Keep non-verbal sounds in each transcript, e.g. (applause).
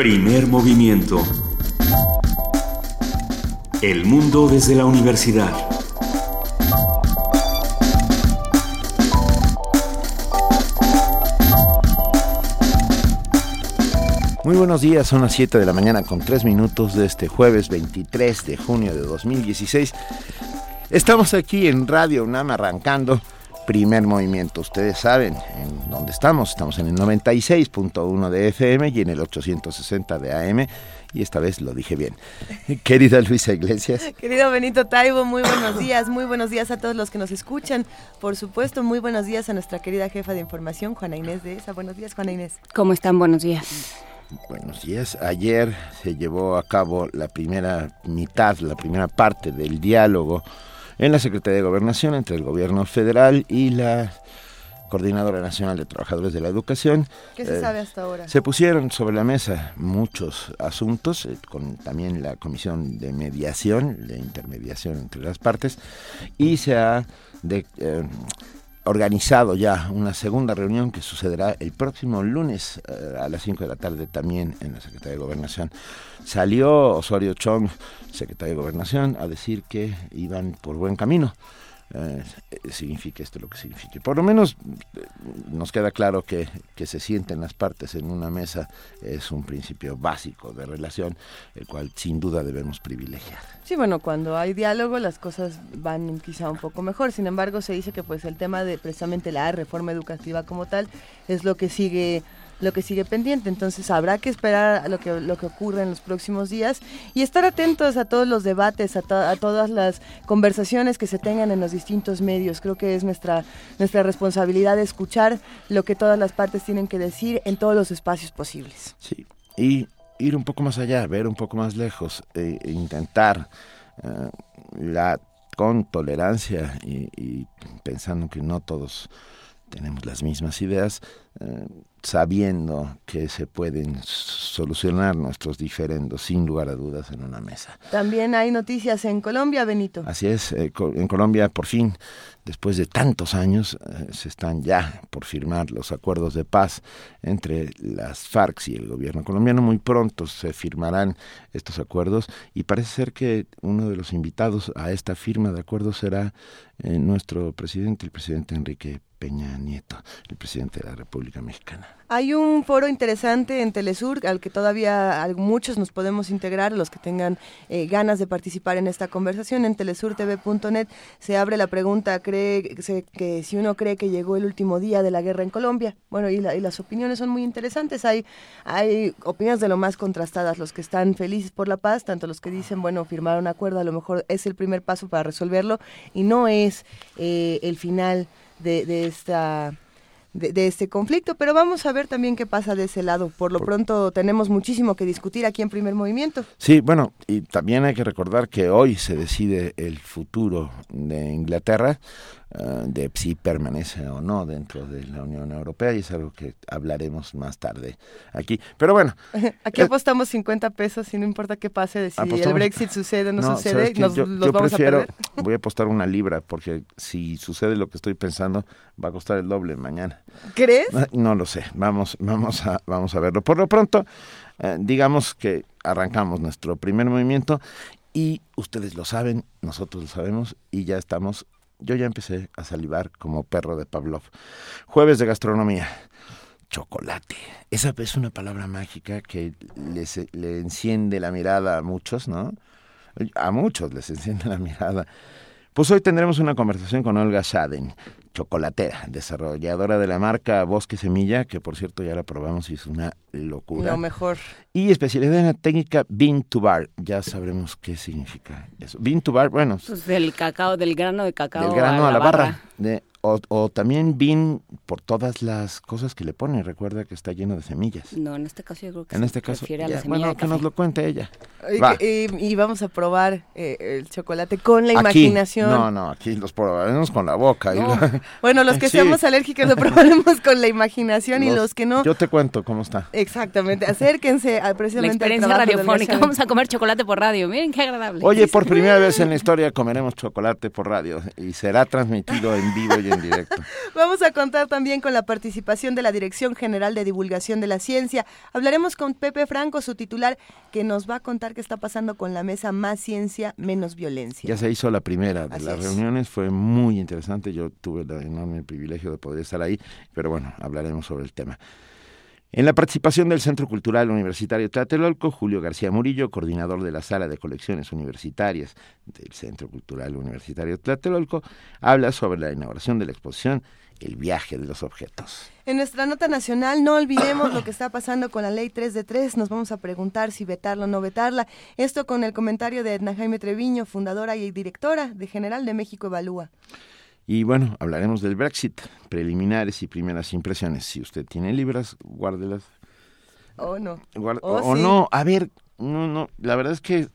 Primer movimiento. El mundo desde la universidad. Muy buenos días, son las 7 de la mañana con 3 minutos de este jueves 23 de junio de 2016. Estamos aquí en Radio UNAM arrancando primer movimiento. Ustedes saben en dónde estamos. Estamos en el 96.1 de FM y en el 860 de AM. Y esta vez lo dije bien. (laughs) Querida Luisa Iglesias. Querido Benito Taibo, muy buenos días. Muy buenos días a todos los que nos escuchan. Por supuesto, muy buenos días a nuestra querida jefa de información, Juana Inés de ESA. Buenos días, Juana Inés. ¿Cómo están? Buenos días. Buenos días. Ayer se llevó a cabo la primera mitad, la primera parte del diálogo en la Secretaría de Gobernación entre el gobierno federal y la Coordinadora Nacional de Trabajadores de la Educación. ¿Qué se eh, sabe hasta ahora? Se pusieron sobre la mesa muchos asuntos, eh, con también la Comisión de Mediación, de Intermediación entre las partes, y se ha de, eh, organizado ya una segunda reunión que sucederá el próximo lunes eh, a las 5 de la tarde también en la Secretaría de Gobernación. Salió Osorio Chong, secretario de Gobernación, a decir que iban por buen camino eh, signifique esto lo que signifique. Por lo menos eh, nos queda claro que, que se sienten las partes en una mesa es un principio básico de relación, el cual sin duda debemos privilegiar. Sí, bueno, cuando hay diálogo las cosas van quizá un poco mejor. Sin embargo, se dice que pues el tema de precisamente la reforma educativa como tal es lo que sigue lo que sigue pendiente. Entonces habrá que esperar a lo que, lo que ocurre en los próximos días y estar atentos a todos los debates, a, todas las conversaciones que se tengan en los distintos medios. Creo que es nuestra, nuestra responsabilidad escuchar lo que todas las partes tienen que decir en todos los espacios posibles. Sí, y ir un poco más allá, ver un poco más lejos, e intentar eh, la con tolerancia y, y pensando que no todos tenemos las mismas ideas, eh, sabiendo que se pueden solucionar nuestros diferendos sin lugar a dudas en una mesa. También hay noticias en Colombia, Benito. Así es, eh, en Colombia por fin, después de tantos años, eh, se están ya por firmar los acuerdos de paz entre las FARC y el gobierno colombiano. Muy pronto se firmarán estos acuerdos y parece ser que uno de los invitados a esta firma de acuerdos será nuestro presidente, el presidente Enrique Peña Nieto, el presidente de la República Mexicana. Hay un foro interesante en Telesur al que todavía muchos nos podemos integrar, los que tengan eh, ganas de participar en esta conversación. En telesurtv.net se abre la pregunta, ¿cree que si uno cree que llegó el último día de la guerra en Colombia? Bueno, y, y las opiniones son muy interesantes. Hay, hay opiniones de lo más contrastadas, los que están felices por la paz, tanto los que dicen, bueno, firmar un acuerdo a lo mejor es el primer paso para resolverlo y no es eh, el final de esta de, este conflicto, pero vamos a ver también qué pasa de ese lado. Por lo pronto tenemos muchísimo que discutir aquí en Primer Movimiento. Sí, bueno, y también hay que recordar que hoy se decide el futuro de Inglaterra. Eh, de si permanece o no dentro de la Unión Europea y es algo que hablaremos más tarde aquí. Pero bueno. (laughs) Aquí apostamos 50 pesos y no importa qué pase, de si el Brexit sucede o no, sucede, nos, yo, los vamos prefiero, a perder. (laughs) Voy a apostar una libra porque si sucede lo que estoy pensando va a costar el doble mañana. ¿Crees? No, lo sé. Vamos, vamos, a, vamos a verlo. Por lo pronto, eh, digamos que arrancamos nuestro primer movimiento y ustedes lo saben, nosotros lo sabemos y ya estamos yo ya empecé a salivar como perro de Pavlov. Jueves de gastronomía. Chocolate. Esa es una palabra mágica que les, le enciende la mirada a muchos, ¿no? A muchos les enciende la mirada. Pues hoy tendremos una conversación con Olga Schaden, chocolatera, desarrolladora de la marca Bosque Semilla, que por cierto ya la probamos y es una locura. Lo mejor. Y especialidad en la técnica Bean to Bar. Ya sabremos qué significa eso. Bean to Bar, bueno. Pues del cacao, del grano de cacao. Del grano a la, barra. barra. De, o, o, también Bean por todas las cosas que le pone. Recuerda que está lleno de semillas. No, en este caso yo creo que en se este caso, refiere a ya, la semilla bueno, de que café. nos lo cuente ella. Y, y- y vamos a probar eh, el chocolate con la Aquí, imaginación. No, no, aquí los probaremos con la boca. y la- (laughs) Bueno, los que Sí. seamos alérgicos lo probaremos con la imaginación y los que no. Yo te cuento cómo está. Exactamente, acérquense a, La precisamente al experiencia radiofónica. Vamos a comer chocolate por radio. Miren qué agradable. Oye, por primera vez en la historia comeremos chocolate por radio y será transmitido en en vivo y en directo. (laughs) Vamos a contar también con la participación de la Dirección General de Divulgación de la Ciencia. Hablaremos con Pepe Franco, su titular, que nos va a contar qué está pasando con la mesa Más Ciencia, Menos Violencia. Ya se hizo la primera de Así las es. reuniones, fue muy interesante, yo tuve el enorme privilegio de poder estar ahí, pero bueno, hablaremos sobre el tema. En la participación del Centro Cultural Universitario Tlatelolco, Julio García Murillo, coordinador de la Sala de Colecciones Universitarias del Centro Cultural Universitario Tlatelolco, habla sobre la inauguración de la exposición El viaje de los objetos. En nuestra nota nacional, no olvidemos lo que está pasando con la ley 3 de 3. Nos vamos a preguntar si vetarla o no vetarla. Esto con el comentario de Edna Jaime Treviño, fundadora y directora de General de México Evalúa. Y bueno, hablaremos del Brexit, preliminares y primeras impresiones. Si usted tiene libras, guárdelas. Oh, no. Guarda- Oh, o sí. no, a ver, no, no, la verdad es que,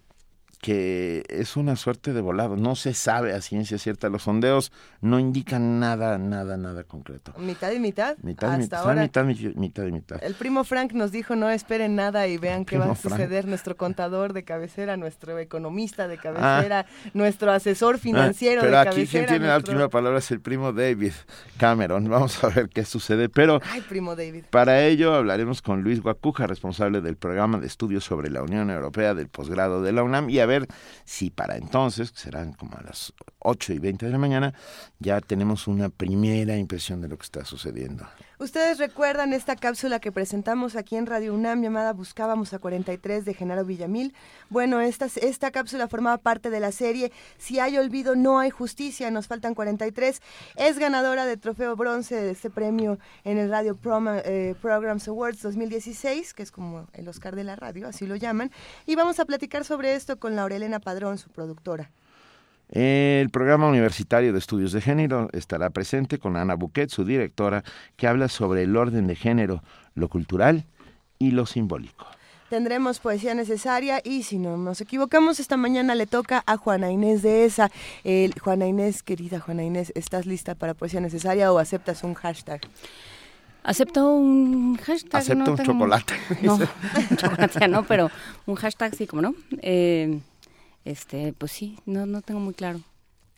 que es una suerte de volado. No se sabe a ciencia cierta. Los sondeos no indican nada, nada, nada concreto. Mitad y mitad. Mitad, Hasta mitad, ahora. mitad, mi- mitad y mitad. El primo Frank nos dijo no esperen nada y vean qué va a Frank. suceder. Nuestro contador de cabecera, nuestro economista de cabecera, nuestro asesor financiero Ah, Pero de aquí cabecera. quien tiene la última palabra es el primo David Cameron. (laughs) Vamos a ver qué sucede. Pero Ay, primo David. Para ello hablaremos con Luis Guacuja, responsable del programa de estudios sobre la Unión Europea del posgrado de la UNAM, y a ver si para entonces, que serán como a las 8 y 20 de la mañana, ya tenemos una primera impresión de lo que está sucediendo. Ustedes recuerdan esta cápsula que presentamos aquí en Radio UNAM llamada Buscábamos a 43 de Genaro Villamil. Bueno, esta, esta cápsula formaba parte de la serie Si hay olvido, no hay justicia, nos faltan 43. Es ganadora de trofeo bronce de este premio en el Radio Prom- eh, Programs Awards 2016, que es como el Oscar de la radio, así lo llaman. Y vamos a platicar sobre esto con Laurelena Padrón, su productora. El programa universitario de estudios de género estará presente con Ana Buquet, su directora, que habla sobre el orden de género, lo cultural y lo simbólico. Tendremos poesía necesaria y si no nos equivocamos, esta mañana le toca a Juana Inés de esa. El, Juana Inés, querida Juana Inés, ¿estás lista para poesía necesaria o aceptas un hashtag? Acepto un hashtag. Acepto no un tengo- chocolate. No, (laughs) (laughs) un chocolate no, pero un hashtag sí, como no. Eh, este, pues sí, no, no tengo muy claro.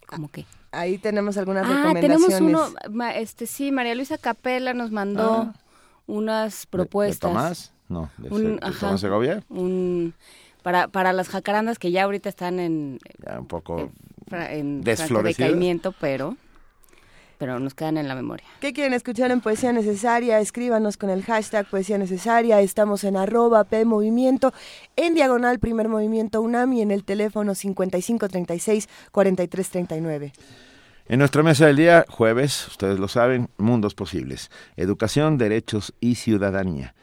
¿Cómo que? Ahí tenemos algunas Ah, recomendaciones. tenemos uno, ma- este sí, María Luisa Capella nos mandó Ah. unas ¿De- propuestas. ¿De, Tomás? No, de, Un- de ajá. Tomás Segovia. Un, para, para las jacarandas que ya ahorita están en, Ya un poco... en, en ¿Desflorecidas? decaimiento, pero, pero nos quedan en la memoria. ¿Qué quieren escuchar en Poesía Necesaria? Escríbanos con el hashtag Poesía Necesaria. Estamos en arroba P Movimiento, en diagonal Primer Movimiento UNAM y en el teléfono 5536-4339. En nuestra mesa del día, jueves, ustedes lo saben, Mundos Posibles, Educación, Derechos y Ciudadanía,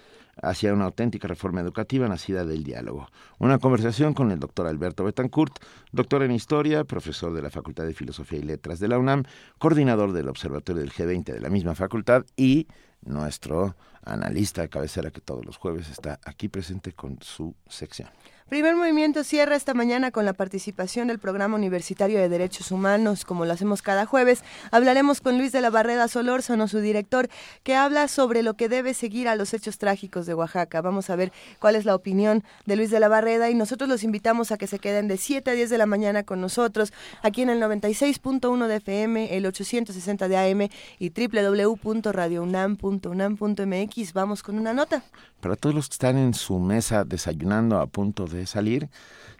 hacia una auténtica reforma educativa nacida del diálogo. Una conversación con el doctor Alberto Betancourt, doctor en Historia, profesor de la Facultad de Filosofía y Letras de la UNAM, coordinador del Observatorio del G20 de la misma facultad y nuestro analista de cabecera que todos los jueves está aquí presente con su sección. Primer Movimiento cierra esta mañana con la participación del Programa Universitario de Derechos Humanos, como lo hacemos cada jueves. Hablaremos con Luis de la Barreda Solórzano, su director, que habla sobre lo que debe seguir a los hechos trágicos de Oaxaca. Vamos a ver cuál es la opinión de Luis de la Barreda y nosotros los invitamos a que se queden de 7 a 10 de la mañana con nosotros aquí en el 96.1 de FM, el 860 de AM y www.radiounam.unam.mx. Vamos con una nota. Para todos los que están en su mesa desayunando a punto de salir,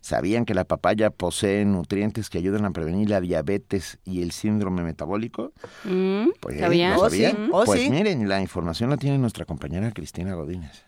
¿sabían que la papaya posee nutrientes que ayudan a prevenir la diabetes y el síndrome metabólico? Mm, Pues, ¿sabía? ¿no Oh, sabían? sí. Oh, pues sí. miren, la información la tiene nuestra compañera Cristina Godínez.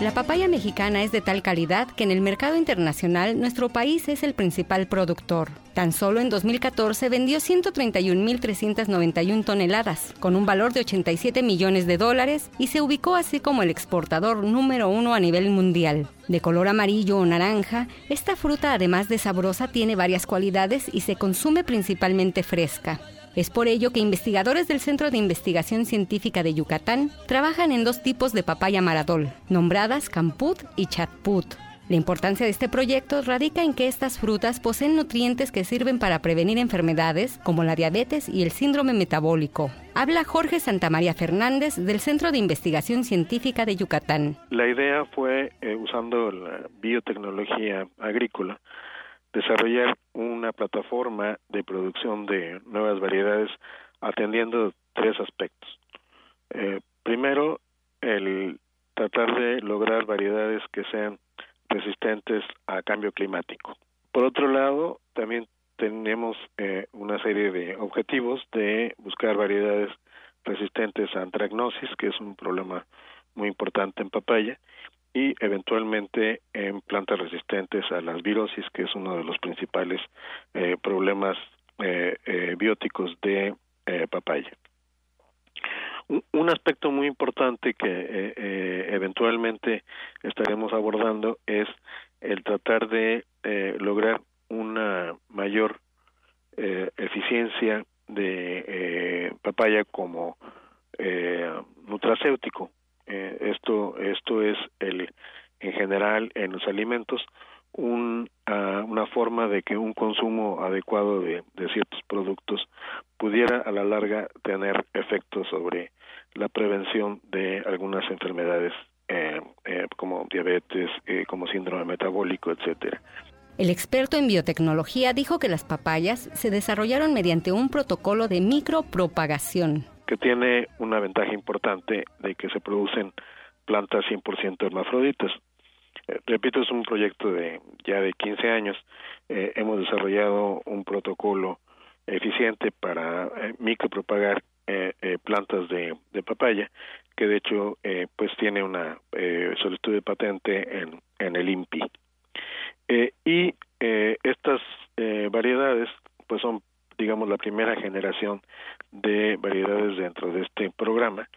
La papaya mexicana es de tal calidad que en el mercado internacional nuestro país es el principal productor. Tan solo en 2014 vendió 131.391 toneladas, con un valor de 87 millones de dólares, y se ubicó así como el exportador número uno a nivel mundial. De color amarillo o naranja, esta fruta además de sabrosa tiene varias cualidades y se consume principalmente fresca. Es por ello que investigadores del Centro de Investigación Científica de Yucatán trabajan en dos tipos de papaya maradol, nombradas camput y chatput. La importancia de este proyecto radica en que estas frutas poseen nutrientes que sirven para prevenir enfermedades como la diabetes y el síndrome metabólico. Habla Jorge Santamaría Fernández del Centro de Investigación Científica de Yucatán. La idea fue, eh, usando la biotecnología agrícola, desarrollar una plataforma de producción de nuevas variedades atendiendo tres aspectos. Eh, primero, el tratar de lograr variedades que sean resistentes a cambio climático. Por otro lado, también tenemos eh, una serie de objetivos de buscar variedades resistentes a antragnosis, que es un problema muy importante en papaya, y eventualmente en plantas resistentes a las virosis, que es uno de los principales eh, problemas eh, eh, bióticos de papaya. Un, aspecto muy importante que eventualmente estaremos abordando es el tratar de lograr una mayor eficiencia de papaya como nutracéutico eh, esto, esto es el, en general en los alimentos un, ah, una forma de que un consumo adecuado de, ciertos productos pudiera a la larga tener efectos sobre la prevención de algunas enfermedades eh, eh, como diabetes, como síndrome metabólico, etcétera. El experto en biotecnología dijo que las papayas se desarrollaron mediante un protocolo de micropropagación que tiene una ventaja importante de que se producen plantas 100% hermafroditas. Eh, repito, es un proyecto de ya de 15 años. Eh, hemos desarrollado un protocolo eficiente para eh, micropropagar plantas de, de, papaya, que de hecho pues tiene una solicitud de patente en, en el INPI. y estas variedades pues son digamos, la primera generación de variedades dentro de este programa.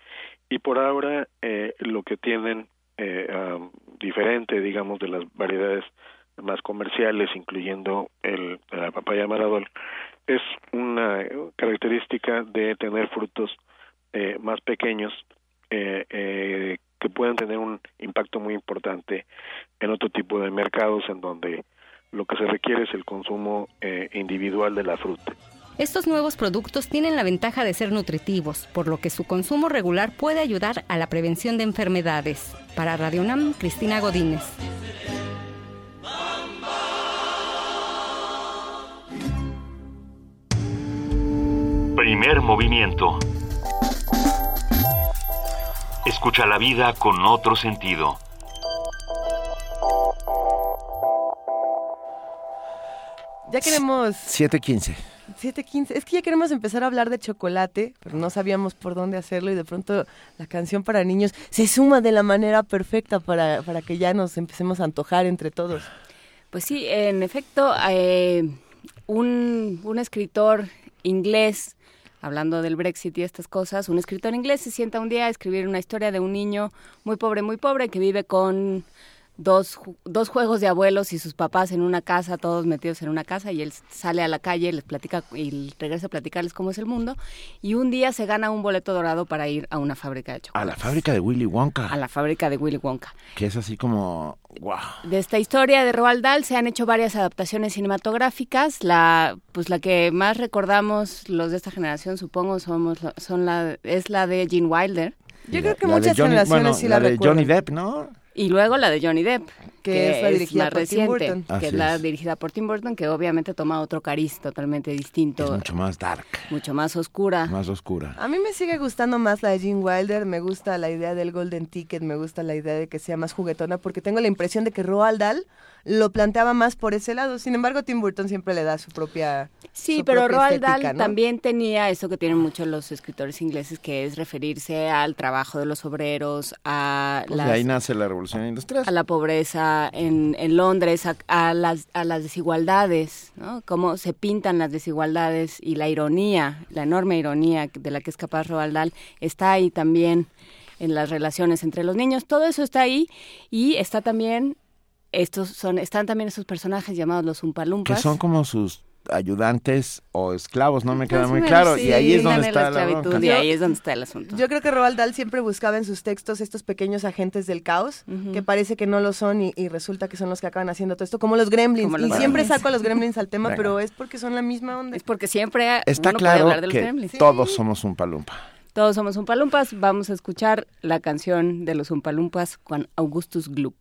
Y por ahora eh, lo que tienen eh, diferente, digamos, de las variedades más comerciales, incluyendo el, la papaya maradol, es una característica de tener frutos eh, más pequeños que pueden tener un impacto muy importante en otro tipo de mercados en donde lo que se requiere es el consumo individual de la fruta. Estos nuevos productos tienen la ventaja de ser nutritivos, por lo que su consumo regular puede ayudar a la prevención de enfermedades. Para Radio UNAM, Cristina Godínez. Primer movimiento. Escucha la vida con otro sentido. Ya queremos... 715. 7.15. Es que ya queremos empezar a hablar de chocolate, pero no sabíamos por dónde hacerlo y de pronto la canción para niños se suma de la manera perfecta para, para que ya nos empecemos a antojar entre todos. Pues sí, en efecto, eh, un, un escritor inglés hablando del Brexit y estas cosas, un escritor inglés se sienta un día a escribir una historia de un niño muy pobre, muy pobre, que vive con dos, dos juegos de abuelos y sus papás en una casa, todos metidos en una casa, y él sale a la calle, les platica y regresa a platicarles cómo es el mundo, y un día se gana un boleto dorado para ir a una fábrica de chocolate. A la fábrica de Willy Wonka. A la fábrica de Willy Wonka. Que es así como, wow. De esta historia de Roald Dahl se han hecho varias adaptaciones cinematográficas, la pues la que más recordamos los de esta generación, supongo, somos son la es la de Gene Wilder. Yo creo que muchas generaciones sí la, la de Johnny Depp, ¿no? Y luego la de Johnny Depp, que, es la dirigida por reciente, Tim Burton. que es la dirigida por Tim Burton, que obviamente toma otro cariz totalmente distinto. Es mucho más dark. Mucho más oscura. Más oscura. A mí me sigue gustando más la de Gene Wilder, me gusta la idea del Golden Ticket, me gusta la idea de que sea más juguetona, porque tengo la impresión de que Roald Dahl lo planteaba más por ese lado. Sin embargo, Tim Burton siempre le da su propia. Sí, pero Roald Dahl también tenía eso que tienen muchos los escritores ingleses, que es referirse al trabajo de los obreros, a pues ahí nace la revolución industrial. A la pobreza en, Londres, a, las, a las desigualdades, ¿no? Cómo se pintan las desigualdades y la ironía, la enorme ironía de la que es capaz Roald Dahl, está ahí también en las relaciones entre los niños. Todo eso está ahí y está también estos son están también esos personajes llamados los Umpalumpas. Que son como sus ayudantes o esclavos, no me queda muy claro. y ahí es donde está la, y ahí es donde está el asunto. Yo creo que Roald Dahl siempre buscaba en sus textos estos pequeños agentes del caos, que parece que no lo son y, resulta que son los que acaban haciendo todo esto, como los gremlins. y siempre saco a los gremlins al tema, (laughs) pero es porque son la misma onda. Es porque siempre está claro que todos somos un palumpa. Todos somos un palumpas. Vamos a escuchar la canción de los Umpalumpas con Augustus Gloop.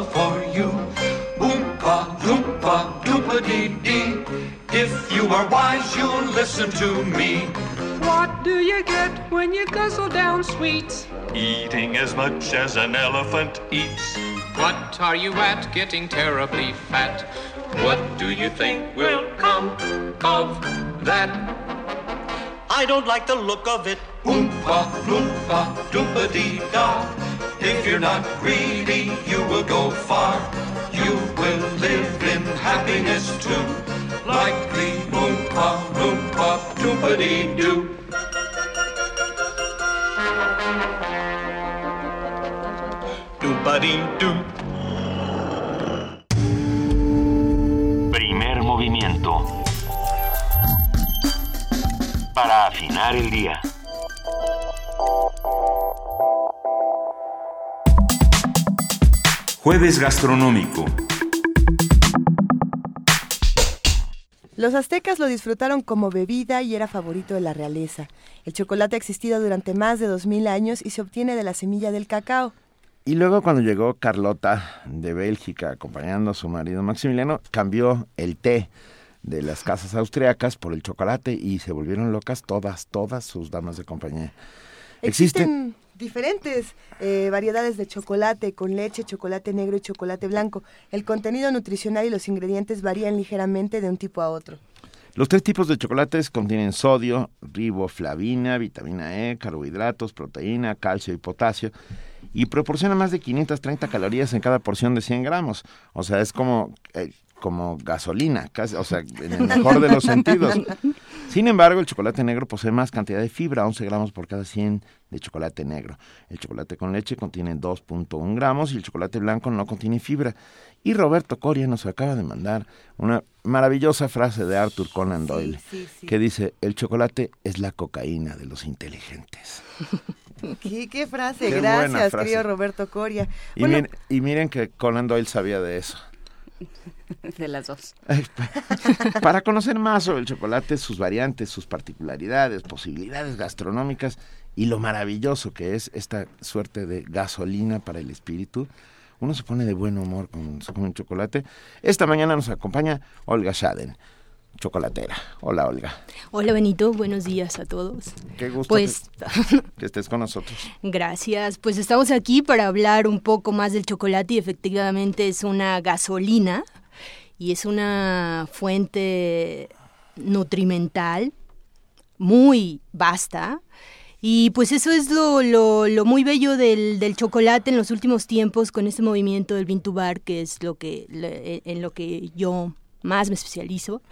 Puzzle for you. Oompa, loompa, doopa dee dee. If you are wise, you'll listen to me. What do you get when you guzzle down sweets? Eating as much as an elephant eats. What are you at getting terribly fat? What do you think will come of that? I don't like the look of it. Oompa, loompa, doopa dee da. If you're not greedy, you will go far. You will live in happiness too. Like the Oompa, loompa, doopa dee doo. Doopa dee doo. Primer movimiento. Para afinar el día. Jueves gastronómico. Los aztecas lo disfrutaron como bebida y era favorito de la realeza. El chocolate ha existido durante más de 2000 años y se obtiene de la semilla del cacao. Y luego cuando llegó Carlota de Bélgica acompañando a su marido Maximiliano, cambió el té de las casas austriacas por el chocolate y se volvieron locas todas, todas sus damas de compañía. Existen diferentes eh, variedades de chocolate con leche, chocolate negro y chocolate blanco. El contenido nutricional y los ingredientes varían ligeramente de un tipo a otro. Los tres tipos de chocolates contienen sodio, riboflavina, vitamina E, carbohidratos, proteína, calcio y potasio y proporciona más de 530 calorías en cada porción de 100 gramos. O sea, es como, eh, como gasolina, casi, o sea, en el mejor de los sentidos. Sin embargo, el chocolate negro posee más cantidad de fibra, 11 gramos por cada 100 de chocolate negro. El chocolate con leche contiene 2.1 gramos y el chocolate blanco no contiene fibra. Y Roberto Coria nos acaba de mandar una maravillosa frase de Arthur Conan Doyle sí, sí. que dice, el chocolate es la cocaína de los inteligentes. (laughs) ¿Qué, qué frase? Qué Gracias, frase. querido Roberto Coria. Y, Bueno, miren, y miren que Conan Doyle sabía de eso. (laughs) De las dos. (laughs) Para conocer más sobre el chocolate, sus variantes, sus particularidades, posibilidades gastronómicas y lo maravilloso que es esta suerte de gasolina para el espíritu, uno se pone de buen humor con, con un chocolate. Esta mañana nos acompaña Olga Schaden, chocolatera. Hola Olga, Hola Benito, buenos días a todos. qué gusto Pues que, (laughs) que estés con nosotros. gracias, pues estamos aquí para hablar un poco más del chocolate y efectivamente es una gasolina y es una fuente nutrimental muy vasta. Y pues eso es lo, lo, lo muy bello del, del chocolate en los últimos tiempos con este movimiento del Vintubar, que es lo que, en lo que yo más me especializo,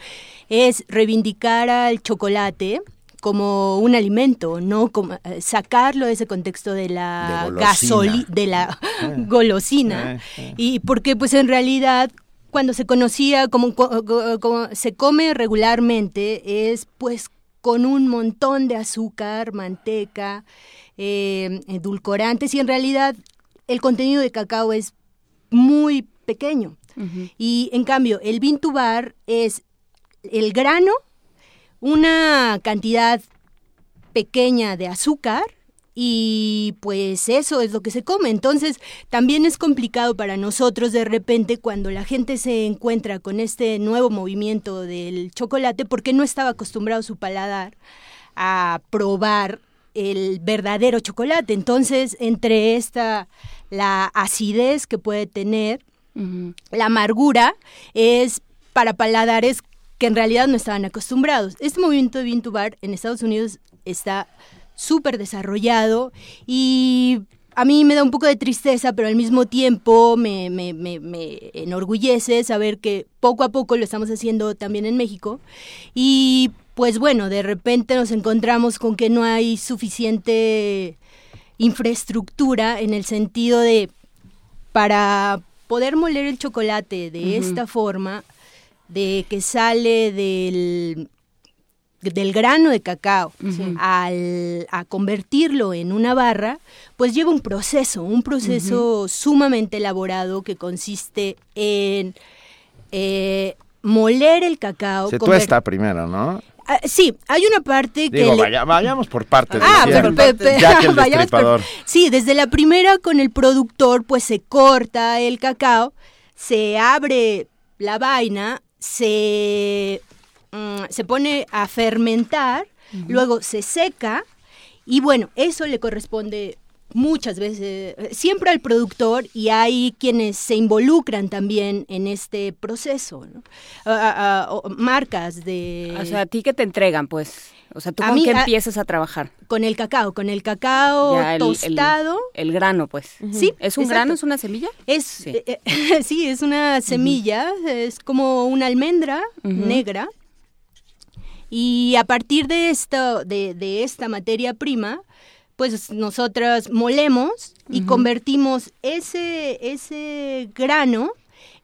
es reivindicar al chocolate como un alimento, no como eh, sacarlo de ese contexto de la De la (laughs) golosina Eh, eh. y porque pues en realidad cuando se conocía como, co- co- como se come regularmente es pues con un montón de azúcar, manteca, eh, edulcorantes y en realidad el contenido de cacao es muy pequeño. Y en cambio, el Vintubar es el grano, una cantidad pequeña de azúcar y pues eso es lo que se come. Entonces también es complicado para nosotros de repente cuando la gente se encuentra con este nuevo movimiento del chocolate porque no estaba acostumbrado su paladar a probar el verdadero chocolate. Entonces entre esta, la acidez que puede tener, la amargura es para paladares que en realidad no estaban acostumbrados. Este movimiento de Vintubar en Estados Unidos está súper desarrollado y a mí me da un poco de tristeza, pero al mismo tiempo me enorgullece saber que poco a poco lo estamos haciendo también en México. Y pues bueno, de repente nos encontramos con que no hay suficiente infraestructura en el sentido de para poder moler el chocolate de Ujú. esta forma, de que sale del, del grano de cacao al, a convertirlo en una barra, pues lleva un proceso, un proceso sumamente elaborado que consiste en eh, moler el cacao. Se tuesta primero, ¿no? Ah, sí, hay una parte que... Digo, le- vaya- vayamos por partes. Ah, pero pe- pe- Jack el (laughs) vayamos por-. Sí, desde la primera con el productor, pues se corta el cacao, se abre la vaina, se, mm, se pone a fermentar, luego se seca y bueno, eso le corresponde muchas veces, siempre al productor y hay quienes se involucran también en este proceso, ¿no? Marcas de... O sea, a ti que te entregan, pues. O sea, tú A con mí, qué empiezas a trabajar. Con el cacao, con el cacao el- tostado. El, grano, pues. Sí, ¿Es un exacto. grano? ¿Es una semilla? Es, Sí. eh, eh, (laughs) sí, es una semilla, es como una almendra negra. Y a partir de, esto, de, de esta materia prima, pues nosotras molemos y convertimos ese, ese grano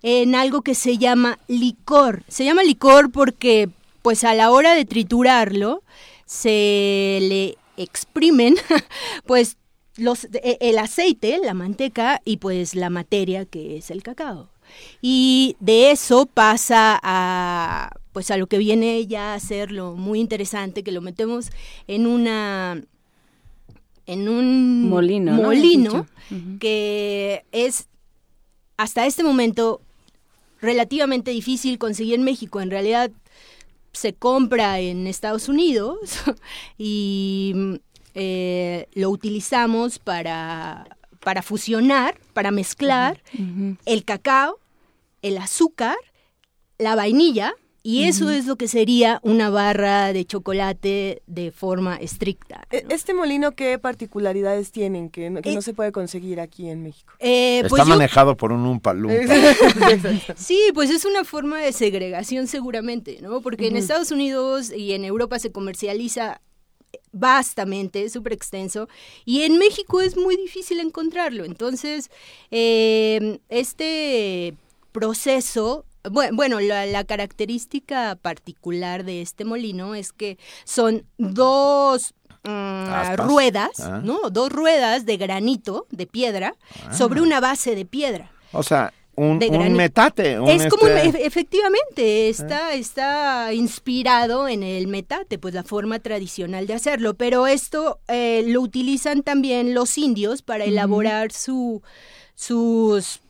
en algo que se llama licor. Se llama licor porque pues a la hora de triturarlo se le exprimen (laughs) pues los, e- el aceite, la manteca y pues la materia que es el cacao. Y de eso pasa a pues a lo que viene ya a ser lo muy interesante que lo metemos en una en un Molino, que es hasta este momento relativamente difícil conseguir en México. En realidad se compra en Estados Unidos (laughs) y eh, lo utilizamos para, para fusionar, para mezclar el cacao, el azúcar, la vainilla. Y eso es lo que sería una barra de chocolate de forma estricta. E- ¿Este molino qué particularidades tienen que no, que Eh, no se puede conseguir aquí en México? Eh, Está pues yo- manejado por un Umpa Lumpa. (laughs) Sí, pues es una forma de segregación seguramente, ¿no? Porque en. Estados Unidos y en Europa se comercializa vastamente, súper extenso, y en México es muy difícil encontrarlo. Entonces, eh, este proceso, bueno, la, la característica particular de este molino es que son dos mm, Aspas. ruedas, Ah. ¿no? Dos ruedas de granito, de piedra, sobre una base de piedra. O sea, un, metate. un Es como, este- efe- efectivamente, está, está inspirado en el metate, pues la forma tradicional de hacerlo, pero esto eh, lo utilizan también los indios para elaborar su, sus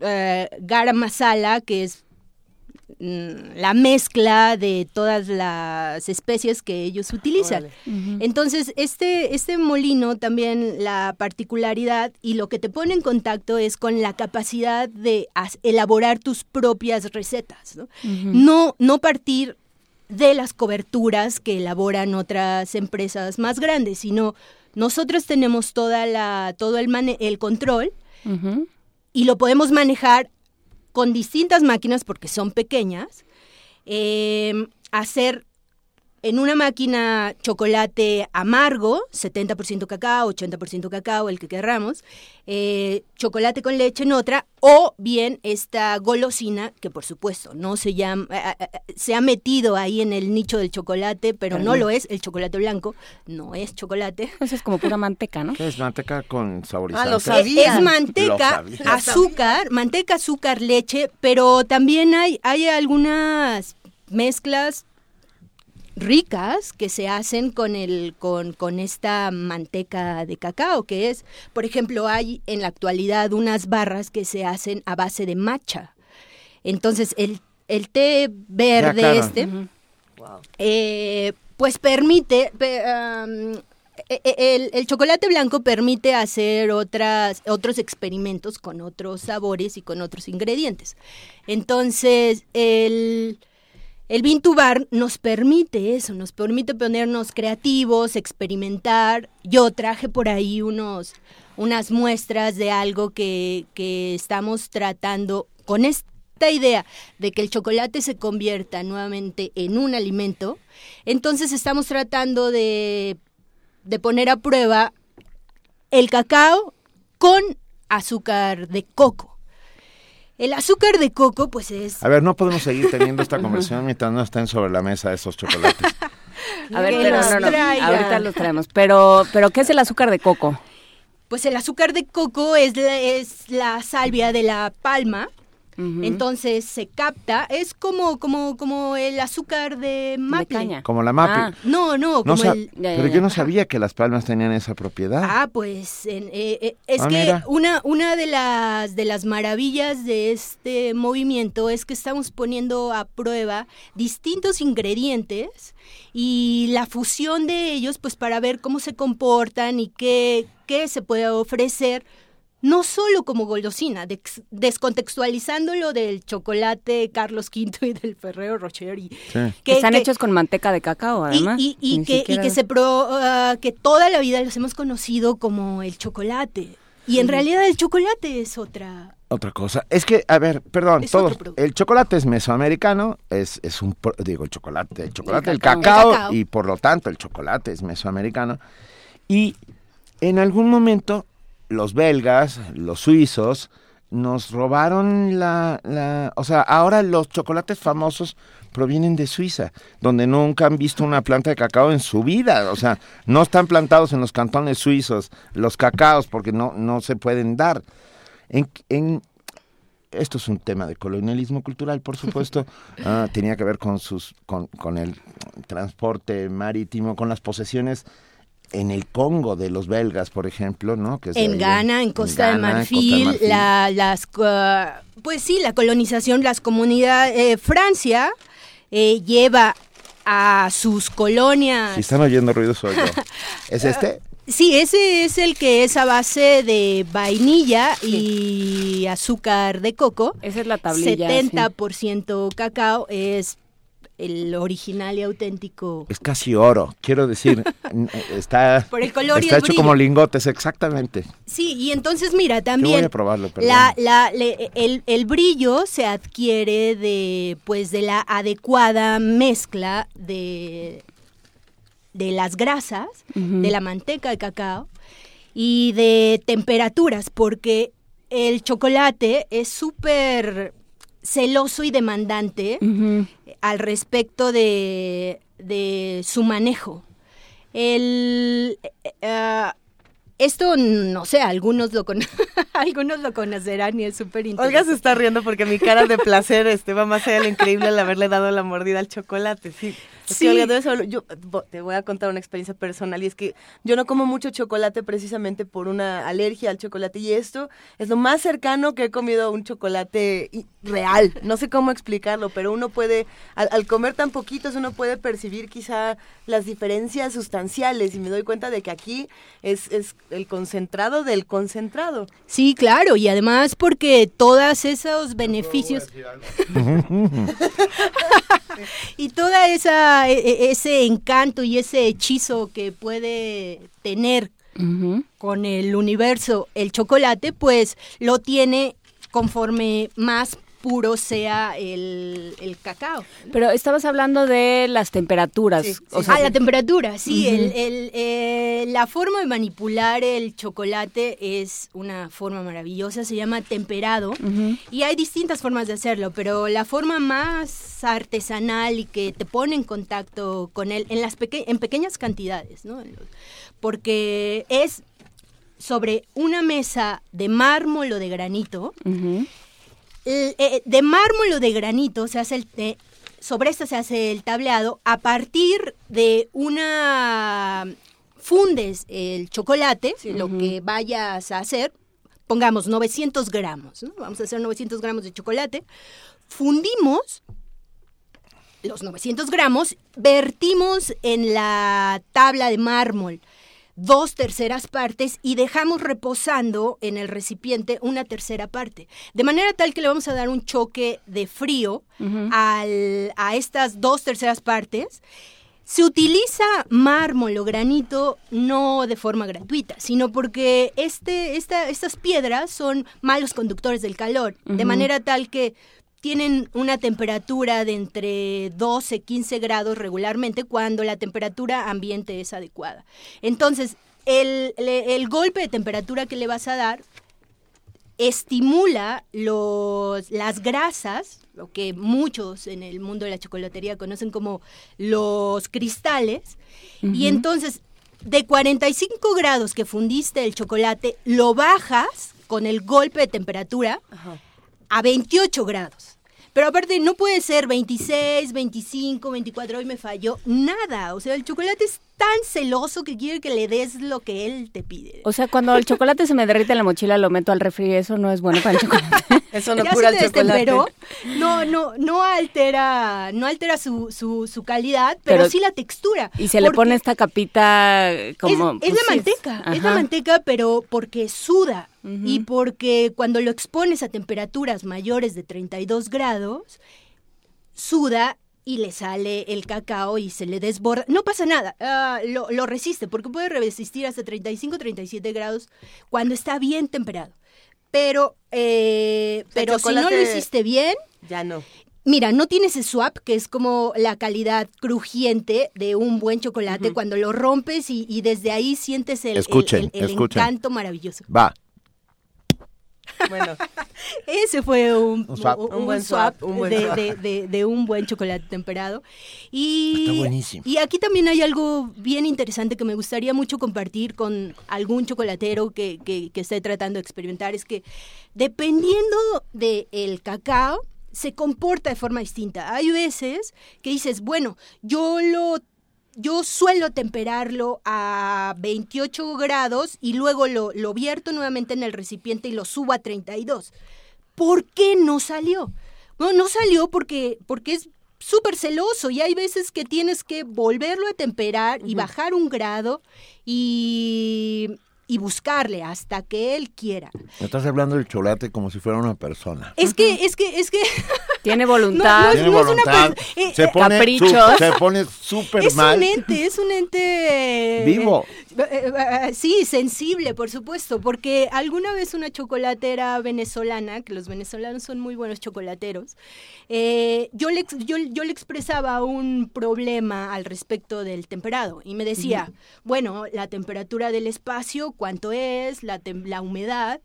eh, garam masala, que es mm, la mezcla de todas las especies que ellos utilizan. Entonces, este, este molino también la particularidad y lo que te pone en contacto es con la capacidad de elaborar tus propias recetas, ¿no? no, no partir de las coberturas que elaboran otras empresas más grandes, sino nosotros tenemos toda la, todo el, mane- el control y lo podemos manejar con distintas máquinas porque son pequeñas, eh, hacer en una máquina chocolate amargo, 70% cacao, 80% cacao, el que querramos, eh, chocolate con leche en otra, o bien esta golosina, que por supuesto no se llama, eh, eh, eh, se ha metido ahí en el nicho del chocolate, pero no lo es, el chocolate blanco no es chocolate. (laughs) Eso es como pura manteca, ¿no? ¿Qué es manteca con saborizante? Ah, lo Es- sabía. Es Lo manteca, sabía. azúcar, manteca, azúcar, leche, pero también hay, hay algunas mezclas ricas que se hacen con el con, con esta manteca de cacao que es por ejemplo hay en la actualidad unas barras que se hacen a base de matcha entonces el, el té verde claro. este eh, pues permite e- e- el, el chocolate blanco permite hacer otras otros experimentos con otros sabores y con otros ingredientes. Entonces el el Bintubar nos permite eso, nos permite ponernos creativos, experimentar. Yo traje por ahí unos, unas muestras de algo que, que estamos tratando con esta idea de que el chocolate se convierta nuevamente en un alimento. Entonces estamos tratando de, de poner a prueba el cacao con azúcar de coco. El azúcar de coco, pues es A ver, no podemos seguir teniendo esta conversación mientras no estén sobre la mesa esos chocolates. (laughs) A ver, Que pero los no, ahorita los traemos. Pero, pero ¿qué es el azúcar de coco? Pues el azúcar de coco es la, es la salvia de la palma Entonces se capta, es como como como el azúcar de maple. caña. Como la maple. Ah. No, no, como el Ya, ya, pero yo no sabía que las palmas tenían esa propiedad. Ah, pues en- eh, eh, es Ah, que mira. una, una de las de las maravillas de este movimiento es que estamos poniendo a prueba distintos ingredientes y la fusión de ellos, pues para ver cómo se comportan y qué, qué se puede ofrecer. No solo como golosina, dex- descontextualizando lo del chocolate Carlos V (laughs) y del Ferrero Rocher. Y, Sí. Que están que- hechos con manteca de cacao, y, además. y- que, y siquiera- que se pro, ah, que toda la vida los hemos conocido como el chocolate. Y en realidad el chocolate es otra. Otra cosa. Es que, a ver, perdón, Es todos. El chocolate es mesoamericano, es, es un, digo, el chocolate, el chocolate, el cacao. cacao, El cacao. y por lo tanto el chocolate es mesoamericano. Y en algún momento los belgas, los suizos, nos robaron la, la, o sea, ahora los chocolates famosos provienen de Suiza, donde nunca han visto una planta de cacao en su vida, o sea, no están plantados en los cantones suizos los cacaos porque no, no se pueden dar. En, en- esto es un tema de colonialismo cultural, por supuesto. (laughs) Ah, tenía que ver con sus, con, con el transporte marítimo, con las posesiones en el Congo de los belgas, por ejemplo, ¿no? Que es de En ahí, Ghana, en Costa, de, Ghana, en Marfil, Costa de Marfil. La, las, ah, pues sí, la colonización, las comunidades. eh, Francia eh, lleva a sus colonias. Si están oyendo ruido soy yo. (laughs) ¿Es este? Sí, ese es el que es a base de vainilla y azúcar de coco. Esa es la tablilla. sí. 70% cacao es el original y auténtico. Es casi oro, quiero decir, (laughs) n- está, Por el color y está el hecho brillo. como lingotes, exactamente. Sí, y entonces mira, Yo voy también a probarlo, perdón. la, la, le- el, el brillo se adquiere de pues de la adecuada mezcla de, de las grasas, de la manteca de cacao y de temperaturas, porque el chocolate es súper celoso y demandante. Al respecto de, de su manejo. El, eh, esto, no sé, algunos lo, con- (laughs) algunos lo conocerán y es súper Olga se interesante. está riendo porque mi cara de placer este, va más allá de lo increíble al haberle dado la mordida al chocolate. Sí. Es que, Sí. Olga, debes saberlo. yo bo- te voy a contar una experiencia personal y es que yo no como mucho chocolate precisamente por una alergia al chocolate y esto es lo más cercano que he comido a un chocolate i- real. No sé cómo explicarlo, pero uno puede, al, al comer tan poquitos, uno puede percibir quizá las diferencias sustanciales y me doy cuenta de que aquí es, es el concentrado del concentrado. Sí, claro, y además porque todos esos beneficios (laughs) (laughs) y toda esa e- e- ese encanto y ese hechizo que puede tener con el universo el chocolate, pues lo tiene conforme más puro sea el, el cacao. Pero estabas hablando de las temperaturas. Sí, sí, o sea, ah, la temperatura, sí. El, el, eh, la forma de manipular el chocolate es una forma maravillosa, se llama temperado. Y hay distintas formas de hacerlo, pero la forma más artesanal y que te pone en contacto con él en, las peque- en pequeñas cantidades, ¿no? Porque es sobre una mesa de mármol o de granito. De mármol o de granito se hace el té- sobre esta se hace el tableado a partir de una fundes el chocolate, lo que vayas a hacer, pongamos 900 gramos, ¿no? vamos a hacer 900 gramos de chocolate, fundimos los 900 gramos, vertimos en la tabla de mármol dos terceras partes y dejamos reposando en el recipiente una tercera parte. De manera tal que le vamos a dar un choque de frío al- a estas dos terceras partes. Se utiliza mármol o granito no de forma gratuita, sino porque este, esta- estas piedras son malos conductores del calor, de manera tal que tienen una temperatura de entre 12 15 grados regularmente cuando la temperatura ambiente es adecuada. Entonces, el, el golpe de temperatura que le vas a dar estimula los, las grasas, lo que muchos en el mundo de la chocolatería conocen como los cristales, y entonces de 45 grados que fundiste el chocolate, lo bajas con el golpe de temperatura a 28 grados. Pero aparte no puede ser 26, 25, 24, hoy me falló, nada. O sea, el chocolate es tan celoso que quiere que le des lo que él te pide. O sea, cuando el chocolate se me derrite en la mochila, lo meto al refri, eso no es bueno para el chocolate. (laughs) Eso no ya cura se el te chocolate. no, no, no altera, no altera su, su, su calidad, pero, Pero- sí la textura. Y se le pone esta capita como... es, es pues, la sí, manteca, es la manteca, pero porque suda Y porque cuando lo expones a temperaturas mayores de 32 grados, suda y le sale el cacao y se le desborda. No pasa nada, ah, lo, lo resiste porque puede resistir hasta 35, 37 grados cuando está bien temperado. Pero, eh, el pero si no lo hiciste bien, Ya no. Mira, no tiene ese swap, que es como la calidad crujiente de un buen chocolate, cuando lo rompes y, y desde ahí sientes el, el- Escuchen, el- el escuchen. encanto maravilloso. Va. Bueno, (laughs) Ese fue un, Un swap. un- Un un buen swap, swap, un buen de, swap. de- de- de un buen chocolate temperado. Y, Está buenísimo. Y aquí también hay algo bien interesante que me gustaría mucho compartir con algún chocolatero que, que, que esté tratando de experimentar. Es que dependiendo del cacao, se comporta de forma distinta. Hay veces que dices, bueno, yo lo yo suelo temperarlo a 28 grados y luego lo, lo vierto nuevamente en el recipiente y lo subo a 32. ¿Por qué no salió? No, no salió porque, porque es súper celoso y hay veces que tienes que volverlo a temperar y bajar un grado y, y buscarle hasta que él quiera. Me estás hablando del chocolate como si fuera una persona. Es que, es que, es que (laughs) Tiene voluntad. no es- Tiene no es una voluntad. persona- eh, se, eh, pone caprichos. su- se pone súper es mal. un ente, es un ente... Vivo. Eh, eh, eh, sí, sensible, por supuesto, porque alguna vez una chocolatera venezolana, que los venezolanos son muy buenos chocolateros, eh, yo, le, yo, yo le expresaba un problema al respecto del temperado y me decía, bueno, la temperatura del espacio, cuánto es, la, tem- la humedad.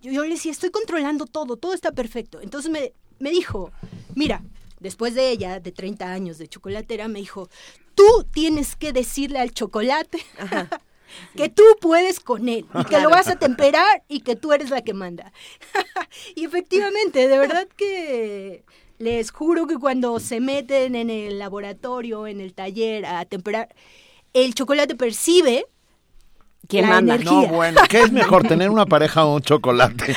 Yo, yo le decía, estoy controlando todo, todo está perfecto. Entonces me, me dijo, mira, después de ella, de 30 años de chocolatera, me dijo, tú tienes que decirle al chocolate (laughs) que tú puedes con él y que lo vas a temperar y que tú eres la que manda. (laughs) y efectivamente, de verdad que les juro que cuando se meten en el laboratorio, en el taller a temperar, el chocolate percibe ¿Quién la manda? energía. No, bueno, ¿qué es mejor, (laughs) tener una pareja o un chocolate?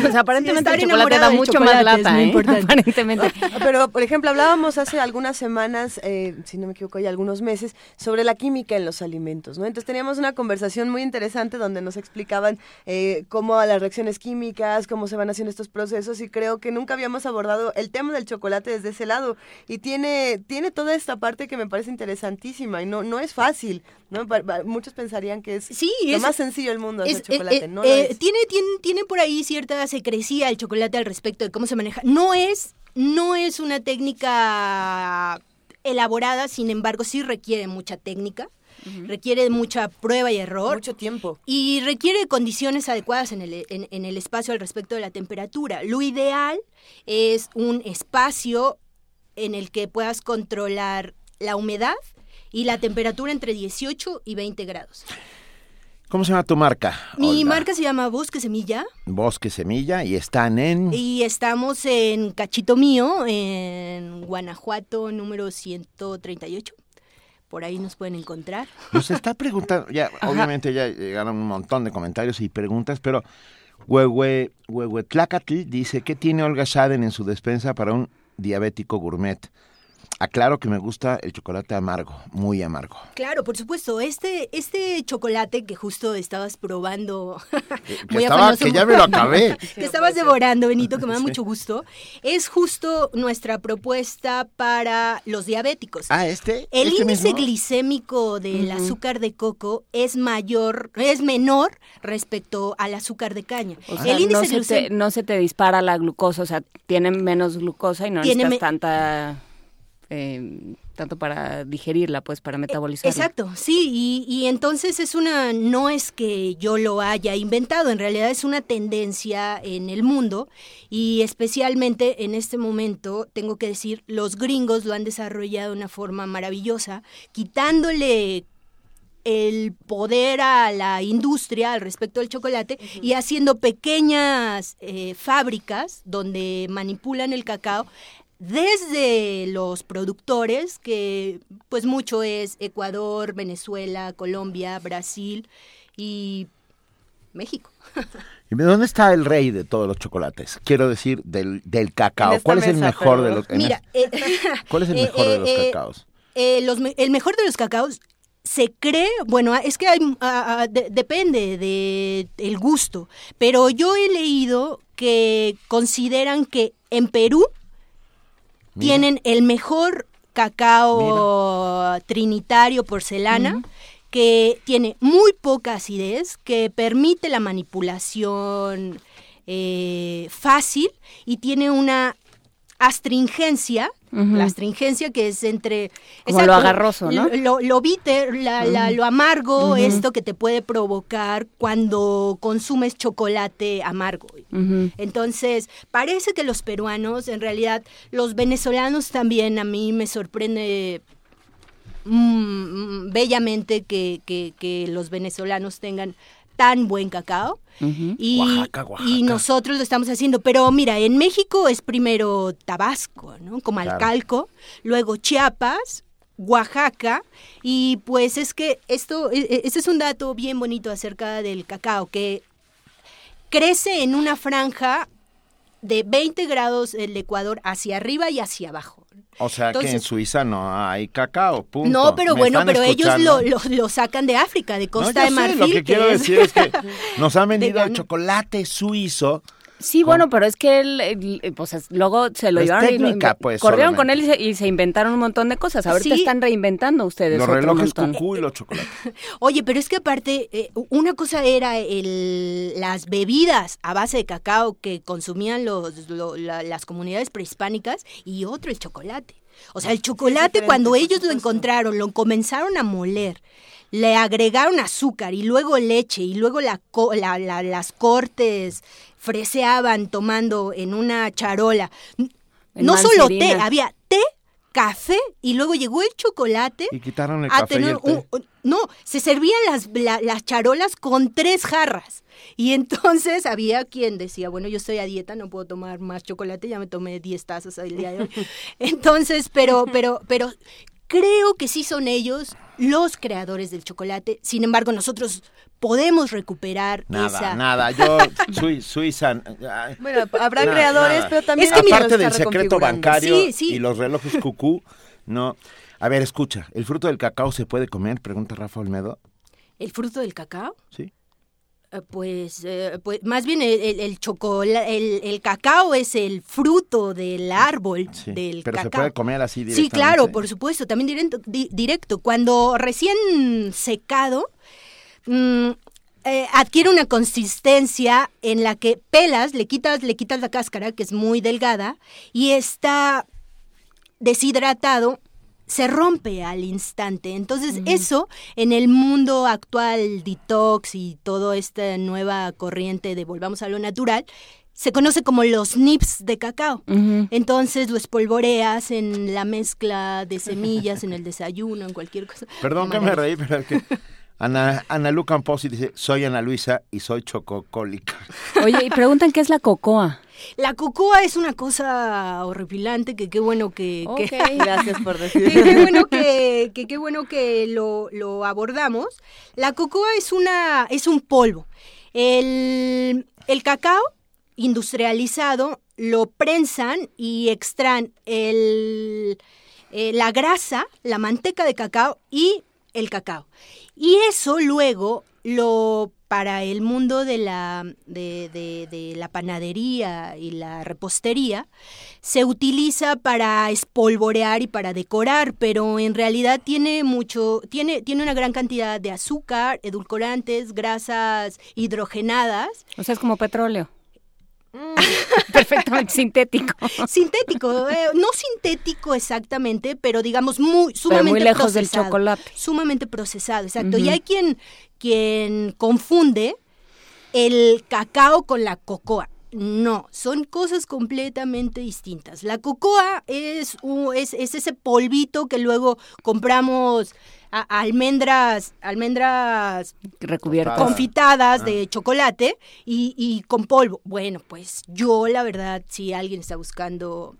Pues aparentemente el chocolate da mucho más chocolate lata, ¿eh? (laughs) Aparentemente. (laughs) Pero, por ejemplo, hablábamos hace algunas semanas, eh, si no me equivoco, ya algunos meses, sobre la química en los alimentos, ¿no? Entonces teníamos una conversación muy interesante donde nos explicaban eh, cómo las reacciones químicas, cómo se van haciendo estos procesos y creo que nunca habíamos abordado el tema del chocolate desde ese lado y tiene, tiene toda esta parte que me parece interesantísima y no, no es fácil, ¿no? Pa- muchos pensarían que es Sí, lo es- más sencillo del mundo hacer Es- chocolate, eh, no lo eh, es. Tiene, tiene, tiene por ahí cierta secrecía el chocolate al respecto de cómo se maneja. No es, no es una técnica elaborada, sin embargo, sí requiere mucha técnica, requiere mucha prueba y error. Mucho tiempo. Y requiere condiciones adecuadas en el, en- en el espacio al respecto de la temperatura. Lo ideal es un espacio en el que puedas controlar la humedad y la temperatura entre 18 y 20 grados. ¿Cómo se llama tu marca? Mi Olga? marca se llama Bosque Semilla Bosque Semilla y están en... y estamos en Cachito Mío, en Guanajuato número 138. Por ahí nos pueden encontrar. Nos está preguntando, ya, (laughs) obviamente ya llegaron un montón de comentarios y preguntas, pero Huehue, Huehuetlacatl dice, ¿qué tiene Olga Schaden en su despensa para un diabético gourmet? Aclaro que me gusta el chocolate amargo, muy amargo. Claro, por supuesto. Este, este chocolate que justo estabas probando, (laughs) que estaba- que ya me lo acabé. que estabas devorando, Benito, que me da (laughs) mucho gusto, es justo nuestra propuesta para los diabéticos. Ah, ¿este? El ¿Este índice mismo? glicémico del azúcar de coco es mayor, es menor respecto al azúcar de caña. O sea, el índice no, se te, glucémico no se te dispara la glucosa, o sea, tiene menos glucosa y no Tiene necesitas me- tanta... eh, tanto para digerirla, pues para metabolizarla. Exacto, sí, y, y entonces es una, no es que yo lo haya inventado, en realidad es una tendencia en el mundo y especialmente en este momento, tengo que decir, los gringos lo han desarrollado de una forma maravillosa, quitándole el poder a la industria al respecto del chocolate y haciendo pequeñas eh, fábricas donde manipulan el cacao desde los productores, que pues mucho es Ecuador, Venezuela, Colombia, Brasil y México. (laughs) ¿Y dónde está el rey de todos los chocolates? Quiero decir, del, del cacao. ¿Cuál es el mejor de los Mira, es- eh, (laughs) ¿Cuál es el eh, mejor de los eh, cacaos? los me- el mejor de los cacaos se cree, bueno, es que hay, de- depende de el gusto, pero yo he leído que consideran que en Perú Mira. tienen el mejor cacao trinitario porcelana que tiene muy poca acidez, que permite la manipulación eh, fácil y tiene una astringencia, La astringencia que es entre... Como lo agarroso, ¿no? Lo, lo- bitter, la- la- lo amargo, esto que te puede provocar cuando consumes chocolate amargo. Entonces, parece que los peruanos, en realidad, los venezolanos también, a mí me sorprende mm, bellamente que, que- que los venezolanos tengan tan buen cacao. Y, Oaxaca, Oaxaca. y nosotros lo estamos haciendo. Pero mira, en México es primero Tabasco, ¿no? Como Claro. Alcalco, luego Chiapas, Oaxaca, y pues es que esto, e- e- este es un dato bien bonito acerca del cacao, que crece en una franja de 20 grados el Ecuador hacia arriba y hacia abajo. O sea que en Suiza no hay cacao, punto. No, pero ¿Me bueno, pero ellos lo, lo, lo sacan de África, de No, Costa yo de sé, Marfil. lo que quiero es- decir es que (laughs) nos han vendido el chocolate suizo. Sí, bueno, pero es que él, él, eh, pues es- luego se lo llevaron y lo técnica, inve- pues, corrieron con él y se, y se inventaron un montón de cosas. Ahorita Sí. están reinventando ustedes Los relojes cucú y los chocolates. (laughs) Oye, pero es que aparte, eh, una cosa era el, las bebidas a base de cacao que consumían los, lo- la- las comunidades prehispánicas y otro el chocolate. O sea, el chocolate cuando ellos lo encontraron, lo comenzaron a moler, le agregaron azúcar y luego leche y luego la, co- la- la- las cortes freseaban tomando en una charola. En No solo té, había té, café y luego llegó el chocolate Y quitaron el a café y tener el té. un- no, se servían las, la- las charolas con tres jarras. Y entonces (laughs) había quien decía, bueno, yo estoy a dieta, no puedo tomar más chocolate, ya me tomé 10 tazas el día de hoy. (laughs) Entonces, pero, pero, pero creo que sí son ellos los creadores del chocolate. Sin embargo, nosotros podemos recuperar Nada, esa... nada. Yo, (laughs) Sui- Suiza. Bueno, habrá nada, creadores, nada. pero también Es que Aparte del secreto bancario Sí, sí. y los relojes cucú, no. A ver, escucha, ¿el fruto del cacao se puede comer? Pregunta Rafa Olmedo. ¿El fruto del cacao? Sí. Eh, Pues, eh, pues más bien el, el, el chocola- el, el cacao es el fruto del árbol Sí. del Pero se cacao. puede comer así Sí, directamente. claro, por supuesto, también directo. di- directo. Cuando recién secado, mm, eh, adquiere una consistencia en la que pelas, le quitas, le quitas la cáscara, que es muy delgada, y está deshidratado, se rompe al instante. Entonces, eso en el mundo actual, detox y toda esta nueva corriente de volvamos a lo natural, se conoce como los nips de cacao. Entonces lo espolvoreas en la mezcla de semillas, en el desayuno, en cualquier cosa. Perdón que me reí, pero es que Ana, Ana Lu Camposi dice, soy Ana Luisa y soy chococólica. (laughs) Oye, y preguntan qué es la cocoa. La cocoa es una cosa horripilante que qué bueno que... que- Ok. (laughs) Gracias por que decir. qué bueno que, que qué bueno que lo, lo abordamos. La cocoa es una es un polvo. El, el cacao industrializado lo prensan y extraen el, eh, la grasa, la manteca de cacao y el cacao. Y eso luego lo para el mundo de la, de, la panadería y la repostería se utiliza para espolvorear y para decorar, pero en realidad tiene mucho, tiene, tiene una gran cantidad de azúcar, edulcorantes, grasas hidrogenadas, O sea, es como petróleo. (laughs) Perfectamente sintético. sintético, eh, no sintético exactamente, pero digamos muy sumamente muy lejos del procesado. chocolate. Sumamente procesado, exacto. Y hay quien, quien confunde el cacao con la cocoa. No, son cosas completamente distintas. La cocoa es, es, es ese polvito que luego compramos a- almendras, almendras Recubiertas. confitadas Ah. de chocolate y, y con polvo. Bueno, pues yo la verdad, si alguien está buscando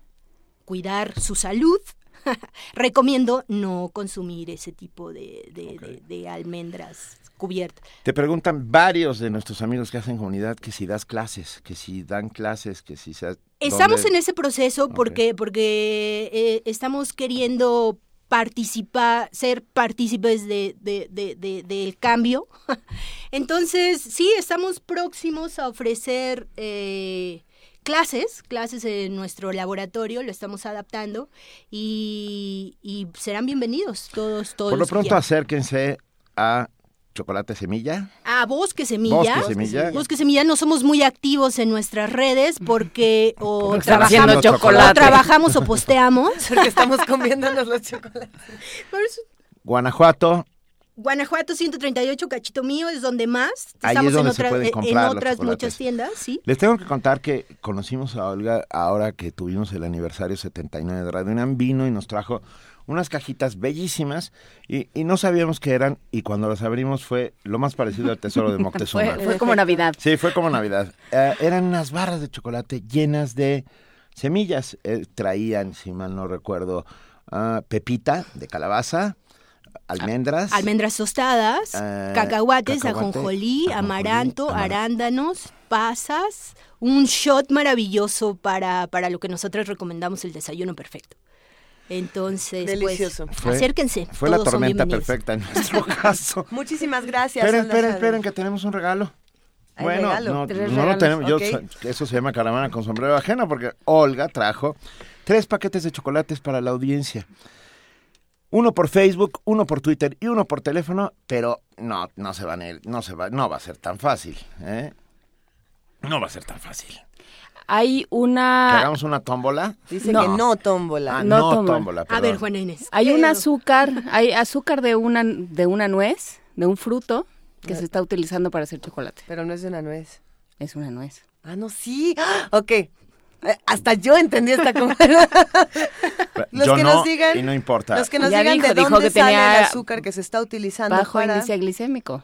cuidar su salud, (laughs) recomiendo no consumir ese tipo de, de- de- de almendras cubiertas. Te preguntan varios de nuestros amigos que hacen comunidad que si das clases, que si dan clases, que si se... Estamos ¿dónde? en ese proceso porque, porque eh, estamos queriendo participar, ser partícipes de, de- de- de- del cambio. (laughs) Entonces, sí, estamos próximos a ofrecer eh, clases, clases en nuestro laboratorio, lo estamos adaptando y, y serán bienvenidos todos, todos. Por lo pronto acérquense a Chocolate Semilla. A Bosque Semilla. Bosque Semilla. Bosque Semilla no somos muy activos en nuestras redes porque (laughs) o Porque trabajamos, haciendo chocolate. o trabajamos o posteamos. (laughs) Porque estamos comiéndonos los chocolates. (laughs) Guanajuato, Guanajuato 138, Cachito Mío, es donde más. Ahí Estamos es donde en, se otra- pueden en comprar los otras muchas tiendas, sí. Les tengo que contar que conocimos a Olga ahora que tuvimos el aniversario 79 de Radio UNAM, vino y nos trajo unas cajitas bellísimas y, y no sabíamos qué eran y cuando las abrimos fue lo más parecido al tesoro de (laughs) Moctezuma. Fue, fue como Navidad. Sí, fue como Navidad. Eh, eran unas barras de chocolate llenas de semillas. Eh, traían, si mal no recuerdo, ah, pepita de calabaza, almendras. Almendras tostadas, Eh, cacahuates, cacahuate, ajonjolí, ajonjolí, amaranto, amar- arándanos, pasas, un shot maravilloso para, para lo que nosotros recomendamos el desayuno perfecto. Entonces, Delicioso. pues, Fue- acérquense. Fue la tormenta perfecta en nuestro (laughs) caso. Muchísimas gracias. Esperen, esperen, esperen, que tenemos un regalo. ¿Hay bueno, regalo? no, lo tenemos. Yo, eso se llama caravana con sombrero ajeno porque Olga trajo tres paquetes de chocolates para la audiencia. Uno por Facebook, uno por Twitter y uno por teléfono, pero no, no se van a ir, no se va, no va a ser tan fácil, ¿eh? No va a ser tan fácil. Hay ¿Que una... hagamos una tómbola? Dice No. que no tómbola. Ah, no no, tómbola. tómbola. A ver, Juana Inés. Hay un azúcar, hay azúcar de una, de una nuez, de un fruto, que se está utilizando para hacer chocolate. Pero no es de una nuez. Es una nuez. Ah, no, sí. ¡Ah! Ok. Eh, Hasta yo entendí esta conversación. (laughs) Los Yo que no, nos digan- y no importa. Los que nos Ya digan dijo, de dijo dónde que sale tenía el azúcar que se está utilizando Bajo para... índice glicémico.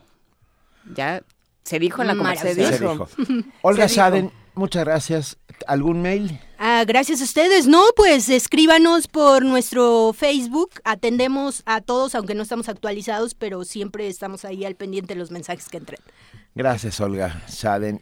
Ya se dijo en la. Se conversación. Se dijo. Olga Se dijo. (laughs) Saden, muchas gracias. ¿Algún mail? Ah, gracias a ustedes. No, pues escríbanos por nuestro Facebook. Atendemos a todos, aunque no estamos actualizados, pero siempre estamos ahí al pendiente de los mensajes que entren. Gracias, Olga Saden.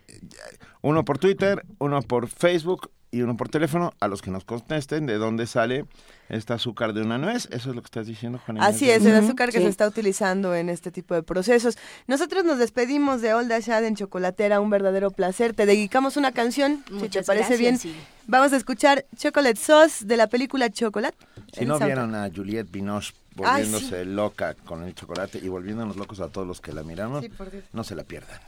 Uno por Twitter, uno por Facebook y uno por teléfono. A los que nos contesten de dónde sale este azúcar de una nuez. Eso es lo que estás diciendo. Inés? Así es, el azúcar que sí. se está utilizando en este tipo de procesos. Nosotros nos despedimos de Olda Shaden Chocolatera, un verdadero placer. Te dedicamos una canción, si te Muchas parece bien. sí. Vamos a escuchar Chocolate Sauce de la película Chocolate. Si no soundtrack. vieron a Juliette Binoche Ay, volviéndose loca con el chocolate y volviéndonos locos a todos los que la miramos, no se la pierdan.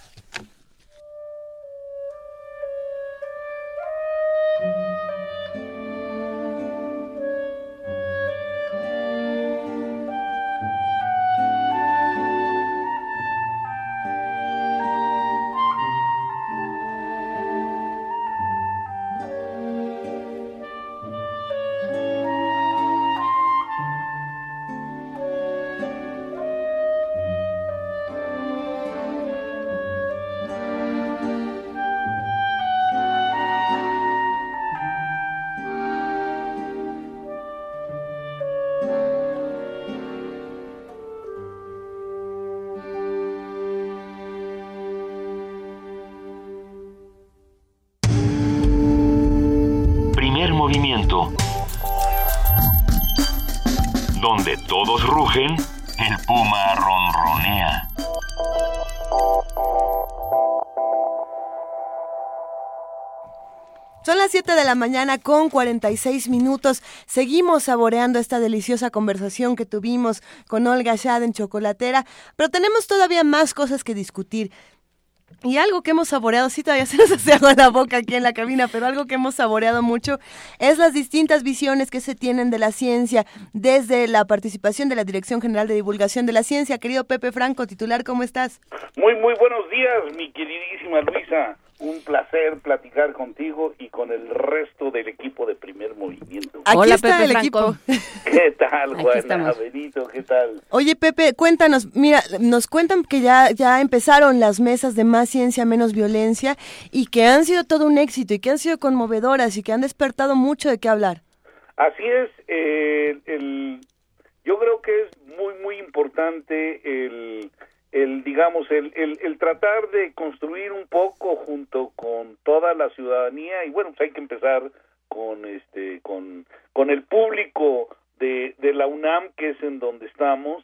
La mañana con 46 minutos. Seguimos saboreando esta deliciosa conversación que tuvimos con Olga Shaden Chocolatera, pero tenemos todavía más cosas que discutir. Y algo que hemos saboreado, sí, todavía se nos (laughs) hace agua la boca aquí en la cabina, pero algo que hemos saboreado mucho es las distintas visiones que se tienen de la ciencia desde la participación de la Dirección General de Divulgación de la Ciencia. Querido Pepe Franco, titular, ¿cómo estás? Muy, muy buenos días, mi queridísima Luisa. Un placer platicar contigo y con el resto del equipo de primer movimiento. Aquí Hola, está Pepe el Franco. equipo. (laughs) ¿Qué tal, Juana? Benito, ¿qué tal? Oye, Pepe, cuéntanos, mira, nos cuentan que ya, ya empezaron las mesas de más ciencia, menos violencia y que han sido todo un éxito y que han sido conmovedoras y que han despertado mucho de qué hablar. Así es, eh, el, yo creo que es muy, muy importante el, el digamos, el, el, el tratar de construir un poco junto con toda la ciudadanía y bueno, pues hay que empezar con este, con, con el público de, de la UNAM, que es en donde estamos,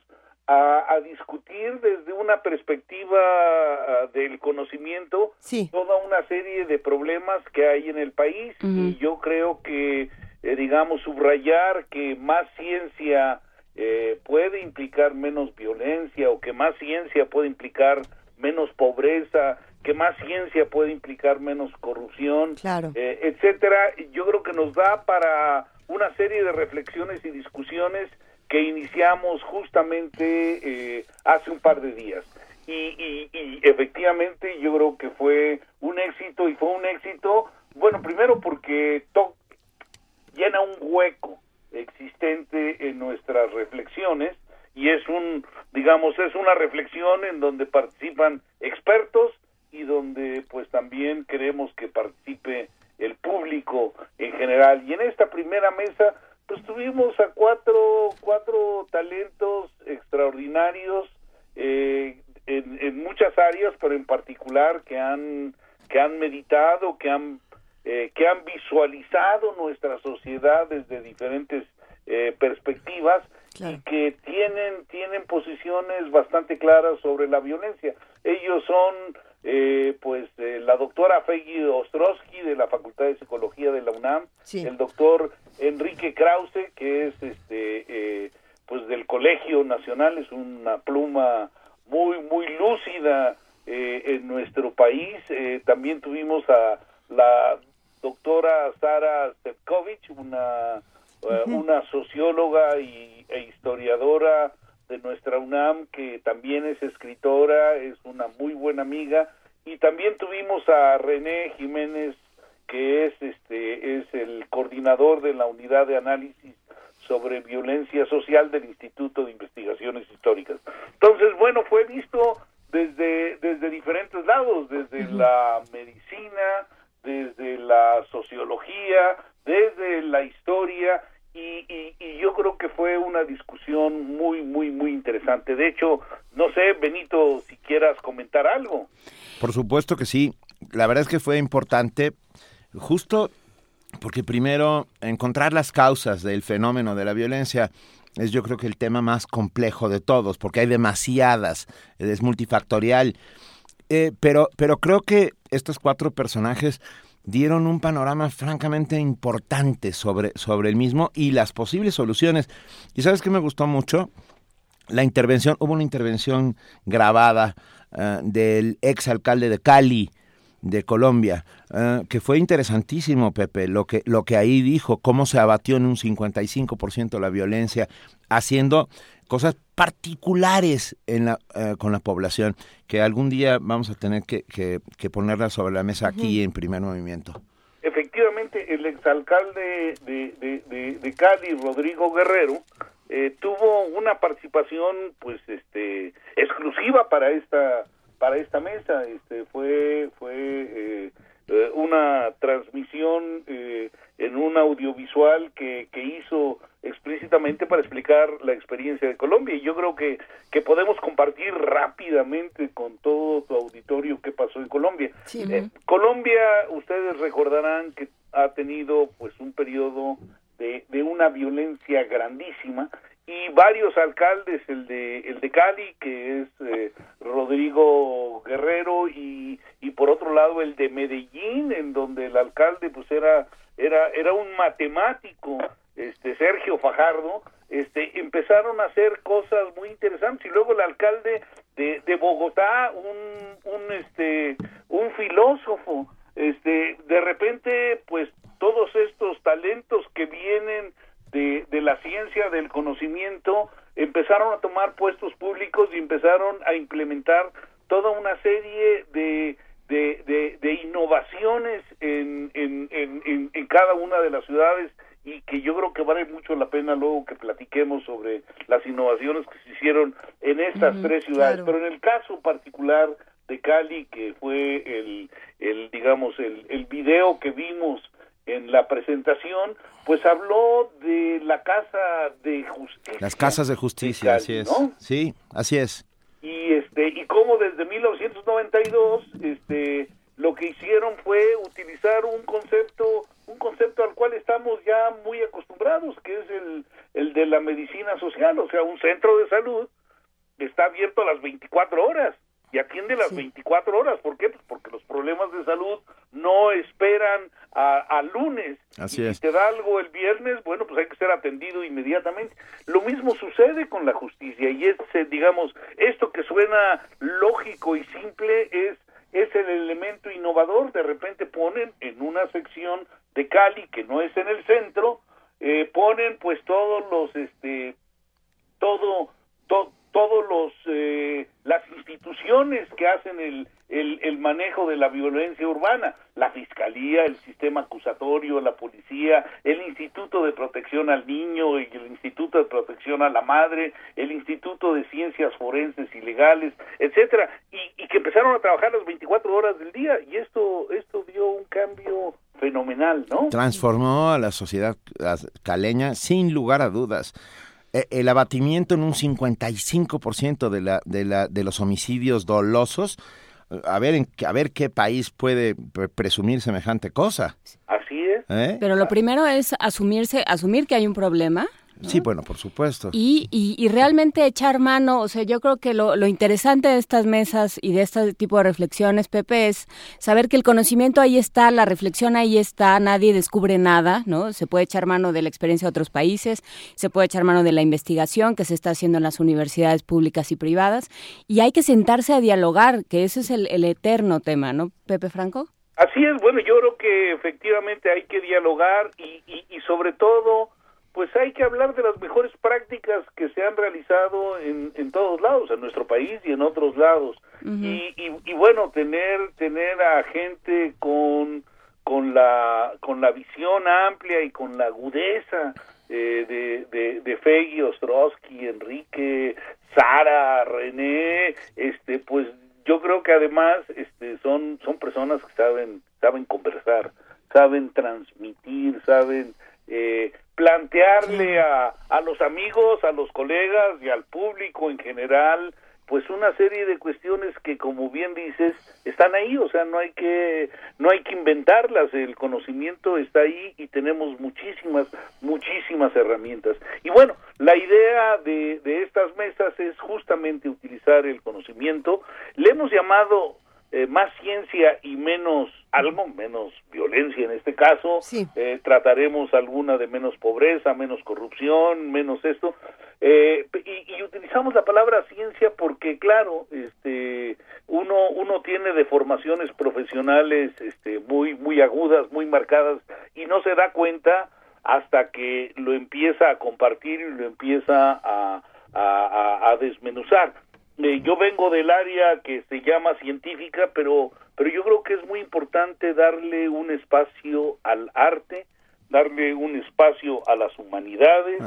a, a discutir desde una perspectiva ah, del conocimiento Sí. toda una serie de problemas que hay en el país y yo creo que eh, digamos subrayar que más ciencia eh, puede implicar menos violencia o que más ciencia puede implicar menos pobreza que más ciencia puede implicar menos corrupción Claro. eh, etcétera yo creo que nos da para una serie de reflexiones y discusiones que iniciamos justamente eh, hace un par de días y, y, y efectivamente yo creo que fue un éxito y fue un éxito bueno primero porque to- llena un hueco existente en nuestras reflexiones y es un digamos es una reflexión en donde participan expertos y donde pues también queremos que participe el público en general. Y en esta primera mesa pues tuvimos a cuatro cuatro talentos extraordinarios eh, en, en muchas áreas pero en particular que han que han meditado que han eh, que han visualizado nuestra sociedad desde diferentes eh, perspectivas y que tienen tienen posiciones bastante claras sobre la violencia. Ellos son eh, pues eh, la doctora Feggy Ostrowski de la Facultad de Psicología de la UNAM, Sí. el doctor Enrique Krause que es este eh, pues del Colegio Nacional es una pluma muy muy lúcida eh, en nuestro país. Eh, también tuvimos a la doctora Sara Stepkovich, una eh, una socióloga y, e historiadora de nuestra UNAM que también es escritora, es una muy buena amiga. Y también tuvimos a René Jiménez que es este es el coordinador de la unidad de análisis sobre violencia social del Instituto de Investigaciones Históricas. Entonces, bueno, fue visto desde desde diferentes lados, desde la medicina, desde la sociología, desde la historia y, yo creo que fue una discusión muy, muy, muy interesante. De hecho, no sé, Benito, si quieras comentar algo. Por supuesto que sí. La verdad es que fue importante, justo porque primero encontrar las causas del fenómeno de la violencia es yo creo que el tema más complejo de todos, porque hay demasiadas, es multifactorial. Eh, pero, pero creo que estos cuatro personajes dieron un panorama francamente importante sobre, sobre el mismo y las posibles soluciones. ¿Y sabes qué me gustó mucho? La intervención, hubo una intervención grabada eh, del ex alcalde de Cali, de Colombia, eh, que fue interesantísimo, Pepe, lo que, lo que ahí dijo, cómo se abatió en un 55% la violencia, haciendo cosas particulares en la, eh, con la población, que algún día vamos a tener que, que, que ponerla sobre la mesa aquí en primer movimiento. Efectivamente, el exalcalde de, de, de, de Cali, Rodrigo Guerrero, eh, tuvo una participación pues este exclusiva para esta para esta mesa este fue fue eh, eh, una transmisión eh, en un audiovisual que, que hizo explícitamente para explicar la experiencia de Colombia y yo creo que, que podemos compartir rápidamente con todo tu auditorio qué pasó en Colombia. Sí. Eh, Colombia, ustedes recordarán que ha tenido pues un periodo de, de una violencia grandísima y varios alcaldes, el de el de Cali que es eh, Rodrigo Guerrero y, y por otro lado el de Medellín en donde el alcalde pues era era era un matemático este Sergio Fajardo este empezaron a hacer cosas muy interesantes y luego el alcalde de, de Bogotá un un este un filósofo este de repente pues todos estos talentos que vienen de, de la ciencia, del conocimiento, empezaron a tomar puestos públicos y empezaron a implementar toda una serie de, de, de, innovaciones en, en, en, en, cada una de las ciudades y que yo creo que vale mucho la pena luego que platiquemos sobre las innovaciones que se hicieron en estas tres ciudades. Pero en el caso particular de Cali, que fue el, el digamos, el, el video que vimos en la presentación, pues habló de la Casa de Justicia. Las casas de justicia, Cali, así es. ¿no? Sí, así es. y este y cómo desde 1992 este lo que hicieron fue utilizar un concepto un concepto al cual estamos ya muy acostumbrados que es el el de la medicina social o sea un centro de salud que está abierto a las 24 horas y atiende las 24 horas ¿por qué? Pues porque los problemas de salud no esperan a, a lunes Así y es. si te da algo el viernes, bueno, pues hay que ser atendido inmediatamente. Lo mismo sucede con la justicia y es, eh, digamos, esto que suena lógico y simple es es el elemento innovador. De repente ponen en una sección de Cali que no es en el centro, eh, ponen pues todos los, este, todo, to- todos los, eh, las instituciones que hacen el, el, el manejo de la violencia urbana, la fiscalía, el sistema acusatorio, la policía, el Instituto de Protección al Niño, y el Instituto de Protección a la Madre, el Instituto de Ciencias Forenses y Legales, etcétera, y, y que empezaron a trabajar las 24 horas del día, y esto, esto dio un cambio fenomenal, ¿no? Transformó a la sociedad caleña sin lugar a dudas. Eh, El abatimiento en un 55% de, la, de, la, de los homicidios dolosos. eh, A ver, en, a ver qué país puede pre- presumir semejante cosa. Así es. ¿Eh? Pero lo primero es asumirse, asumir que hay un problema Sí, bueno, por supuesto. y, y, y realmente echar mano. O sea, yo creo que lo, lo interesante de estas mesas y de este tipo de reflexiones, Pepe, es saber que el conocimiento ahí está, la reflexión ahí está, nadie descubre nada, ¿no? Se puede echar mano de la experiencia de otros países, se puede echar mano de la investigación que se está haciendo en las universidades públicas y privadas, y hay que sentarse a dialogar, que ese es el, el eterno tema, ¿no, Pepe Franco? Así es, bueno, yo creo que efectivamente hay que dialogar y, y, y sobre todo, pues hay que hablar de las mejores prácticas que se han realizado en, en todos lados, en nuestro país y en otros lados. y, y, y bueno, tener tener a gente con con la con la visión amplia y con la agudeza eh, de, de, de Fegui, Ostrowski, Enrique, Sara, René, este, pues yo creo que además este, son son personas que saben saben conversar, saben transmitir, saben eh, plantearle a, a los amigos, a los colegas y al público en general, pues una serie de cuestiones que como bien dices están ahí, o sea, no hay que no hay que inventarlas, el conocimiento está ahí y tenemos muchísimas muchísimas herramientas. Y bueno, la idea de, de estas mesas es justamente utilizar el conocimiento. Le hemos llamado eh, más ciencia y menos algo, menos violencia en este caso. Eh, trataremos alguna de menos pobreza, menos corrupción, menos esto. Eh, y, y utilizamos la palabra ciencia porque, claro, este, uno, uno tiene deformaciones profesionales este, muy, muy agudas, muy marcadas y no se da cuenta hasta que lo empieza a compartir y lo empieza a, a, a- a desmenuzar. Eh, yo vengo del área que se llama científica, pero, pero yo creo que es muy importante darle un espacio al arte, darle un espacio a las humanidades.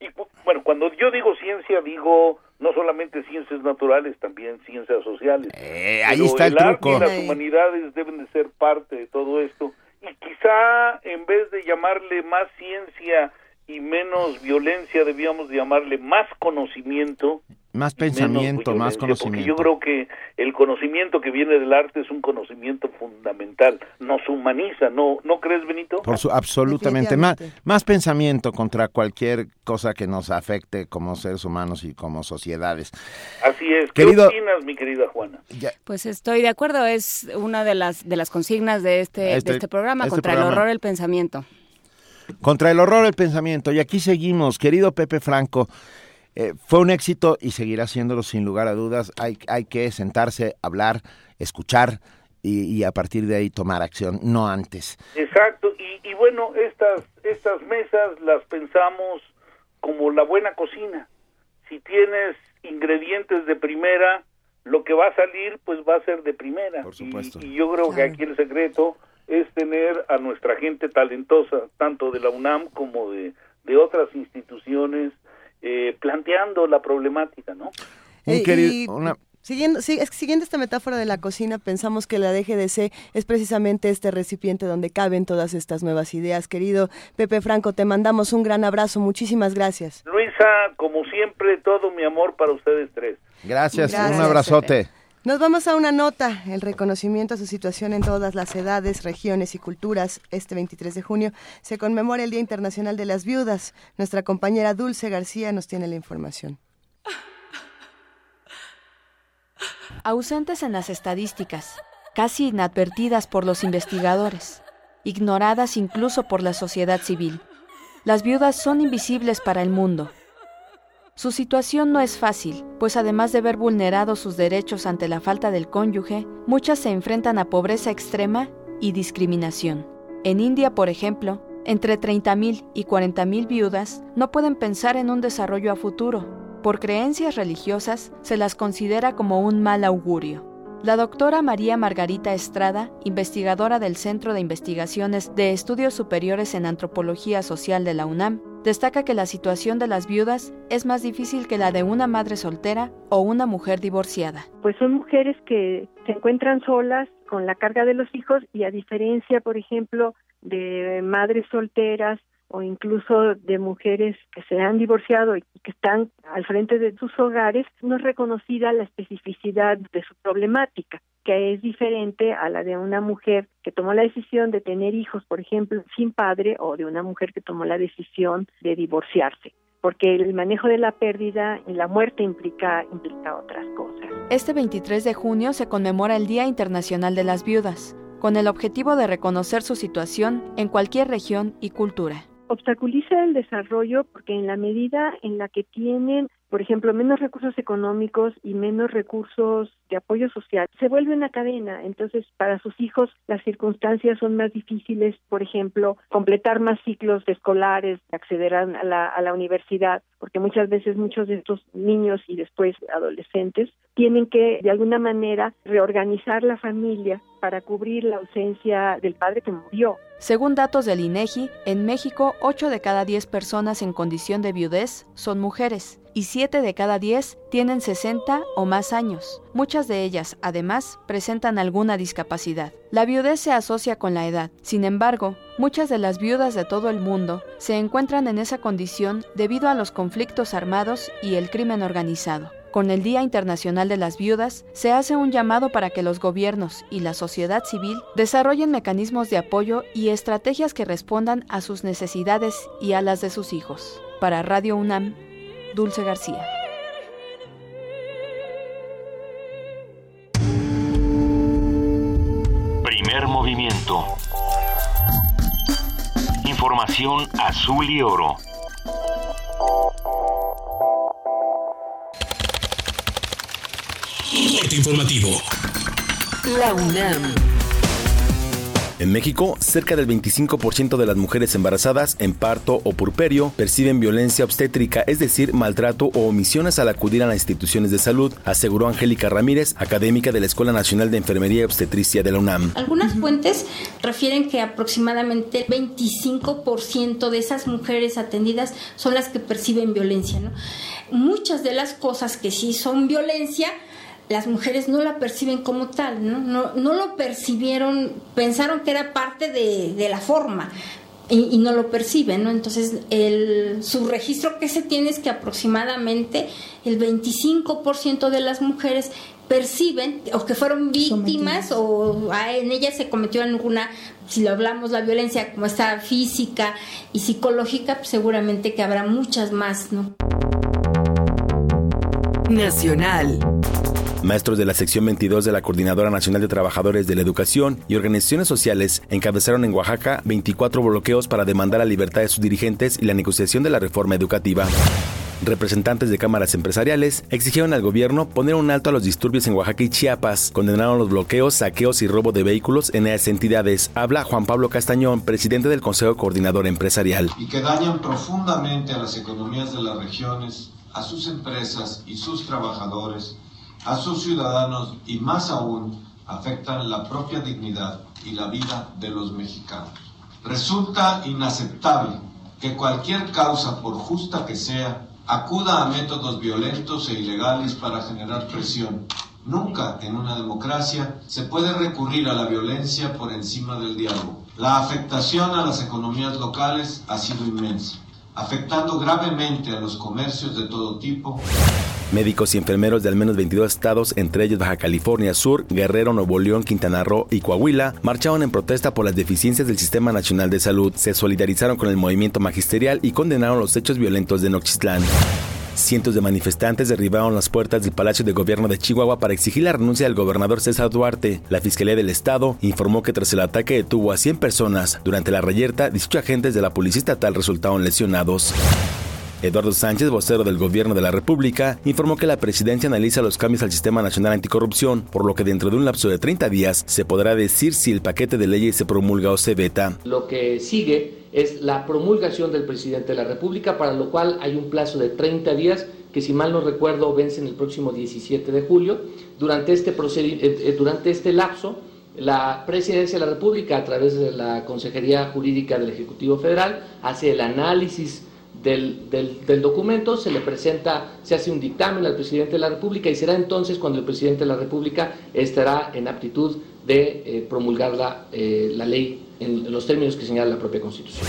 Y cu- bueno, cuando yo digo ciencia, digo no solamente ciencias naturales, también ciencias sociales. Eh, ahí Pero está el arte truco. y las humanidades deben de ser parte de todo esto. Y quizá en vez de llamarle más ciencia y menos violencia, debíamos de llamarle más conocimiento Más pensamiento, más conocimiento. Porque yo creo que el conocimiento que viene del arte es un conocimiento fundamental, nos humaniza, ¿no no crees, Benito? Por su, absolutamente. Más, más pensamiento contra cualquier cosa que nos afecte como seres humanos y como sociedades. Así es. Querido- ¿Qué opinas, mi querida Juana? Pues estoy de acuerdo, es una de las de las consignas de este, Este- de este programa, este contra programa. el horror el pensamiento. Contra el horror, el pensamiento. Y aquí seguimos, querido Pepe Franco. eh, fue un éxito y seguirá siéndolo sin lugar a dudas. Hay, hay que sentarse, hablar, escuchar y, y a partir de ahí tomar acción, no antes. Exacto, y, y bueno, estas, estas mesas las pensamos como la buena cocina. Si tienes ingredientes de primera, lo que va a salir pues va a ser de primera. Por supuesto. Y, y yo creo que aquí el secreto es tener a nuestra gente talentosa, tanto de la UNAM como de, de otras instituciones, eh, planteando la problemática, ¿no? Eh, y- Siguiendo, sí, es que siguiendo esta metáfora de la cocina, pensamos que la DGDC es precisamente este recipiente donde caben todas estas nuevas ideas. Querido Pepe Franco, te mandamos un gran abrazo. Muchísimas gracias. Luisa, como siempre, todo mi amor para ustedes tres. Gracias, Gracias, un abrazote. Nos vamos a una nota, el reconocimiento a su situación en todas las edades, regiones y culturas. Este 23 de junio se conmemora el Día Internacional de las Viudas. Nuestra compañera Dulce García nos tiene la información. ausentes en las estadísticas, casi inadvertidas por los investigadores, ignoradas incluso por la sociedad civil. Las viudas son invisibles para el mundo. Su situación no es fácil, pues además de ver vulnerados sus derechos ante la falta del cónyuge, muchas se enfrentan a pobreza extrema y discriminación. En India, por ejemplo, entre 30.000 y 40.000 viudas no pueden pensar en un desarrollo a futuro. Por creencias religiosas se las considera como un mal augurio. La doctora María Margarita Estrada, investigadora del Centro de Investigaciones de Estudios Superiores en Antropología Social de la UNAM, destaca que la situación de las viudas es más difícil que la de una madre soltera o una mujer divorciada. pues son mujeres que se encuentran solas con la carga de los hijos y a diferencia, por ejemplo, de madres solteras o incluso de mujeres que se han divorciado y que están al frente de sus hogares, no es reconocida la especificidad de su problemática, que es diferente a la de una mujer que tomó la decisión de tener hijos, por ejemplo, sin padre, o de una mujer que tomó la decisión de divorciarse porque el manejo de la pérdida y la muerte implica implica otras cosas. Este 23 de junio se conmemora el Día Internacional de las Viudas, con el objetivo de reconocer su situación en cualquier región y cultura. Obstaculiza el desarrollo porque en la medida en la que tienen, por ejemplo, menos recursos económicos y menos recursos de apoyo social, se vuelve una cadena. Entonces, para sus hijos las circunstancias son más difíciles, por ejemplo, completar más ciclos escolares, acceder a la, a la universidad, porque muchas veces muchos de estos niños y después adolescentes tienen que, de alguna manera, reorganizar la familia para cubrir la ausencia del padre que murió. Según datos del INEGI, en México 8 de cada 10 personas en condición de viudez son mujeres y 7 de cada 10 tienen 60 o más años. Muchas de ellas, además, presentan alguna discapacidad. La viudez se asocia con la edad. Sin embargo, muchas de las viudas de todo el mundo se encuentran en esa condición debido a los conflictos armados y el crimen organizado. Con el Día Internacional de las Viudas, se hace un llamado para que los gobiernos y la sociedad civil desarrollen mecanismos de apoyo y estrategias que respondan a sus necesidades y a las de sus hijos. Para Radio UNAM, Dulce García. Primer movimiento. Información azul y oro. Corte informativo. La UNAM. En México, cerca del 25% de las mujeres embarazadas en parto o purperio perciben violencia obstétrica, es decir, maltrato o omisiones al acudir a las instituciones de salud, aseguró Angélica Ramírez, académica de la Escuela Nacional de Enfermería y Obstetricia de la UNAM. Algunas fuentes refieren que aproximadamente el 25% de esas mujeres atendidas son las que perciben violencia. Muchas de las cosas que sí son violencia, las mujeres no la perciben como tal, ¿no? No, no lo percibieron, pensaron que era parte de, de la forma. Y, y, no lo perciben, ¿no? Entonces, el, su registro que se tiene es que aproximadamente el 25% de las mujeres perciben o que fueron víctimas o a, en ellas se cometió alguna, si lo hablamos, la violencia como está física y psicológica, pues seguramente que habrá muchas más, ¿no? Nacional. Maestros de la sección 22 de la Coordinadora Nacional de Trabajadores de la Educación y organizaciones sociales encabezaron en Oaxaca 24 bloqueos para demandar la libertad de sus dirigentes y la negociación de la reforma educativa. Representantes de cámaras empresariales exigieron al gobierno poner un alto a los disturbios en Oaxaca y Chiapas. Condenaron los bloqueos, saqueos y robo de vehículos en esas entidades. Habla Juan Pablo Castañón, presidente del Consejo Coordinador Empresarial. Y que dañan profundamente a las economías de las regiones, a sus empresas y sus trabajadores, a sus ciudadanos y más aún afectan la propia dignidad y la vida de los mexicanos. Resulta inaceptable que cualquier causa, por justa que sea, acuda a métodos violentos e ilegales para generar presión. Nunca en una democracia se puede recurrir a la violencia por encima del diálogo. La afectación a las economías locales ha sido inmensa, afectando gravemente a los comercios de todo tipo. Médicos y enfermeros de al menos 22 estados, entre ellos Baja California Sur, Guerrero, Nuevo León, Quintana Roo y Coahuila, marcharon en protesta por las deficiencias del Sistema Nacional de Salud, se solidarizaron con el movimiento magisterial y condenaron los hechos violentos de Nochitlán. Cientos de manifestantes derribaron las puertas del Palacio de Gobierno de Chihuahua para exigir la renuncia del gobernador César Duarte. La Fiscalía del Estado informó que tras el ataque detuvo a 100 personas. Durante la reyerta, 18 agentes de la Policía Estatal resultaron lesionados. Eduardo Sánchez, vocero del Gobierno de la República, informó que la presidencia analiza los cambios al Sistema Nacional Anticorrupción, por lo que dentro de un lapso de 30 días se podrá decir si el paquete de leyes se promulga o se veta. Lo que sigue es la promulgación del presidente de la República, para lo cual hay un plazo de 30 días que si mal no recuerdo vencen el próximo 17 de julio. Durante este, eh, durante este lapso, la Presidencia de la República, a través de la Consejería Jurídica del Ejecutivo Federal, hace el análisis del, del, documento, se le presenta, se hace un dictamen al presidente de la República y será entonces cuando el presidente de la República estará en aptitud de eh, promulgar la, eh, la ley en los términos que señala la propia Constitución.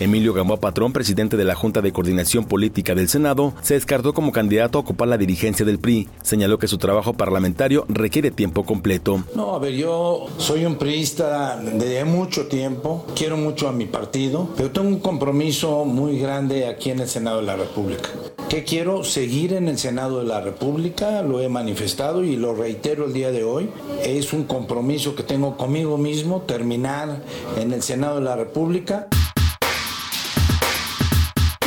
Emilio Gamboa Patrón, presidente de la Junta de Coordinación Política del Senado, se descartó como candidato a ocupar la dirigencia del PRI. Señaló que su trabajo parlamentario requiere tiempo completo. No, a ver, yo soy un priista desde mucho tiempo, quiero mucho a mi partido, pero tengo un compromiso muy grande aquí en el Senado de la República. ¿Qué quiero? Seguir en el Senado de la República, lo he manifestado y lo reitero el día de hoy. Es un compromiso que tengo conmigo mismo, terminar en el Senado de la República.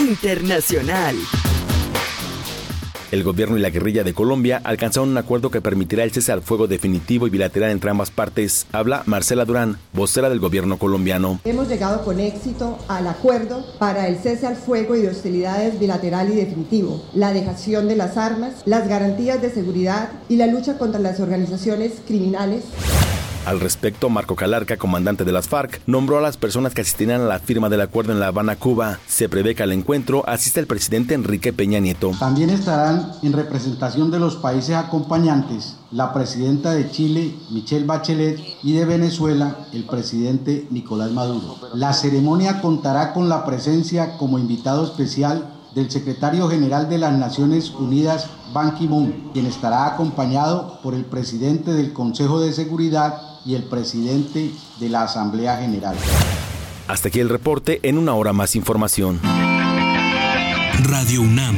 Internacional. El gobierno y la guerrilla de Colombia alcanzaron un acuerdo que permitirá el cese al fuego definitivo y bilateral entre ambas partes. Habla Marcela Durán, vocera del gobierno colombiano. Hemos llegado con éxito al acuerdo para el cese al fuego y de hostilidades bilateral y definitivo, la dejación de las armas, las garantías de seguridad y la lucha contra las organizaciones criminales. Al respecto, Marco Calarca, comandante de las FARC, nombró a las personas que asistirán a la firma del acuerdo en La Habana, Cuba. Se prevé que al encuentro asista el presidente Enrique Peña Nieto. También estarán en representación de los países acompañantes la presidenta de Chile, Michelle Bachelet, y de Venezuela, el presidente Nicolás Maduro. La ceremonia contará con la presencia como invitado especial del secretario general de las Naciones Unidas, Ban Ki-moon, quien estará acompañado por el presidente del Consejo de Seguridad y el presidente de la Asamblea General. Hasta aquí el reporte, en una hora más información. Radio UNAM,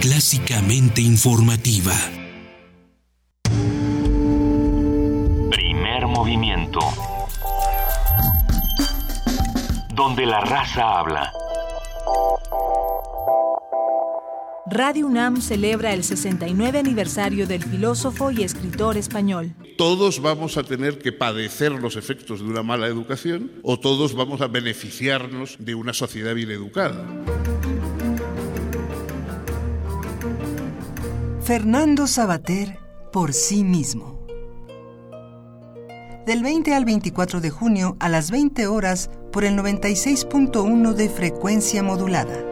clásicamente informativa. Primer movimiento. Donde la raza habla. Radio UNAM celebra el 69 aniversario del filósofo y escritor español. Todos vamos a tener que padecer los efectos de una mala educación o todos vamos a beneficiarnos de una sociedad bien educada. Fernando Sabater por sí mismo. Del 20 al 24 de junio a las 20 horas por el 96.1 de frecuencia modulada.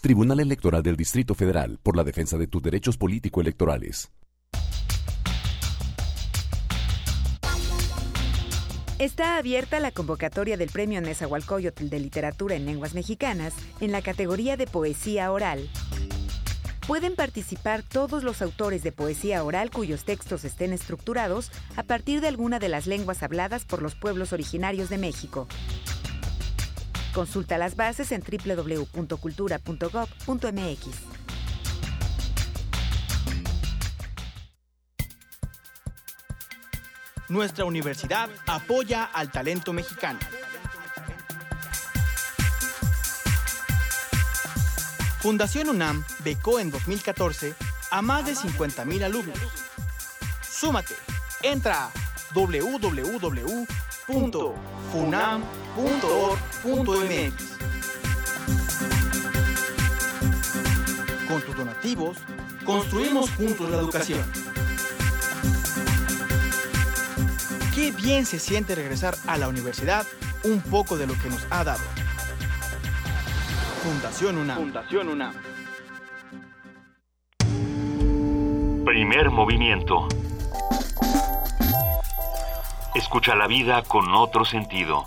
Tribunal Electoral del Distrito Federal por la defensa de tus derechos político-electorales. Está abierta la convocatoria del Premio Nezahualcóyotl de Literatura en Lenguas Mexicanas en la categoría de poesía oral. Pueden participar todos los autores de poesía oral cuyos textos estén estructurados a partir de alguna de las lenguas habladas por los pueblos originarios de México. Consulta las bases en www.cultura.gov.mx. nuestra universidad apoya al talento mexicano. Fundación UNAM becó en 2014 a más de 50.000 alumnos. Súmate, entra a www.funam.org.mx. Con tus donativos, construimos juntos la educación. Qué bien se siente regresar a la universidad un poco de lo que nos ha dado. Fundación UNAM. Fundación UNAM. Primer movimiento. Escucha la vida con otro sentido.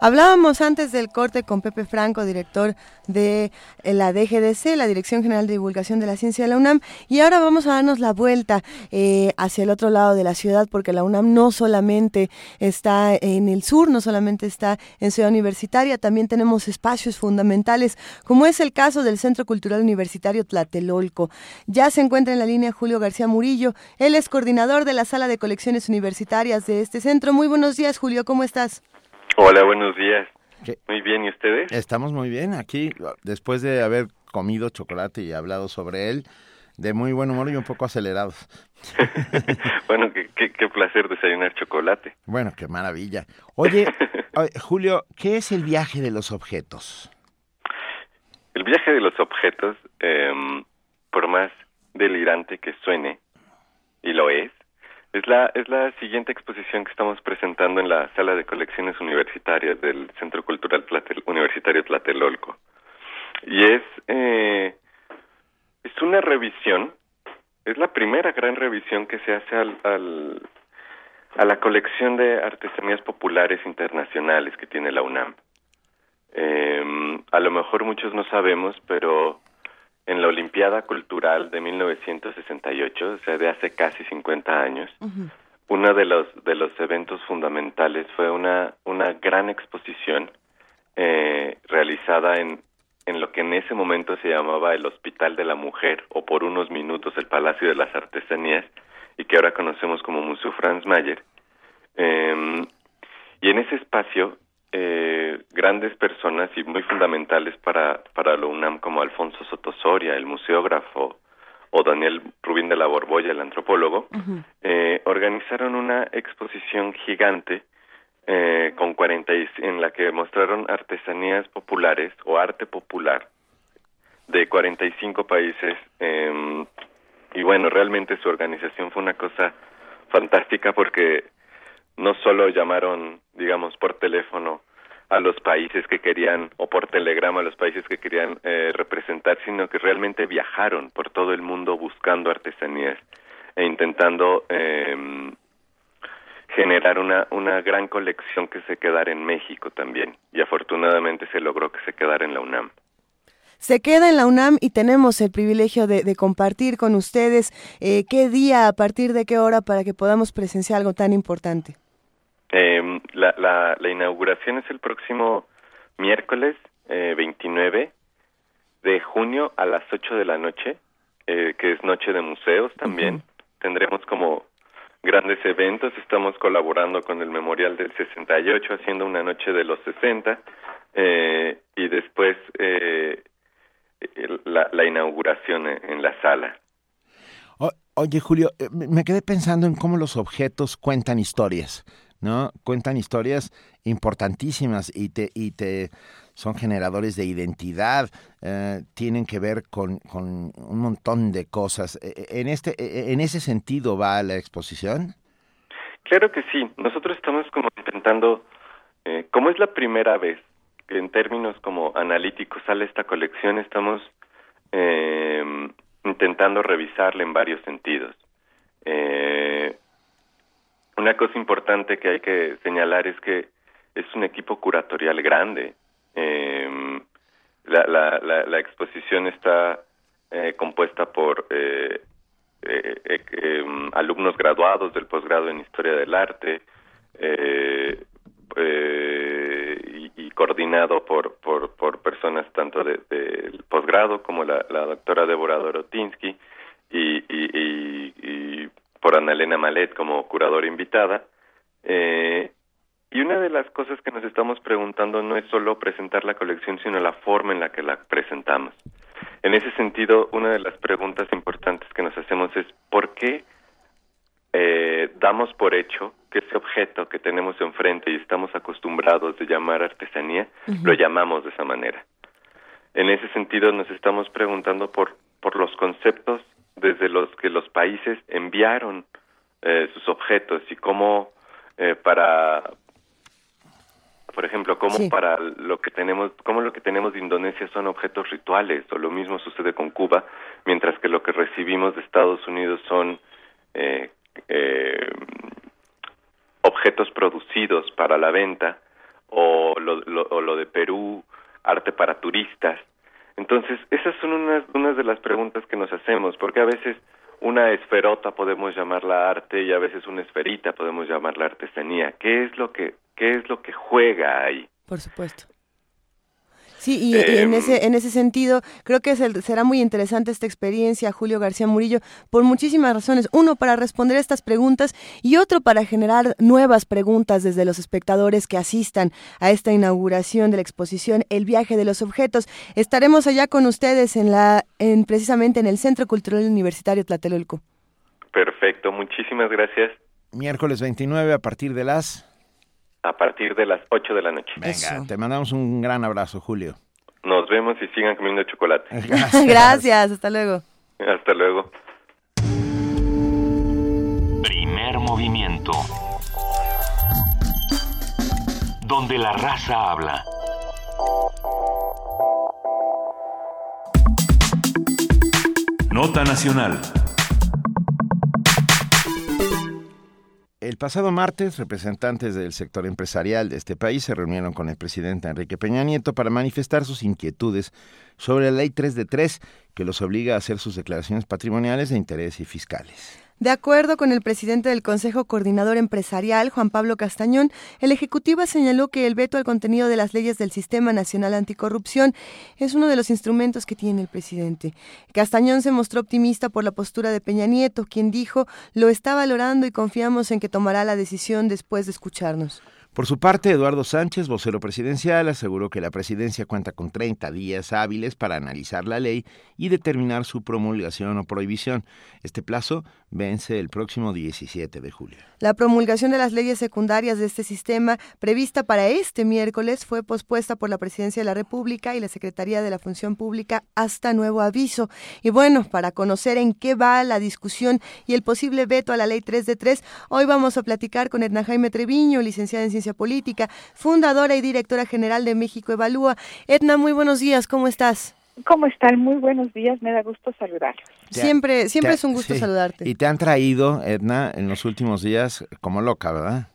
Hablábamos antes del corte con Pepe Franco, director de eh, la DGDC, la Dirección General de Divulgación de la Ciencia de la UNAM, y ahora vamos a darnos la vuelta eh, hacia el otro lado de la ciudad, porque la UNAM no solamente está en el sur, no solamente está en Ciudad Universitaria, también tenemos espacios fundamentales, como es el caso del Centro Cultural Universitario Tlatelolco. Ya se encuentra en la línea Julio García Murillo, él es coordinador de la Sala de Colecciones Universitarias de este centro. Muy buenos días, Julio, ¿cómo estás? Hola, buenos días. Muy bien, ¿y ustedes? Estamos muy bien aquí, después de haber comido chocolate y hablado sobre él, de muy buen humor y un poco acelerados. (laughs) bueno, qué, qué, placer desayunar chocolate. Bueno, qué maravilla. (laughs) Oye, Julio, ¿qué es el viaje de los objetos? El viaje de los objetos, em, por más delirante que suene, y lo es, es la, es la siguiente exposición que estamos presentando en la sala de colecciones universitarias del Centro Cultural Universitario Tlatelolco. Y es, eh, es una revisión, es la primera gran revisión que se hace al, al, a la colección de artesanías populares internacionales que tiene la UNAM. Eh, a lo mejor muchos no sabemos, pero en la Olimpiada Cultural de 1968, o sea, de hace casi 50 años, uno de los de los eventos fundamentales fue una una gran exposición eh, realizada en en lo que en ese momento se llamaba el Hospital de la Mujer o por unos minutos el Palacio de las Artesanías y que ahora conocemos como Museo Franz Mayer. Eh, y en ese espacio eh, grandes personas y muy fundamentales para, para la UNAM como Alfonso Sotosoria, el museógrafo, o Daniel Rubín de la Borbolla, el antropólogo, eh, organizaron una exposición gigante eh, con 40 en la que mostraron artesanías populares o arte popular de 45 países eh, y bueno, realmente su organización fue una cosa fantástica porque no solo llamaron, digamos, por teléfono a los países que querían, o por telegrama a los países que querían eh, representar, sino que realmente viajaron por todo el mundo buscando artesanías e intentando eh, generar una, una gran colección que se quedara en México también. Y afortunadamente se logró que se quedara en la UNAM se queda en la UNAM y tenemos el privilegio de, compartir con ustedes eh, qué día, a partir de qué hora, para que podamos presenciar algo tan importante. Eh, la, la, la, inauguración es el próximo miércoles eh, 29 de junio a las 8 de la noche, eh, que es Noche de Museos también. Tendremos como grandes eventos, estamos colaborando con el Memorial del 68, haciendo una noche de los 60, eh, y después eh, la, la, inauguración en la sala. oye, Julio, eh, me quedé pensando en cómo los objetos cuentan historias. ¿No? Cuentan historias importantísimas y te, y te son generadores de identidad, eh, tienen que ver con, con, un montón de cosas. E, e, ¿En, este, e, ¿En ese sentido va la exposición? Claro que sí. Nosotros estamos como intentando, eh, como es la primera vez que en términos como analíticos sale esta colección, estamos eh, intentando revisarla en varios sentidos. Eh, una cosa importante que hay que señalar es que es un equipo curatorial grande. Eh, la, la, la, la, exposición está eh, compuesta por eh, eh, eh em, alumnos graduados del posgrado en Historia del Arte eh, y, y, coordinado por, por, por personas tanto del de, posgrado como la doctora Débora Dorotinsky y, y, y, por Ana Elena Malet como curadora invitada. Eh, y una de las cosas que nos estamos preguntando no es solo presentar la colección, sino la forma en la que la presentamos. En ese sentido, una de las preguntas importantes que nos hacemos es ¿por qué eh, damos por hecho que ese objeto que tenemos enfrente y estamos acostumbrados de llamar artesanía, lo llamamos de esa manera? En ese sentido, nos estamos preguntando por, por los conceptos desde los que los países enviaron eh, sus objetos y cómo eh, para por ejemplo, cómo para lo que tenemos, cómo lo que tenemos de Indonesia son objetos rituales, o lo mismo sucede con Cuba, mientras que lo que recibimos de Estados Unidos son eh, eh, objetos producidos para la venta, o lo, o lo de Perú, arte para turistas. Entonces, esas son unas, unas de las preguntas que nos hacemos, porque a veces una esferota podemos llamarla arte y a veces una esferita podemos llamarla artesanía. ¿Qué es lo que qué es lo que juega ahí? Por supuesto. Sí, y, en, ese, en ese sentido, creo que será muy interesante esta experiencia, Julio García Murillo, por muchísimas razones. Uno, para responder estas preguntas y otro, para generar nuevas preguntas desde los espectadores que asistan a esta inauguración de la exposición El viaje de los objetos. Estaremos allá con ustedes en la, en, precisamente en el Centro Cultural Universitario Tlatelolco. Perfecto, muchísimas gracias. Miércoles 29 a partir de las a partir de las 8 de la noche. Venga, te mandamos un gran abrazo, Julio. Nos vemos y sigan comiendo chocolate. (laughs) (laughs) Gracias. hasta luego. Hasta luego. Primer movimiento. Donde la raza habla. Nota Nacional. El pasado martes, representantes del sector empresarial de este país se reunieron con el presidente Enrique Peña Nieto para manifestar sus inquietudes sobre la ley 3 de 3 que los obliga a hacer sus declaraciones patrimoniales de interés y fiscales. De acuerdo con el presidente del Consejo Coordinador Empresarial, Juan Pablo Castañón, el Ejecutivo señaló que el veto al contenido de las leyes del Sistema Nacional Anticorrupción es uno de los instrumentos que tiene el presidente. Castañón se mostró optimista por la postura de Peña Nieto, quien dijo lo está valorando y confiamos en que tomará la decisión después de escucharnos. Por su parte, Eduardo Sánchez, vocero presidencial, aseguró que la presidencia cuenta con 30 días hábiles para analizar la ley y determinar su promulgación o prohibición. Este plazo vence el próximo 17 de julio. La promulgación de las leyes secundarias de este sistema, prevista para este miércoles, fue pospuesta por la Presidencia de la República y la Secretaría de la Función Pública hasta nuevo aviso. Y bueno, para conocer en qué va la discusión y el posible veto a la ley 3 de 3, hoy vamos a platicar con Edna Jaime Treviño, licenciada en Ciencia Política, fundadora y directora general de México Evalúa. Edna, muy buenos días, ¿cómo estás? ¿Cómo están? Muy buenos días, me da gusto saludarlos. Siempre, siempre es un gusto saludarte. Y te han traído, Edna, en los últimos días como loca, ¿verdad?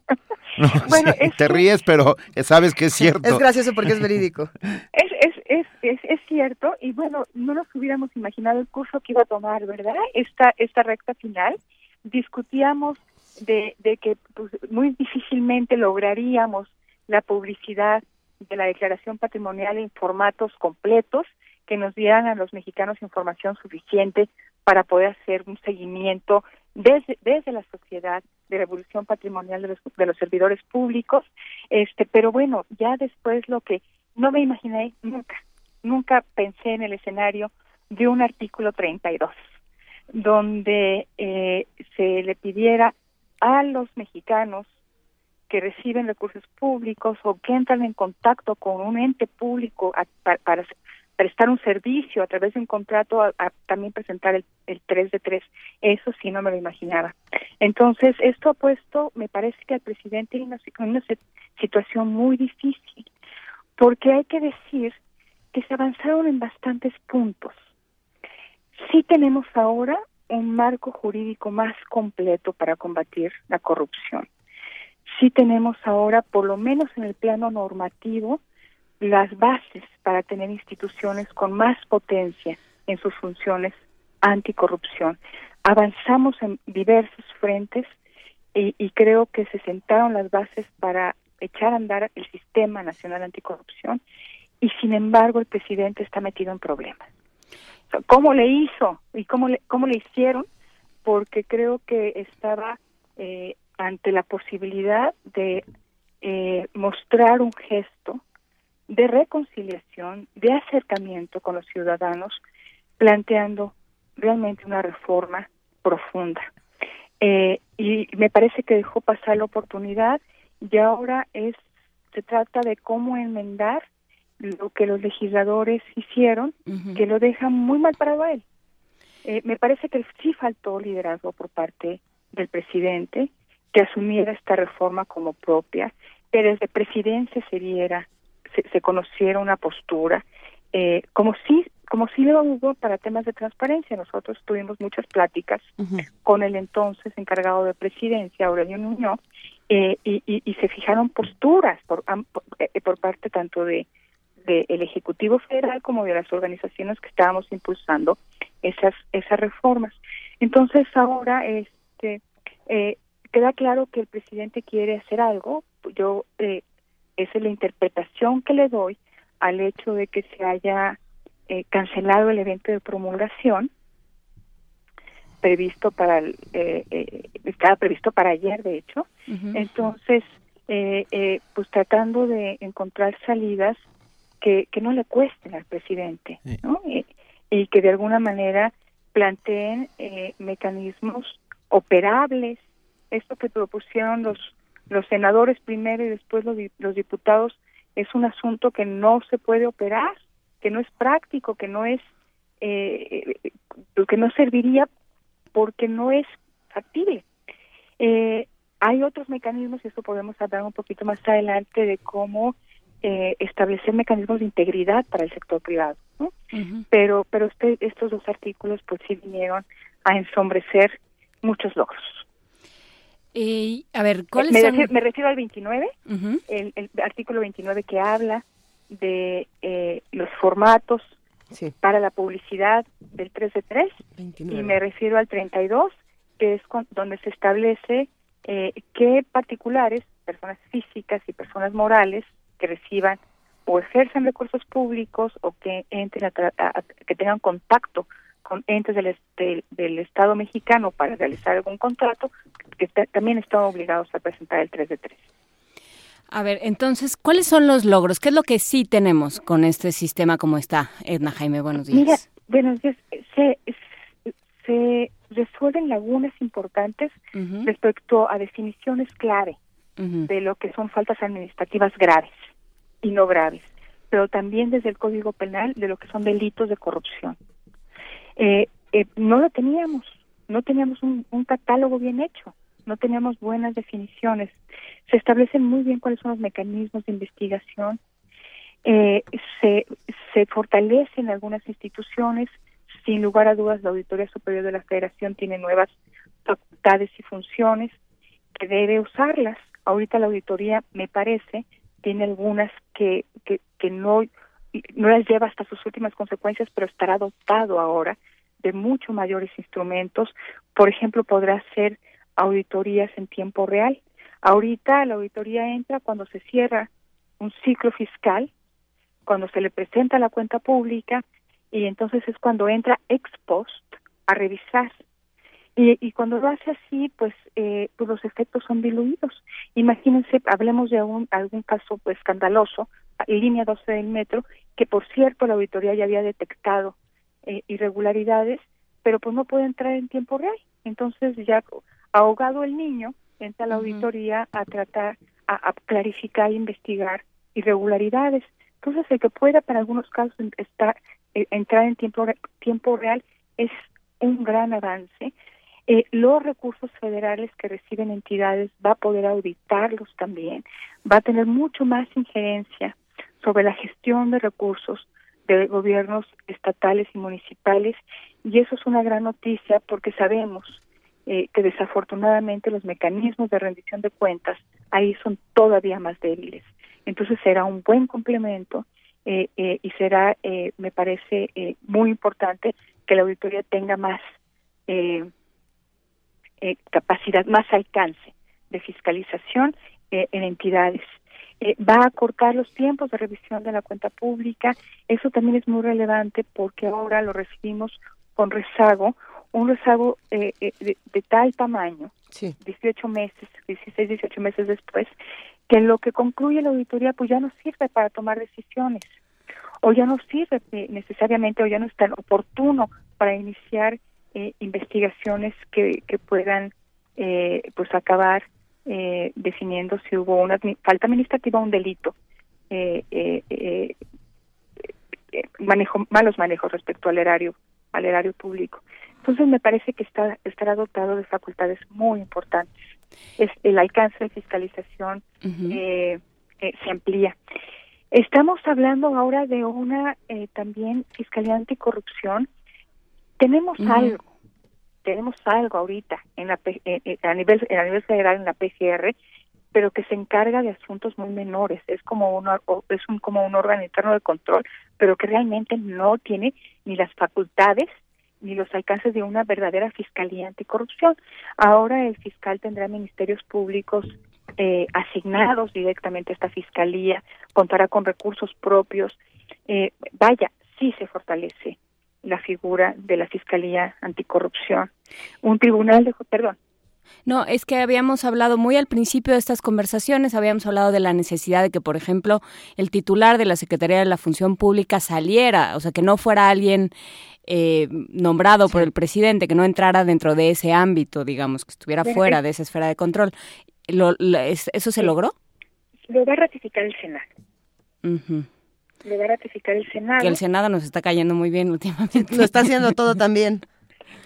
(laughs) bueno, te ríes, pero sabes que es cierto. Es gracioso porque es verídico. (laughs) es, es, es, es, es cierto, y bueno, no nos hubiéramos imaginado el curso que iba a tomar, ¿verdad? Esta, esta recta final. Discutíamos de, de que pues, muy difícilmente lograríamos la publicidad de la declaración patrimonial en formatos completos que nos dieran a los mexicanos información suficiente para poder hacer un seguimiento desde, desde la sociedad de la evolución patrimonial de los, de los servidores públicos, este, pero bueno, ya después lo que no me imaginé nunca, nunca pensé en el escenario de un artículo 32, donde eh, se le pidiera a los mexicanos que reciben recursos públicos o que entran en contacto con un ente público para, prestar un servicio a través de un contrato a, también presentar el, el 3 de 3. Eso sí no me lo imaginaba. Entonces, esto ha puesto, me parece que al presidente en una, una situación muy difícil, porque hay que decir que se avanzaron en bastantes puntos. Sí tenemos ahora un marco jurídico más completo para combatir la corrupción. Sí tenemos ahora, por lo menos en el plano normativo, las bases para tener instituciones con más potencia en sus funciones anticorrupción. Avanzamos en diversos frentes y, y, creo que se sentaron las bases para echar a andar el sistema nacional anticorrupción y sin embargo el presidente está metido en problemas. Cómo le hizo y cómo le, cómo le hicieron, porque creo que estaba eh, ante la posibilidad de eh, mostrar un gesto de reconciliación, de acercamiento con los ciudadanos, planteando realmente una reforma profunda. Eh, y me parece que dejó pasar la oportunidad y ahora es se trata de cómo enmendar lo que los legisladores hicieron, que lo dejan muy mal parado a él. Eh, me parece que sí faltó liderazgo por parte del presidente, que asumiera esta reforma como propia, que desde presidencia se diera, se, conociera una postura, eh, como si como si lo hubo para temas de transparencia. Nosotros tuvimos muchas pláticas con el entonces encargado de presidencia, Aurelio Nuño, eh, y, y, se fijaron posturas por, eh, por parte tanto de del Ejecutivo Federal como de las organizaciones que estábamos impulsando esas esas reformas. Entonces ahora este eh, queda claro que el presidente quiere hacer algo. Yo eh, esa es la interpretación que le doy al hecho de que se haya eh, cancelado el evento de promulgación previsto para el, eh, eh, estaba previsto para ayer de hecho entonces pues tratando de encontrar salidas que, que no le cuesten al presidente, ¿no? Y, que de alguna manera planteen eh, mecanismos operables. Esto que propusieron los los senadores primero y después los, los diputados es un asunto que no se puede operar, que no es práctico, que no es eh, que no serviría porque no es factible. Eh, hay otros mecanismos, y esto podemos hablar un poquito más adelante, de cómo eh, establecer mecanismos de integridad para el sector privado. ¿no? Pero, pero este, estos dos artículos pues sí vinieron a ensombrecer muchos logros. Y, a ver, ¿cuáles me, son? refiero, me refiero al 29, el, el, artículo 29 que habla de eh, los formatos para la publicidad del 3 de 3 y me refiero al 32, que es donde se establece eh, qué particulares, personas físicas y personas morales, que reciban o ejercen recursos públicos o que entren a, que tengan contacto con entes del, del, Estado mexicano para realizar algún contrato, que también están obligados a presentar el 3 de 3. A ver, entonces, ¿cuáles son los logros? ¿Qué es lo que sí tenemos con este sistema como está? Edna Jaime, buenos días. Mira, buenos días. Se, se resuelven lagunas importantes respecto a definiciones clave de lo que son faltas administrativas graves y no graves, pero también desde el Código Penal de lo que son delitos de corrupción. Eh, eh, no lo teníamos, no teníamos un, catálogo bien hecho, no teníamos buenas definiciones. Se establecen muy bien cuáles son los mecanismos de investigación, eh, se, se fortalecen algunas instituciones, sin lugar a dudas la Auditoría Superior de la Federación tiene nuevas facultades y funciones que debe usarlas. Ahorita la auditoría, me parece, tiene algunas que, que, que no, no las lleva hasta sus últimas consecuencias, pero estará dotado ahora de mucho mayores instrumentos. Por ejemplo, podrá hacer auditorías en tiempo real. Ahorita la auditoría entra cuando se cierra un ciclo fiscal, cuando se le presenta la cuenta pública y entonces es cuando entra ex post a revisar y, y cuando lo hace así, pues, eh, pues los efectos son diluidos. Imagínense, hablemos de algún, algún caso pues, escandaloso, línea 12 del metro, que por cierto la auditoría ya había detectado eh, irregularidades, pero pues no puede entrar en tiempo real. Entonces ya ahogado el niño, entra la auditoría a tratar, a, clarificar e investigar irregularidades. Entonces el que pueda para algunos casos estar, eh, entrar en tiempo, tiempo real es un gran avance eh, los recursos federales que reciben entidades va a poder auditarlos también, va a tener mucho más injerencia sobre la gestión de recursos de gobiernos estatales y municipales y eso es una gran noticia porque sabemos eh, que desafortunadamente los mecanismos de rendición de cuentas ahí son todavía más débiles. Entonces será un buen complemento eh, eh, y será, eh, me parece, eh, muy importante que la auditoría tenga más eh, capacidad, más alcance de fiscalización eh, en entidades. eh, va a cortar los tiempos de revisión de la cuenta pública. Eso también es muy relevante porque ahora lo recibimos con rezago, un rezago eh, eh, de, tal tamaño, 18 meses, 16, 18 meses después, que lo que concluye la auditoría pues ya no sirve para tomar decisiones o ya no sirve necesariamente o ya no es tan oportuno para iniciar investigaciones que, que puedan pues acabar eh, definiendo si hubo una falta administrativa o un delito, eh, eh, eh, manejo, malos manejos respecto al erario, al erario público. Entonces me parece que está estará dotado de facultades muy importantes. Es, el alcance de fiscalización se amplía. Estamos hablando ahora de una también fiscalía anticorrupción. Tenemos algo tenemos algo ahorita en la, a nivel a nivel federal en la PGR pero que se encarga de asuntos muy menores. Es como un es un como un órgano interno de control pero que realmente no tiene ni las facultades ni los alcances de una verdadera fiscalía anticorrupción. Ahora el fiscal tendrá ministerios públicos eh, asignados directamente a esta fiscalía contará con recursos propios. Eh, vaya sí se fortalece la figura de la Fiscalía Anticorrupción. Un tribunal de... Perdón. No, es que habíamos hablado muy al principio de estas conversaciones, habíamos hablado de la necesidad de que, por ejemplo, el titular de la Secretaría de la Función Pública saliera, o sea, que no fuera alguien eh, nombrado por el presidente, que no entrara dentro de ese ámbito, digamos, que estuviera fuera de esa esfera de control. Lo, ¿Eso se logró? Lo va a ratificar el Senado le va a ratificar el Senado. Que el Senado nos está cayendo muy bien últimamente. (laughs) Lo está haciendo todo también.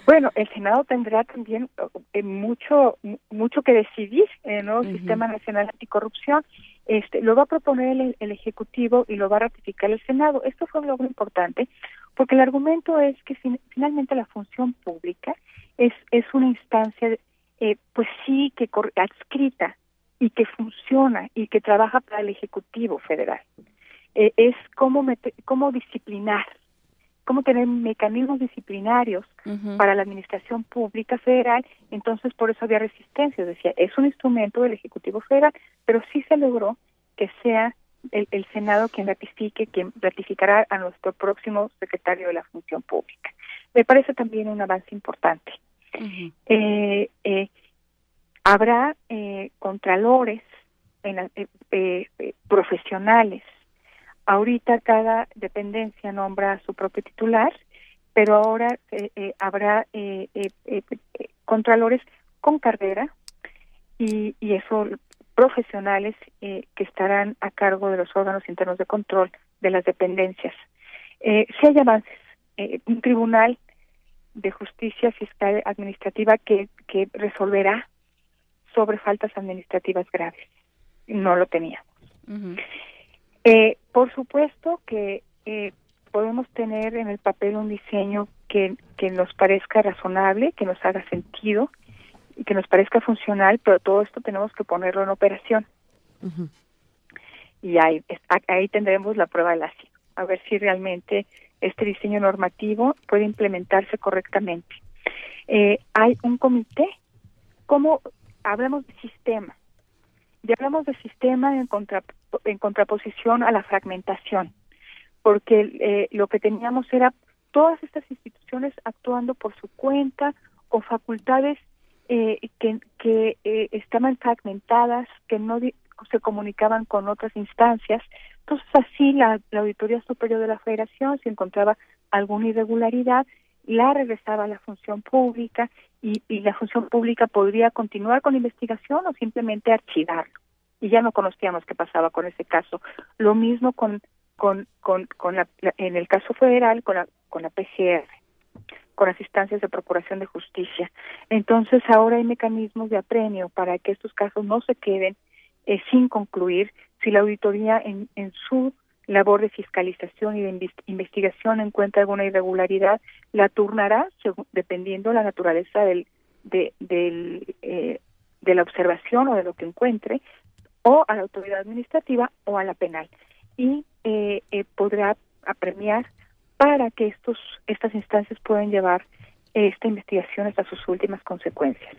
Bueno, el Senado tendrá también eh, mucho mucho que decidir en el nuevo Sistema Nacional Anticorrupción. Este, lo va a proponer el, Ejecutivo y lo va a ratificar el Senado. Esto fue un logro importante porque el argumento es que finalmente la función pública es, es una instancia, eh, pues sí, que adscrita y que funciona y que trabaja para el Ejecutivo Federal. Eh, es cómo, cómo disciplinar, cómo tener mecanismos disciplinarios para la administración pública federal, entonces por eso había resistencia, decía, es un instrumento del Ejecutivo Federal, pero sí se logró que sea el, Senado quien ratifique, quien ratificará a nuestro próximo secretario de la Función Pública. Me parece también un avance importante. Eh, eh, habrá contralores en, profesionales Ahorita cada dependencia nombra a su propio titular, pero ahora eh, eh, habrá eh, contralores con carrera y, y eso profesionales que estarán a cargo de los órganos internos de control de las dependencias. si hay avances, un tribunal de justicia fiscal administrativa que, que resolverá sobre faltas administrativas graves. No lo teníamos. Eh, por supuesto que eh, podemos tener en el papel un diseño que, que nos parezca razonable, que nos haga sentido y que nos parezca funcional, pero todo esto tenemos que ponerlo en operación. Y ahí, ahí tendremos la prueba de la a ver si realmente este diseño normativo puede implementarse correctamente. Eh, hay un comité, como hablamos de sistema, ya hablamos de sistema en, contra, en contraposición a la fragmentación, porque eh, lo que teníamos era todas estas instituciones actuando por su cuenta con facultades eh, que, que eh, estaban fragmentadas, que no se comunicaban con otras instancias. Entonces así la, la Auditoría Superior de la Federación, si encontraba alguna irregularidad, la regresaba a la función pública y, y la función pública podría continuar con la investigación o simplemente archivarlo y ya no conocíamos qué pasaba con ese caso. Lo mismo con con con, con la, en el caso federal con la con la PGR, con las instancias de procuración de justicia. Entonces ahora hay mecanismos de apremio para que estos casos no se queden eh, sin concluir si la auditoría en, en su labor de fiscalización y de investigación encuentra alguna irregularidad, la turnará dependiendo la naturaleza del, de, del, eh, de la observación o de lo que encuentre o a la autoridad administrativa o a la penal y eh, eh, podrá apremiar para que estos estas instancias puedan llevar esta investigación hasta sus últimas consecuencias.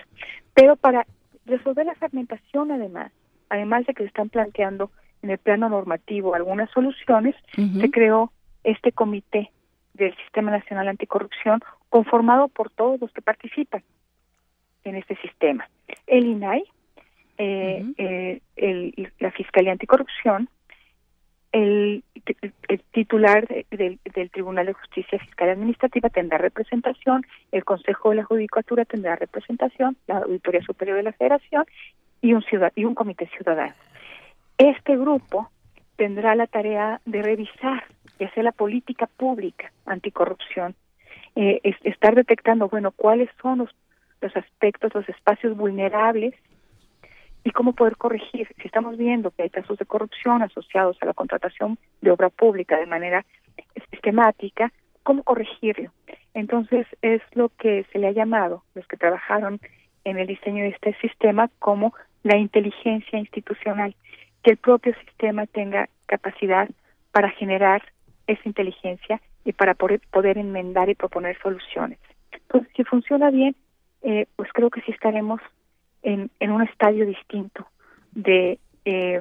Pero para resolver la fragmentación, además, además de que se están planteando en el plano normativo algunas soluciones, se creó este comité del Sistema Nacional Anticorrupción conformado por todos los que participan en este sistema. El INAI, eh, eh, el, la Fiscalía Anticorrupción, el, titular del, Tribunal de Justicia Fiscal Administrativa tendrá representación, el Consejo de la Judicatura tendrá representación, la Auditoría Superior de la Federación y un, ciudad, y un comité ciudadano. Este grupo tendrá la tarea de revisar y hacer la política pública anticorrupción, eh, estar detectando, bueno, cuáles son los, los aspectos, los espacios vulnerables y cómo poder corregir. Si estamos viendo que hay casos de corrupción asociados a la contratación de obra pública de manera sistemática, ¿cómo corregirlo? Entonces es lo que se le ha llamado, los que trabajaron en el diseño de este sistema, como la inteligencia institucional, que el propio sistema tenga capacidad para generar esa inteligencia y para poder, poder enmendar y proponer soluciones. Entonces, si funciona bien, eh, pues creo que sí estaremos en, un estadio distinto de, eh,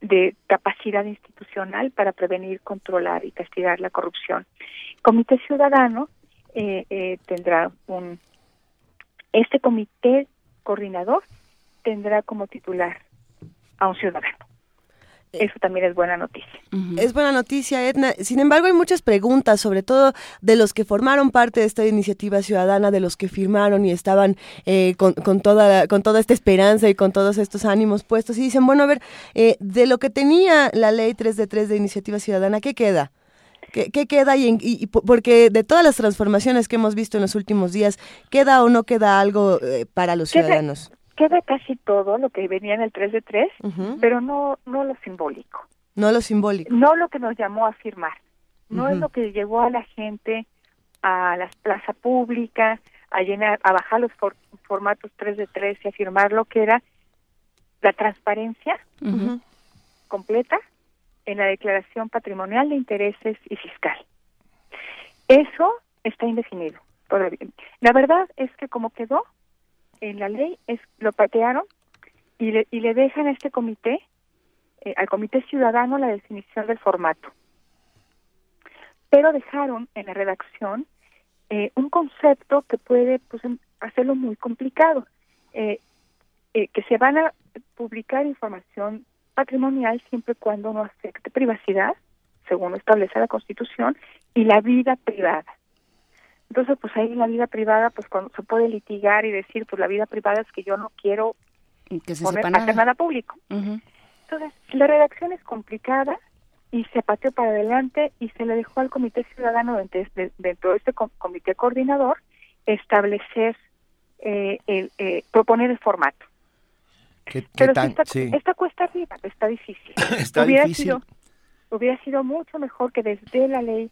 de capacidad institucional para prevenir, controlar y castigar la corrupción. Comité Ciudadano eh, eh, tendrá un... Este comité coordinador tendrá como titular a un ciudadano. Eh, Eso también es buena noticia. Es buena noticia, Edna. Sin embargo, hay muchas preguntas, sobre todo de los que formaron parte de esta iniciativa ciudadana, de los que firmaron y estaban eh, con, toda, con toda esta esperanza y con todos estos ánimos puestos. Y dicen, bueno, a ver, eh, de lo que tenía la ley 3 de 3 de iniciativa ciudadana, ¿qué queda? ¿Qué, queda? Y, y, porque de todas las transformaciones que hemos visto en los últimos días, ¿queda o no queda algo para los ciudadanos? Queda casi todo lo que venía en el 3 de 3, pero no, no lo simbólico. No lo simbólico. No lo que nos llamó a firmar. No es lo que llevó a la gente a la plaza pública, a llenar, a bajar los formatos 3 de 3 y a firmar lo que era la transparencia completa en la declaración patrimonial de intereses y fiscal. Eso está indefinido todavía. La verdad es que como quedó, en la ley es lo patearon y le, y le dejan a este comité, eh, al comité ciudadano, la definición del formato. Pero dejaron en la redacción eh, un concepto que puede pues, em, hacerlo muy complicado, eh, que se van a publicar información patrimonial siempre y cuando no afecte privacidad, según establece la Constitución, y la vida privada. Entonces, pues ahí en la vida privada, pues cuando se puede litigar y decir, pues la vida privada es que yo no quiero que se poner, nada. hacer nada público. Entonces, la redacción es complicada y se pateó para adelante y se le dejó al Comité Ciudadano dentro de, dentro de este comité coordinador establecer, eh, el, eh, proponer el formato. ¿Qué, Pero tan, esta, sí. esta cuesta arriba, está difícil. (laughs) Está hubiera difícil. Sido, hubiera sido mucho mejor que desde la ley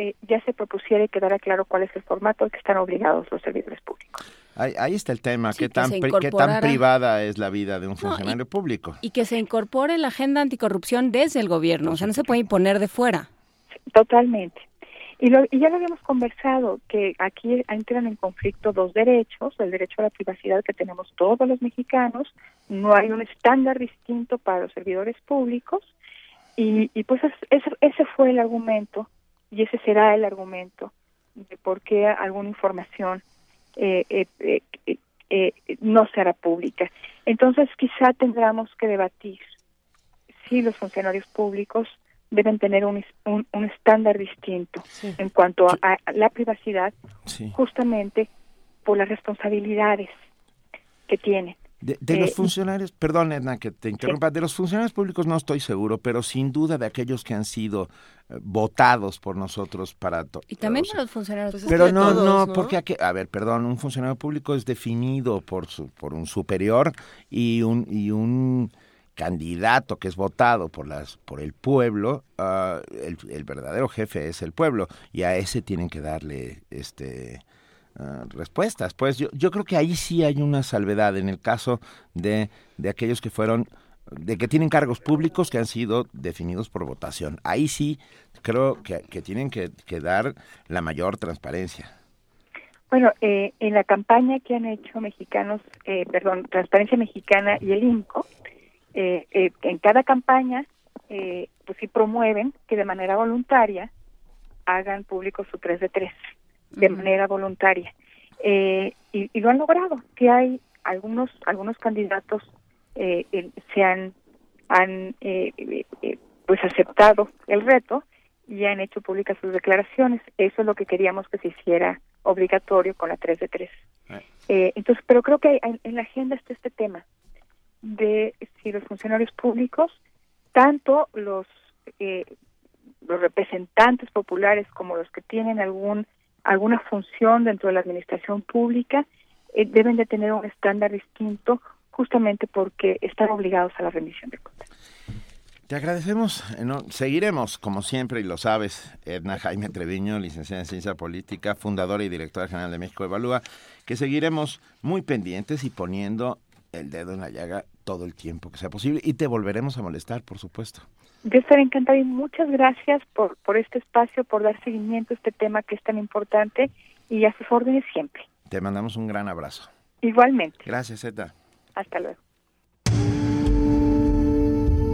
eh, ya se propusiera y quedara claro cuál es el formato al que están obligados los servidores públicos. Ahí, ahí está el tema, Sí, qué que tan, qué tan privada es la vida de un funcionario público. Y que se incorpore la agenda anticorrupción desde el gobierno, o sea, no se puede imponer de fuera. Totalmente. Y, lo, y ya lo habíamos conversado, que aquí entran en conflicto dos derechos, el derecho a la privacidad que tenemos todos los mexicanos, no hay un estándar distinto para los servidores públicos, y, y pues es- ese fue el argumento, y ese será el argumento de por qué alguna información eh, eh, eh, eh, eh, no será pública. Entonces quizá tendremos que debatir si los funcionarios públicos deben tener un, un, un estándar distinto en cuanto a, a la privacidad, Sí. justamente por las responsabilidades que tienen. De, de Eh, los funcionarios, perdón Edna que te interrumpa, de los funcionarios públicos no estoy seguro, pero sin duda de aquellos que han sido eh, votados por nosotros para... to- Y también de los funcionarios Pero públicos. no, Todos, no, porque aquí, a ver, perdón, un funcionario público es definido por su, por un superior y un y un candidato que es votado por las por el pueblo, ah, el, el verdadero jefe es el pueblo y a ese tienen que darle este ah, respuestas. Pues yo, yo creo que ahí sí hay una salvedad en el caso de, de aquellos que fueron de que tienen cargos públicos que han sido definidos por votación. Ahí sí creo que, que tienen que, dar la mayor transparencia. Bueno, eh, en la campaña que han hecho mexicanos, eh, perdón, Transparencia Mexicana y el INCO, eh, eh, en cada campaña, eh, pues sí promueven que de manera voluntaria hagan público su 3 de 3, de manera voluntaria. y, y, lo han logrado, que hay algunos algunos candidatos eh, se han, han pues aceptado el reto y han hecho públicas sus declaraciones. Eso es lo que queríamos que se hiciera obligatorio con la 3 de 3. Eh, entonces, pero creo que en la agenda está este tema de si los funcionarios públicos, tanto los eh, los representantes populares como los que tienen algún alguna función dentro de la administración pública eh, deben de tener un estándar distinto justamente porque están obligados a la rendición de cuentas. Te agradecemos. Eh, seguiremos, como siempre, y lo sabes, Edna Jaime Treviño, licenciada en Ciencia Política, fundadora y directora general de México Evalúa, que seguiremos muy pendientes y poniendo el dedo en la llaga todo el tiempo que sea posible y te volveremos a molestar, por supuesto. Yo estaré encantada y muchas gracias por, por este espacio, por dar seguimiento a este tema que es tan importante y a sus órdenes siempre. Te mandamos un gran abrazo. Igualmente. Gracias, Edna. Hasta luego.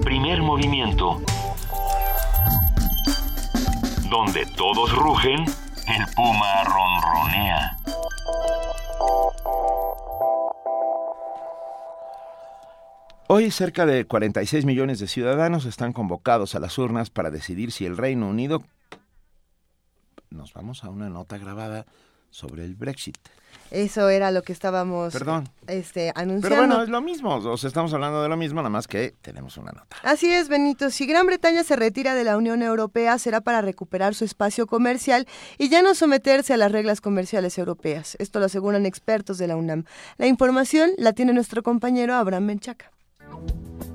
Primer movimiento. Donde todos rugen, el puma ronronea. Hoy cerca de 46 millones de ciudadanos están convocados a las urnas para decidir si el Reino Unido... Nos vamos a una nota grabada sobre el Brexit. Eso era lo que estábamos Perdón. Este, anunciando. Pero bueno, es lo mismo, o sea, estamos hablando de lo mismo, nada más que tenemos una nota. Así es, Benito. Si Gran Bretaña se retira de la Unión Europea, será para recuperar su espacio comercial y ya no someterse a las reglas comerciales europeas. Esto lo aseguran expertos de la UNAM. La información la tiene nuestro compañero Abraham Menchaca. Bye.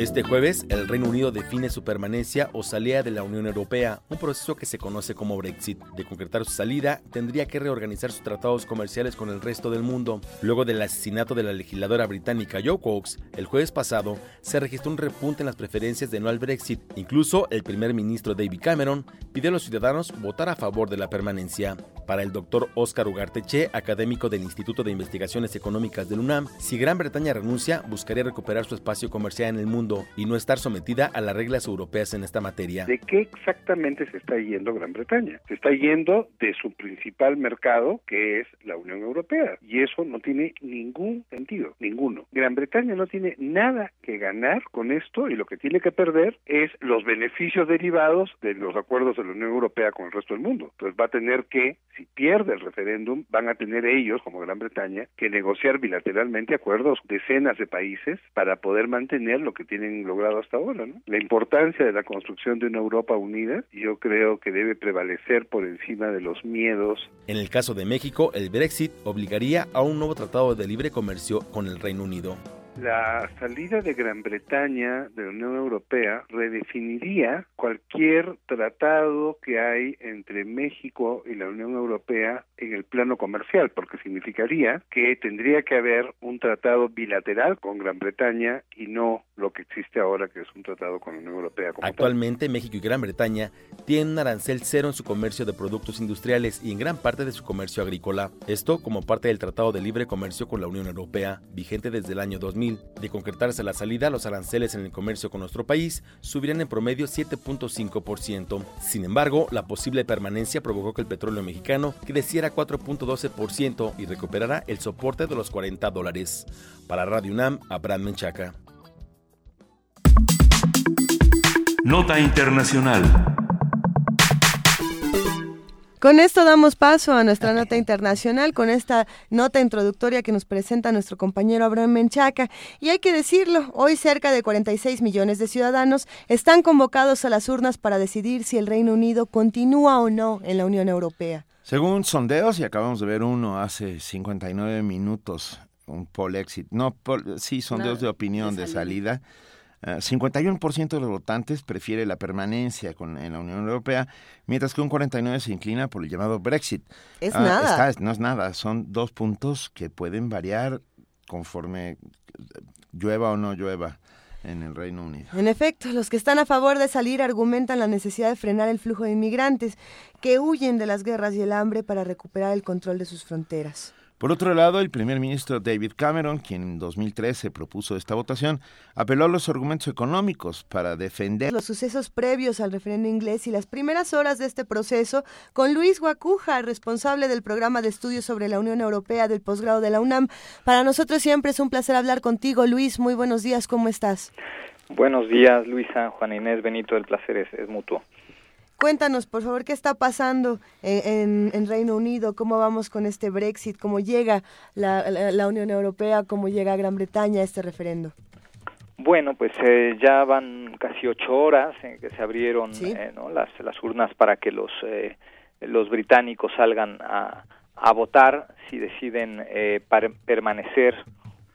Este jueves, el Reino Unido define su permanencia o salida de la Unión Europea, un proceso que se conoce como Brexit. De concretar su salida, tendría que reorganizar sus tratados comerciales con el resto del mundo. Luego del asesinato de la legisladora británica Joe Cox, el jueves pasado, se registró un repunte en las preferencias de no al Brexit. Incluso el primer ministro David Cameron pidió a los ciudadanos votar a favor de la permanencia. Para el doctor Oscar Ugarteche, académico del Instituto de Investigaciones Económicas del UNAM, si Gran Bretaña renuncia, buscaría recuperar su espacio comercial en el mundo y no estar sometida a las reglas europeas en esta materia. ¿De qué exactamente se está yendo Gran Bretaña? Se está yendo de su principal mercado, que es la Unión Europea, y eso no tiene ningún sentido, ninguno. Gran Bretaña no tiene nada que ganar con esto y lo que tiene que perder es los beneficios derivados de los acuerdos de la Unión Europea con el resto del mundo. Entonces va a tener que, si pierde el referéndum, van a tener ellos, como Gran Bretaña, que negociar bilateralmente acuerdos decenas de países para poder mantener lo que tienen logrado hasta ahora. La importancia de la construcción de una Europa unida yo creo que debe prevalecer por encima de los miedos. En el caso de México, el Brexit obligaría a un nuevo tratado de libre comercio con el Reino Unido. La salida de Gran Bretaña de la Unión Europea redefiniría cualquier tratado que hay entre México y la Unión Europea en el plano comercial, porque significaría que tendría que haber un tratado bilateral con Gran Bretaña y no lo que existe ahora, que es un tratado con la Unión Europea. Actualmente México y Gran Bretaña tienen un arancel cero en su comercio de productos industriales y en gran parte de su comercio agrícola. Esto como parte del Tratado de Libre Comercio con la Unión Europea, vigente desde el año 2000. De concretarse la salida, los aranceles en el comercio con nuestro país subirían en promedio 7.5%. Sin embargo, la posible permanencia provocó que el petróleo mexicano creciera 4.12% y recuperara el soporte de los 40 dólares. Para Radio UNAM, Abraham Menchaca. Nota Internacional. Con esto damos paso a nuestra nota internacional, con esta nota introductoria que nos presenta nuestro compañero Abraham Menchaca. Y hay que decirlo, hoy cerca de 46 millones de ciudadanos están convocados a las urnas para decidir si el Reino Unido continúa o no en la Unión Europea. Según sondeos, y acabamos de ver uno hace 59 minutos, un poll exit, no, sí, sondeos de opinión de salida 51% eh, de los votantes prefiere la permanencia con, en la Unión Europea, mientras que un 49% se inclina por el llamado Brexit. Es ah, nada. no es nada, son dos puntos que pueden variar conforme llueva o no llueva en el Reino Unido. En efecto, los que están a favor de salir argumentan la necesidad de frenar el flujo de inmigrantes que huyen de las guerras y el hambre para recuperar el control de sus fronteras. Por otro lado, el primer ministro David Cameron, quien en 2013 propuso esta votación, apeló a los argumentos económicos para defender los sucesos previos al referendo inglés y las primeras horas de este proceso con Luis Guacuja, responsable del programa de estudios sobre la Unión Europea del posgrado de la UNAM. Para nosotros siempre es un placer hablar contigo, Luis. Muy buenos días, ¿cómo estás? Buenos días, Luisa, Juan Inés, Benito, el placer es, es mutuo. Cuéntanos, por favor, qué está pasando en, en, Reino Unido, cómo vamos con este Brexit, cómo llega la, la, Unión Europea, cómo llega Gran Bretaña a este referendo. Bueno, pues eh, ya van casi ocho horas en que se abrieron eh, ¿no? las, las urnas para que los, eh, los británicos salgan a, a votar si deciden permanecer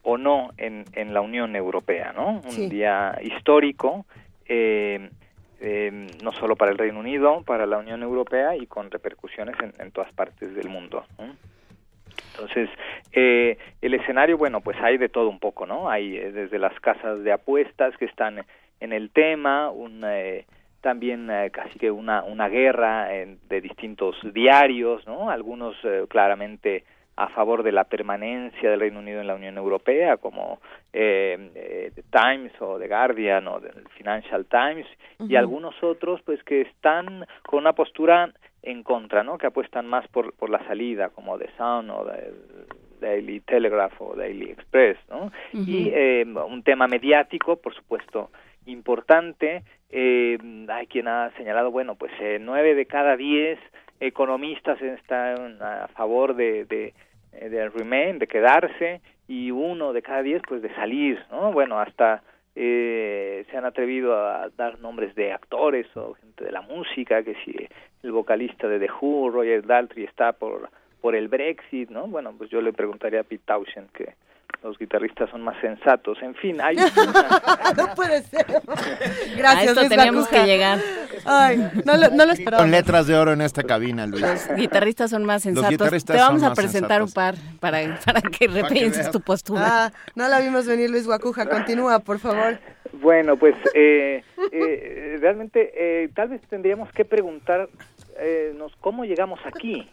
o no en, en la Unión Europea, ¿no? Un día histórico. Eh, eh, no solo para el Reino Unido, para la Unión Europea y con repercusiones en, todas partes del mundo. Entonces, eh, el escenario, bueno, pues hay de todo un poco, ¿no? Hay eh, desde las casas de apuestas que están en el tema, un, también casi que una, una guerra de distintos diarios, ¿no? Algunos claramente a favor de la permanencia del Reino Unido en la Unión Europea, como eh, eh The Times o The Guardian o el Financial Times, y algunos otros pues que están con una postura en contra, ¿no? Que apuestan más por, por la salida, como The Sun o The Daily Telegraph o Daily Express, ¿no? Y eh, un tema mediático, por supuesto, importante. Eh, hay quien ha señalado, bueno, pues eh, nueve de cada diez economistas están a favor de, de, de remain, de quedarse, y uno de cada diez pues de salir, ¿no? Bueno, hasta eh, se han atrevido a dar nombres de actores o gente de la música, que si el vocalista de The Who, Roger Daltrey, está por, por el Brexit, ¿no? Bueno, pues yo le preguntaría a Pete Townshend que los guitarristas son más sensatos. En fin, hay... (laughs) no puede ser. Gracias, a esto teníamos que llegar. Ay, no lo, no lo esperaba. Con letras de oro en esta cabina, Luis. Los guitarristas son más sensatos. Te vamos a presentar un par para, para que repienses tu postura. Ah, no la vimos venir, Luis Guacuja. Continúa, por favor. Bueno, pues eh, eh, realmente eh, tal vez tendríamos que preguntar nos cómo llegamos aquí.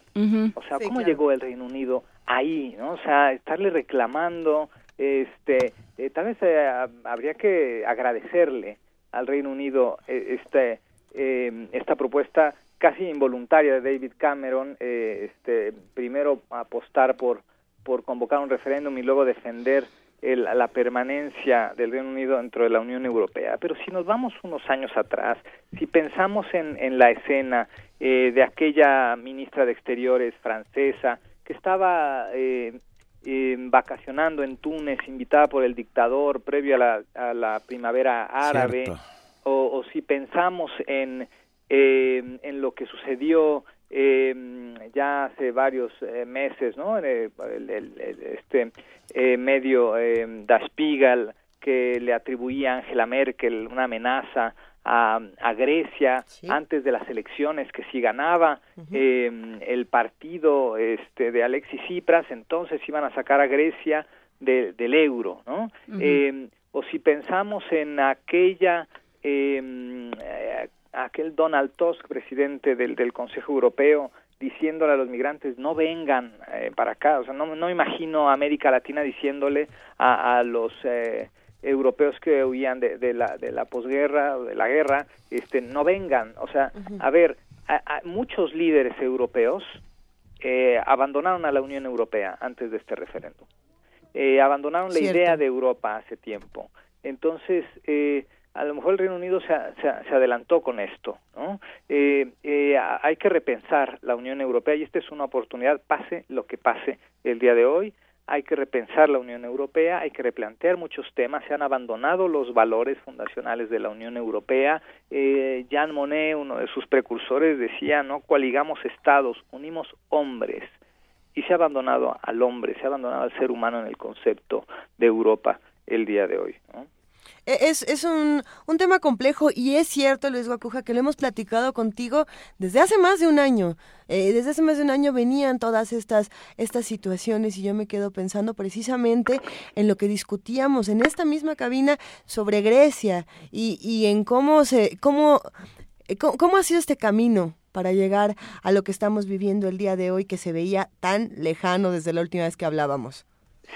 O sea, cómo llegó el Reino Unido ahí, ¿no? O sea, estarle reclamando, este, eh, tal vez eh, habría que agradecerle al Reino Unido eh, este, em, esta propuesta casi involuntaria de David Cameron, este, primero apostar por, por convocar un referéndum y luego defender el, la permanencia del Reino Unido dentro de la Unión Europea. Pero si nos vamos unos años atrás, si pensamos en, en la escena de aquella ministra de Exteriores francesa, que estaba eh, eh, vacacionando en Túnez, invitada por el dictador previo a la, a la primavera árabe, o, o, si pensamos en, eh, en lo que sucedió eh, ya hace varios eh, meses, ¿no? El, el, el, este eh, medio eh, Das Spiegel que le atribuía a Angela Merkel una amenaza a, a Grecia antes de las elecciones que si ganaba. Eh, el partido este de Alexis Tsipras entonces iban a sacar a Grecia de, del euro no eh, o si pensamos en aquella em, eh, aquel Donald Tusk presidente del, del Consejo Europeo diciéndole a los migrantes no vengan eh, para acá o sea no no imagino a América Latina diciéndole a, a los eh, europeos que huían de, de la de la posguerra o de la guerra este no vengan. O sea a ver a, muchos líderes europeos eh, abandonaron a la Unión Europea antes de este referéndum. Eh, abandonaron la idea de Europa hace tiempo. Entonces eh, a lo mejor el Reino Unido se, se, se adelantó con esto no eh, eh, hay que repensar la Unión Europea y esta es una oportunidad pase lo que pase el día de hoy hay que repensar la Unión Europea, hay que replantear muchos temas, se han abandonado los valores fundacionales de la Unión Europea. Eh, Jean Monnet, uno de sus precursores, decía, no coaligamos estados, unimos hombres. Y se ha abandonado al hombre, se ha abandonado al ser humano en el concepto de Europa el día de hoy. ¿no? E-, es, es un, un, tema complejo y es cierto, Luis Guacuja, que lo hemos platicado contigo desde hace más de un año. Eh, desde hace más de un año venían todas estas, estas situaciones y yo me quedo pensando precisamente en lo que discutíamos en esta misma cabina sobre Grecia y, y en cómo se, cómo, cómo, cómo ha sido este camino para llegar a lo que estamos viviendo el día de hoy que se veía tan lejano desde la última vez que hablábamos.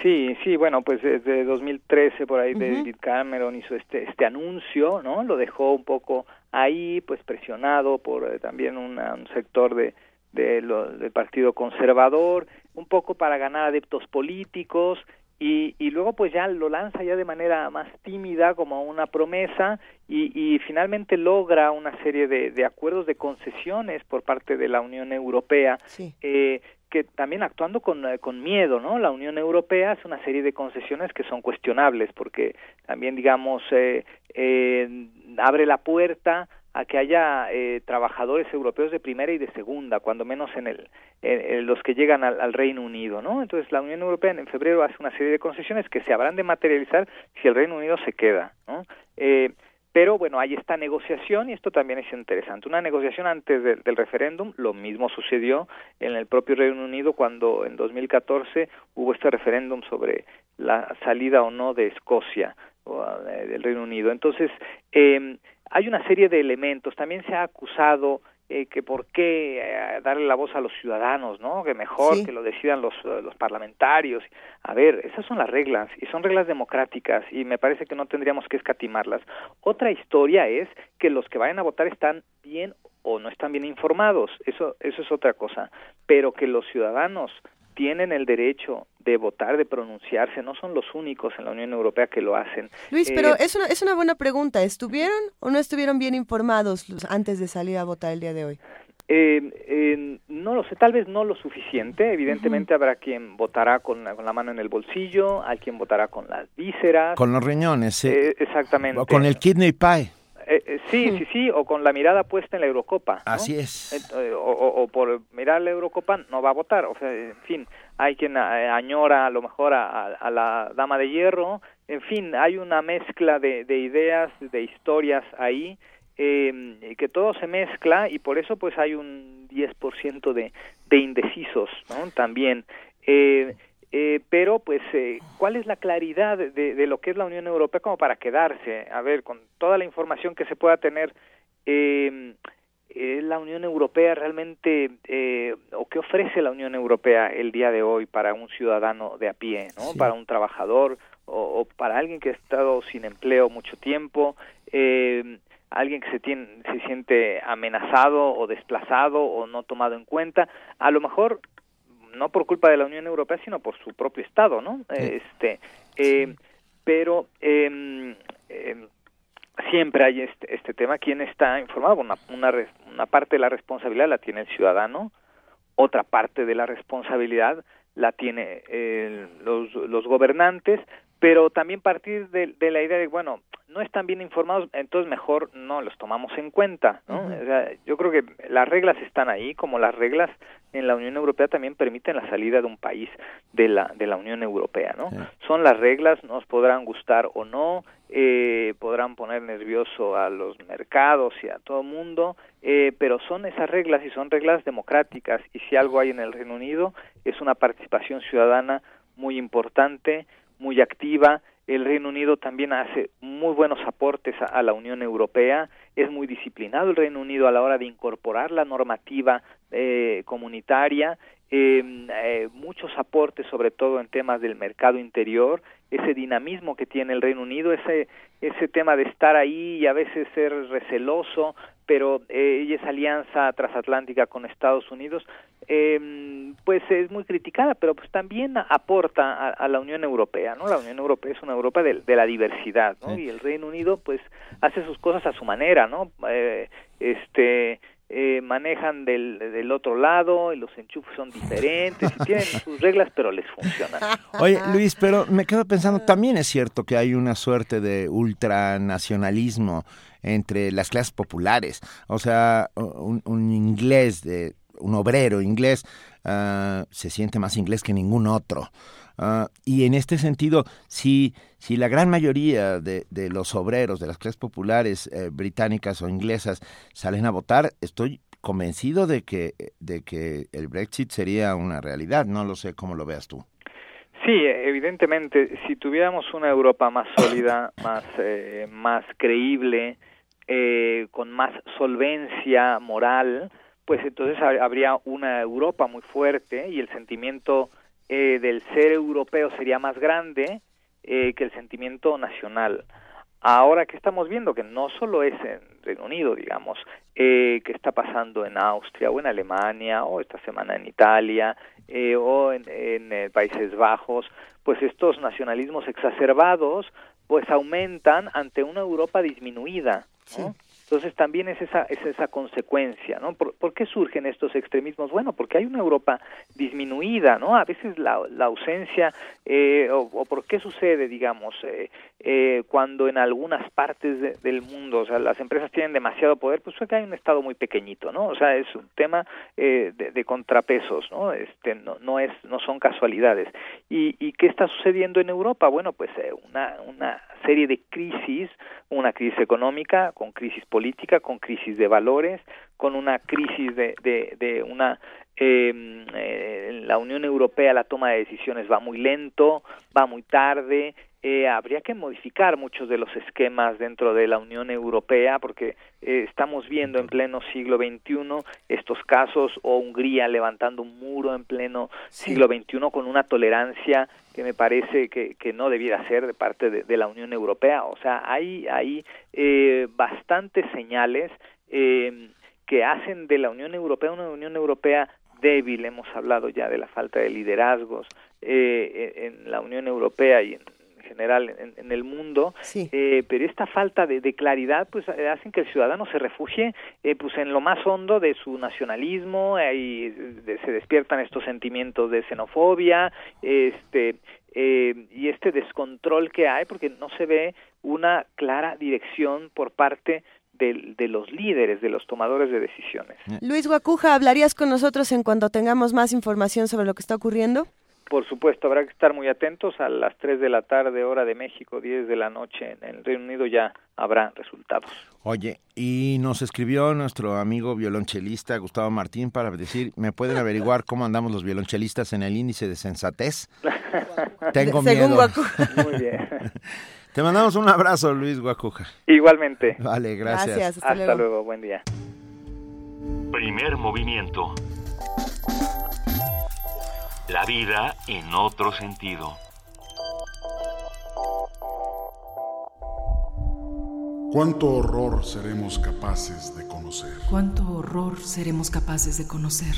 Sí, sí, bueno, pues desde 2013 por ahí David Cameron hizo este este anuncio, ¿no? Lo dejó un poco ahí, pues presionado por eh, también un sector de, de del Partido Conservador, un poco para ganar adeptos políticos y, y luego pues ya lo lanza ya de manera más tímida como una promesa y, y finalmente logra una serie de, de, acuerdos de concesiones por parte de la Unión Europea. Eh, que también actuando con, eh, con miedo, ¿no? La Unión Europea hace una serie de concesiones que son cuestionables porque también digamos eh, eh, abre la puerta a que haya eh, trabajadores europeos de primera y de segunda, cuando menos en el en, los que llegan al, Reino Unido, ¿no? Entonces la Unión Europea en febrero hace una serie de concesiones que se habrán de materializar si el Reino Unido se queda, ¿no? Pero bueno, hay esta negociación y esto también es interesante. Una negociación antes del referéndum, lo mismo sucedió en el propio Reino Unido cuando en 2014 hubo este referéndum sobre la salida o no de Escocia o eh, del Reino Unido. Entonces, eh, hay una serie de elementos. También se ha acusado eh, que por qué eh, darle la voz a los ciudadanos, ¿no? Que mejor que lo decidan los, eh, los parlamentarios. A ver, esas son las reglas y son reglas democráticas y me parece que no tendríamos que escatimarlas. Otra historia es que los que vayan a votar están bien o no están bien informados. Eso eso es otra cosa, pero que los ciudadanos tienen el derecho de votar, de pronunciarse, no son los únicos en la Unión Europea que lo hacen. Luis, pero eh, es una, es una buena pregunta. ¿Estuvieron o no estuvieron bien informados antes de salir a votar el día de hoy? Eh, no lo sé, tal vez no lo suficiente. Evidentemente habrá quien votará con, con, la mano en el bolsillo, hay quien votará con las vísceras. Con los riñones, sí. Eh, exactamente. O con el kidney pie. Eh, eh, sí, sí, sí, o con la mirada puesta en la Eurocopa. Así es. Eh, o, por mirar la Eurocopa no va a votar. O sea, en fin, hay quien añora a lo mejor a, la dama de hierro. En fin, hay una mezcla de, ideas, de historias ahí, eh, que todo se mezcla y por eso pues hay un 10% de, de indecisos, ¿no? También. Eh, eh, pero, pues, eh, ¿cuál es la claridad de, de, lo que es la Unión Europea como para quedarse? A ver, con toda la información que se pueda tener, eh, la Unión Europea realmente, eh, o qué ofrece la Unión Europea el día de hoy para un ciudadano de a pie, ¿no? Para un trabajador o, o, para alguien que ha estado sin empleo mucho tiempo, eh, alguien que se, tiene, se siente amenazado o desplazado o no tomado en cuenta, a lo mejor no por culpa de la Unión Europea, sino por su propio Estado, ¿no? Este, eh, pero eh, siempre hay este, este tema, ¿quién está informado? Una, una, una parte de la responsabilidad la tiene el ciudadano, otra parte de la responsabilidad la tiene eh, los, los gobernantes, pero también partir de, de, la idea de, bueno, no están bien informados, entonces mejor no los tomamos en cuenta, ¿no? o sea, yo creo que las reglas están ahí, como las reglas en la Unión Europea también permiten la salida de un país de la de la Unión Europea, ¿no? Son las reglas, nos podrán gustar o no, eh, podrán poner nervioso a los mercados y a todo el mundo, eh, pero son esas reglas y son reglas democráticas y si algo hay en el Reino Unido es una participación ciudadana muy importante, muy activa. El Reino Unido también hace muy buenos aportes a, la Unión Europea. Es muy disciplinado el Reino Unido a la hora de incorporar la normativa eh, comunitaria. Em, eh, muchos aportes, sobre todo en temas del mercado interior, ese dinamismo que tiene el Reino Unido, ese ese tema de estar ahí y a veces ser receloso, pero eh, esa alianza transatlántica con Estados Unidos, eh, pues es muy criticada, pero pues también aporta a, la Unión Europea, ¿no? La Unión Europea es una Europa de, la diversidad, ¿no? Y el Reino Unido, pues, hace sus cosas a su manera, ¿no? Eh, este, eh, manejan del, del, otro lado y los enchufes son diferentes y tienen (laughs) sus reglas pero les funcionan. Oye Luis, pero me quedo pensando, también es cierto que hay una suerte de ultranacionalismo entre las clases populares, o sea, un, un inglés, de, un obrero inglés uh, se siente más inglés que ningún otro. Uh, y en este sentido, si, si la gran mayoría de, de los obreros de las clases populares eh, británicas o inglesas salen a votar, estoy convencido de que, de que el Brexit sería una realidad. No lo sé cómo lo veas tú. Sí, evidentemente, si tuviéramos una Europa más sólida, (coughs) más, eh, más creíble, eh, con más solvencia moral, pues entonces habría una Europa muy fuerte y el sentimiento eh, del ser europeo sería más grande eh, que el sentimiento nacional. Ahora que estamos viendo que no solo es en Reino Unido, digamos, eh, que está pasando en Austria o en Alemania o esta semana en Italia eh, o en, en Países Bajos, pues estos nacionalismos exacerbados pues aumentan ante una Europa disminuida. ¿no? Entonces también es esa, es esa consecuencia, ¿no? ¿Por, qué surgen estos extremismos? Bueno, porque hay una Europa disminuida, ¿no? A veces la, la ausencia, eh, o, por qué sucede, digamos, eh, eh, cuando en algunas partes del mundo, o sea, las empresas tienen demasiado poder, pues que hay un Estado muy pequeñito, ¿no? O sea, es un tema de, de, contrapesos, ¿no? Este, no, no, es, no son casualidades. ¿Y, ¿Y qué está sucediendo en Europa? Bueno, pues una, una serie de crisis, una crisis económica, con crisis política, con crisis de valores, con una crisis de, de, de una em, eh, la Unión Europea la toma de decisiones va muy lento, va muy tarde, eh, habría que modificar muchos de los esquemas dentro de la Unión Europea porque eh, estamos viendo en pleno siglo XXI estos casos o Hungría levantando un muro en pleno siglo XXI con una tolerancia que me parece que, que no debiera ser de parte de, la Unión Europea. O sea, hay, hay eh, bastantes señales eh, que hacen de la Unión Europea una Unión Europea débil. Hemos hablado ya de la falta de liderazgos eh, en la Unión Europea y en general en, el mundo, eh, pero esta falta de, claridad pues eh, hacen que el ciudadano se refugie eh, pues en lo más hondo de su nacionalismo, ahí se despiertan estos sentimientos de xenofobia, este y este descontrol que hay porque no se ve una clara dirección por parte de, de, los líderes, de los tomadores de decisiones. Luis Guacuja, ¿hablarías con nosotros en cuanto tengamos más información sobre lo que está ocurriendo? Por supuesto, habrá que estar muy atentos. A las 3 de la tarde, hora de México, 10 de la noche en el Reino Unido ya habrá resultados. Oye, y nos escribió nuestro amigo violonchelista Gustavo Martín para decir, ¿me pueden averiguar cómo andamos los violonchelistas en el índice de sensatez? (laughs) Tengo miedo. (laughs) Muy bien. (laughs) Te mandamos un abrazo, Luis Guacuja. Igualmente. Vale, gracias. hasta, luego, buen día. Primer movimiento. La vida en otro sentido. ¿Cuánto horror seremos capaces de conocer? ¿Cuánto horror seremos capaces de conocer?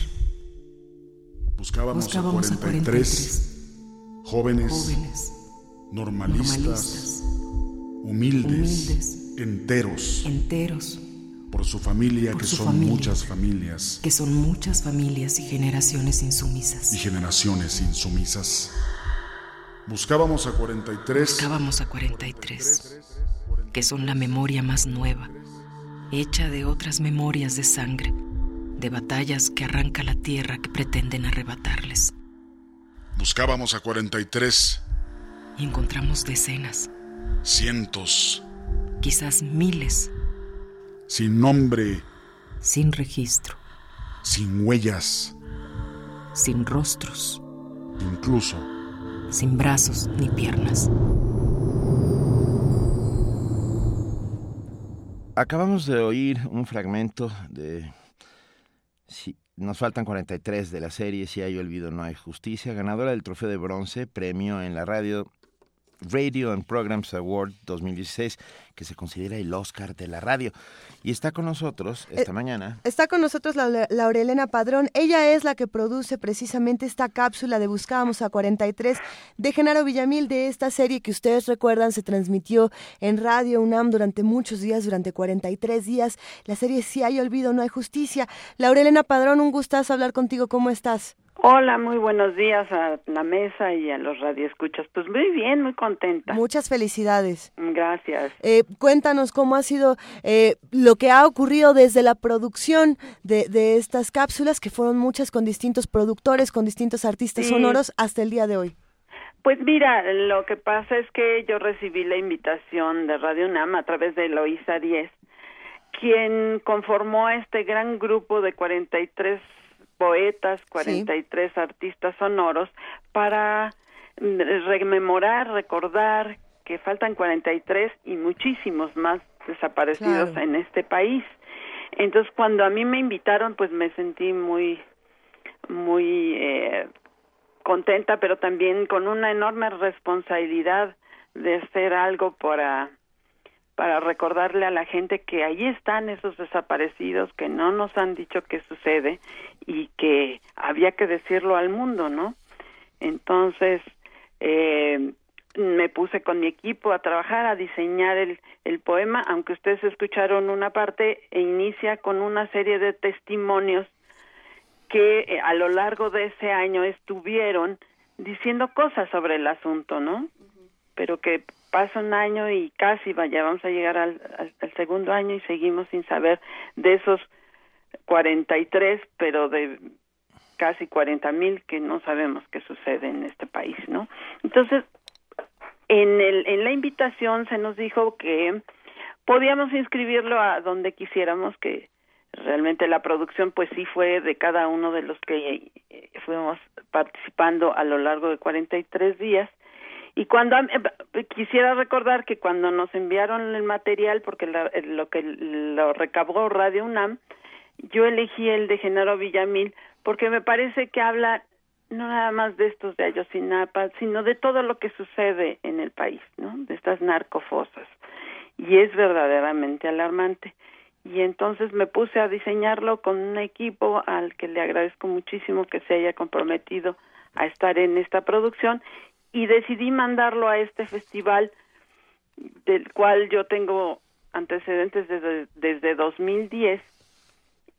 Buscábamos, a, 43 jóvenes, normalistas, humildes, enteros, enteros por su familia, que son muchas familias. Que son muchas familias y generaciones insumisas. Y generaciones insumisas. Buscábamos a 43. Buscábamos a 43, que son la memoria más nueva, hecha de otras memorias de sangre, de batallas que arranca la tierra que pretenden arrebatarles. Buscábamos a 43. Y encontramos decenas. Cientos. Quizás miles sin nombre, sin registro, sin huellas, sin rostros, incluso sin brazos ni piernas. Acabamos de oír un fragmento de nos faltan 43 de la serie Si hay olvido no hay justicia, ganadora del trofeo de bronce, premio en la radio Radio and Programs Award 2016, que se considera el Oscar de la radio. Y está con nosotros esta eh, mañana. Está con nosotros la, Laurelena Padrón. Ella es la que produce precisamente esta cápsula de Buscábamos a 43 de Genaro Villamil, de esta serie que ustedes recuerdan se transmitió en Radio UNAM durante muchos días, durante 43 días. La serie Si hay olvido, no hay justicia. Laurelena Padrón, un gustazo hablar contigo. ¿Cómo estás? Hola, muy buenos días a la mesa y a los radioescuchas. Pues muy bien, muy contenta. Muchas felicidades. Gracias. Eh, cuéntanos cómo ha sido eh, lo que ha ocurrido desde la producción de, de, estas cápsulas, que fueron muchas con distintos productores, con distintos artistas sonoros, hasta el día de hoy. Pues mira, lo que pasa es que yo recibí la invitación de Radio UNAM a través de Eloisa 10, quien conformó este gran grupo de 43 poetas, 43 artistas sonoros, para rememorar, recordar que faltan 43 y muchísimos más desaparecidos en este país. Entonces, cuando a mí me invitaron, pues me sentí muy, muy eh, contenta, pero también con una enorme responsabilidad de hacer algo para para recordarle a la gente que ahí están esos desaparecidos que no nos han dicho qué sucede y que había que decirlo al mundo, ¿no? Entonces, eh, me puse con mi equipo a trabajar, a diseñar el, el poema, aunque ustedes escucharon una parte, e inicia con una serie de testimonios que eh, a lo largo de ese año estuvieron diciendo cosas sobre el asunto, ¿no? Pero que pasa un año y casi vaya, vamos a llegar al, al, segundo año y seguimos sin saber de esos 43, pero de casi 40 mil que no sabemos qué sucede en este país, ¿no? Entonces, en, el, en la invitación se nos dijo que podíamos inscribirlo a donde quisiéramos, que realmente la producción pues sí fue de cada uno de los que eh, fuimos participando a lo largo de 43 días y cuando eh, quisiera recordar que cuando nos enviaron el material, porque lo que lo recabó Radio UNAM, yo elegí el de Genaro Villamil porque me parece que habla no nada más de estos de Ayotzinapa, sino de todo lo que sucede en el país, ¿no? De estas narcofosas. Y es verdaderamente alarmante. Y entonces me puse a diseñarlo con un equipo al que le agradezco muchísimo que se haya comprometido a estar en esta producción y decidí mandarlo a este festival del cual yo tengo antecedentes desde, desde 2010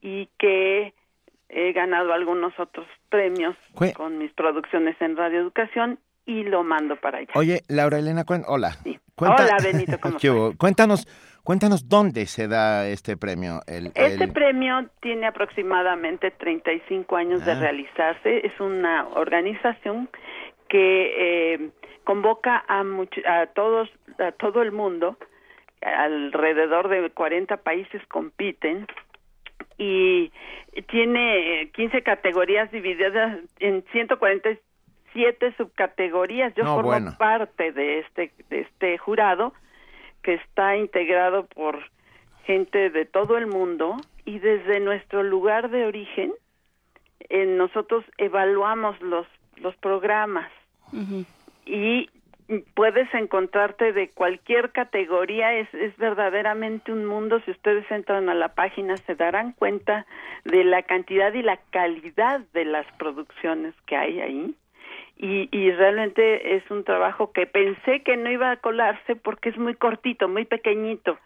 y que he ganado algunos otros premios con mis producciones en Radio Educación y lo mando para allá. Oye, Laura Elena, hola. hola, Benito, ¿cómo (laughs) Cuéntanos, cuéntanos dónde se da este premio. El, este premio tiene aproximadamente 35 años de ah. realizarse. Es una organización que eh, convoca a, a todos a todo el mundo alrededor de 40 países compiten y tiene 15 categorías divididas en 147 subcategorías. Yo formo parte de este de este jurado que está integrado por gente de todo el mundo y desde nuestro lugar de origen eh, nosotros evaluamos los los programas. Y puedes encontrarte de cualquier categoría, es, es verdaderamente un mundo, si ustedes entran a la página se darán cuenta de la cantidad y la calidad de las producciones que hay ahí. Y, y realmente es un trabajo que pensé que no iba a colarse porque es muy cortito, muy pequeñito,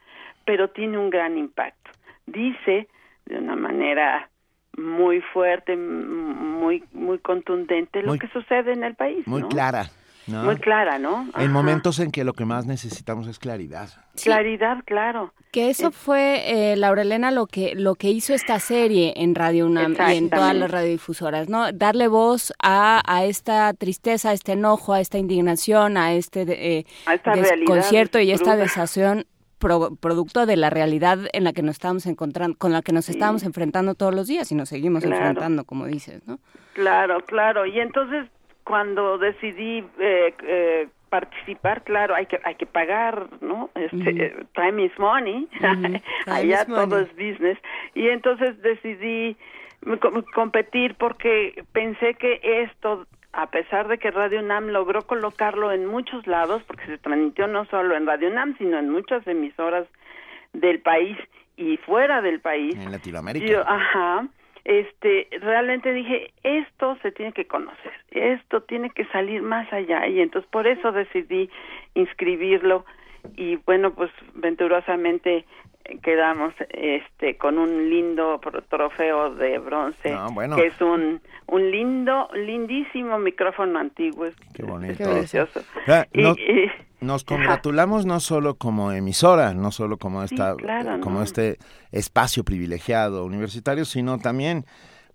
pero tiene un gran impacto. Dice de una manera muy fuerte, muy muy contundente lo que sucede en el país. Muy clara. Muy clara, ¿no? En momentos en que lo que más necesitamos es claridad. Claridad, claro. Que eso fue, eh, Laura Elena, lo que, lo que hizo esta serie en Radio UNAM y en todas las radiodifusoras, ¿no? Darle voz a, a esta tristeza, a este enojo, a esta indignación, a este eh, desconcierto y esta desación producto de la realidad en la que nos estamos encontrando, con la que nos estamos enfrentando todos los días y nos seguimos enfrentando, como dices, ¿no? Claro, claro. Y entonces cuando decidí eh, eh, participar, claro, hay que hay que pagar, ¿no? Este, eh, time is money, allá (laughs) todo es business. Y entonces decidí competir porque pensé que esto a pesar de que Radio UNAM logró colocarlo en muchos lados, porque se transmitió no solo en Radio UNAM, sino en muchas emisoras del país y fuera del país. En Latinoamérica. ajá. Este, realmente dije, esto se tiene que conocer, esto tiene que salir más allá. Y entonces por eso decidí inscribirlo. Y bueno, pues venturosamente quedamos este con un lindo trofeo de bronce ah, que es un un lindo lindísimo micrófono antiguo. Qué bonito. precioso. (laughs) Nos, congratulamos no solo como emisora no solo como esta como este espacio privilegiado universitario sino también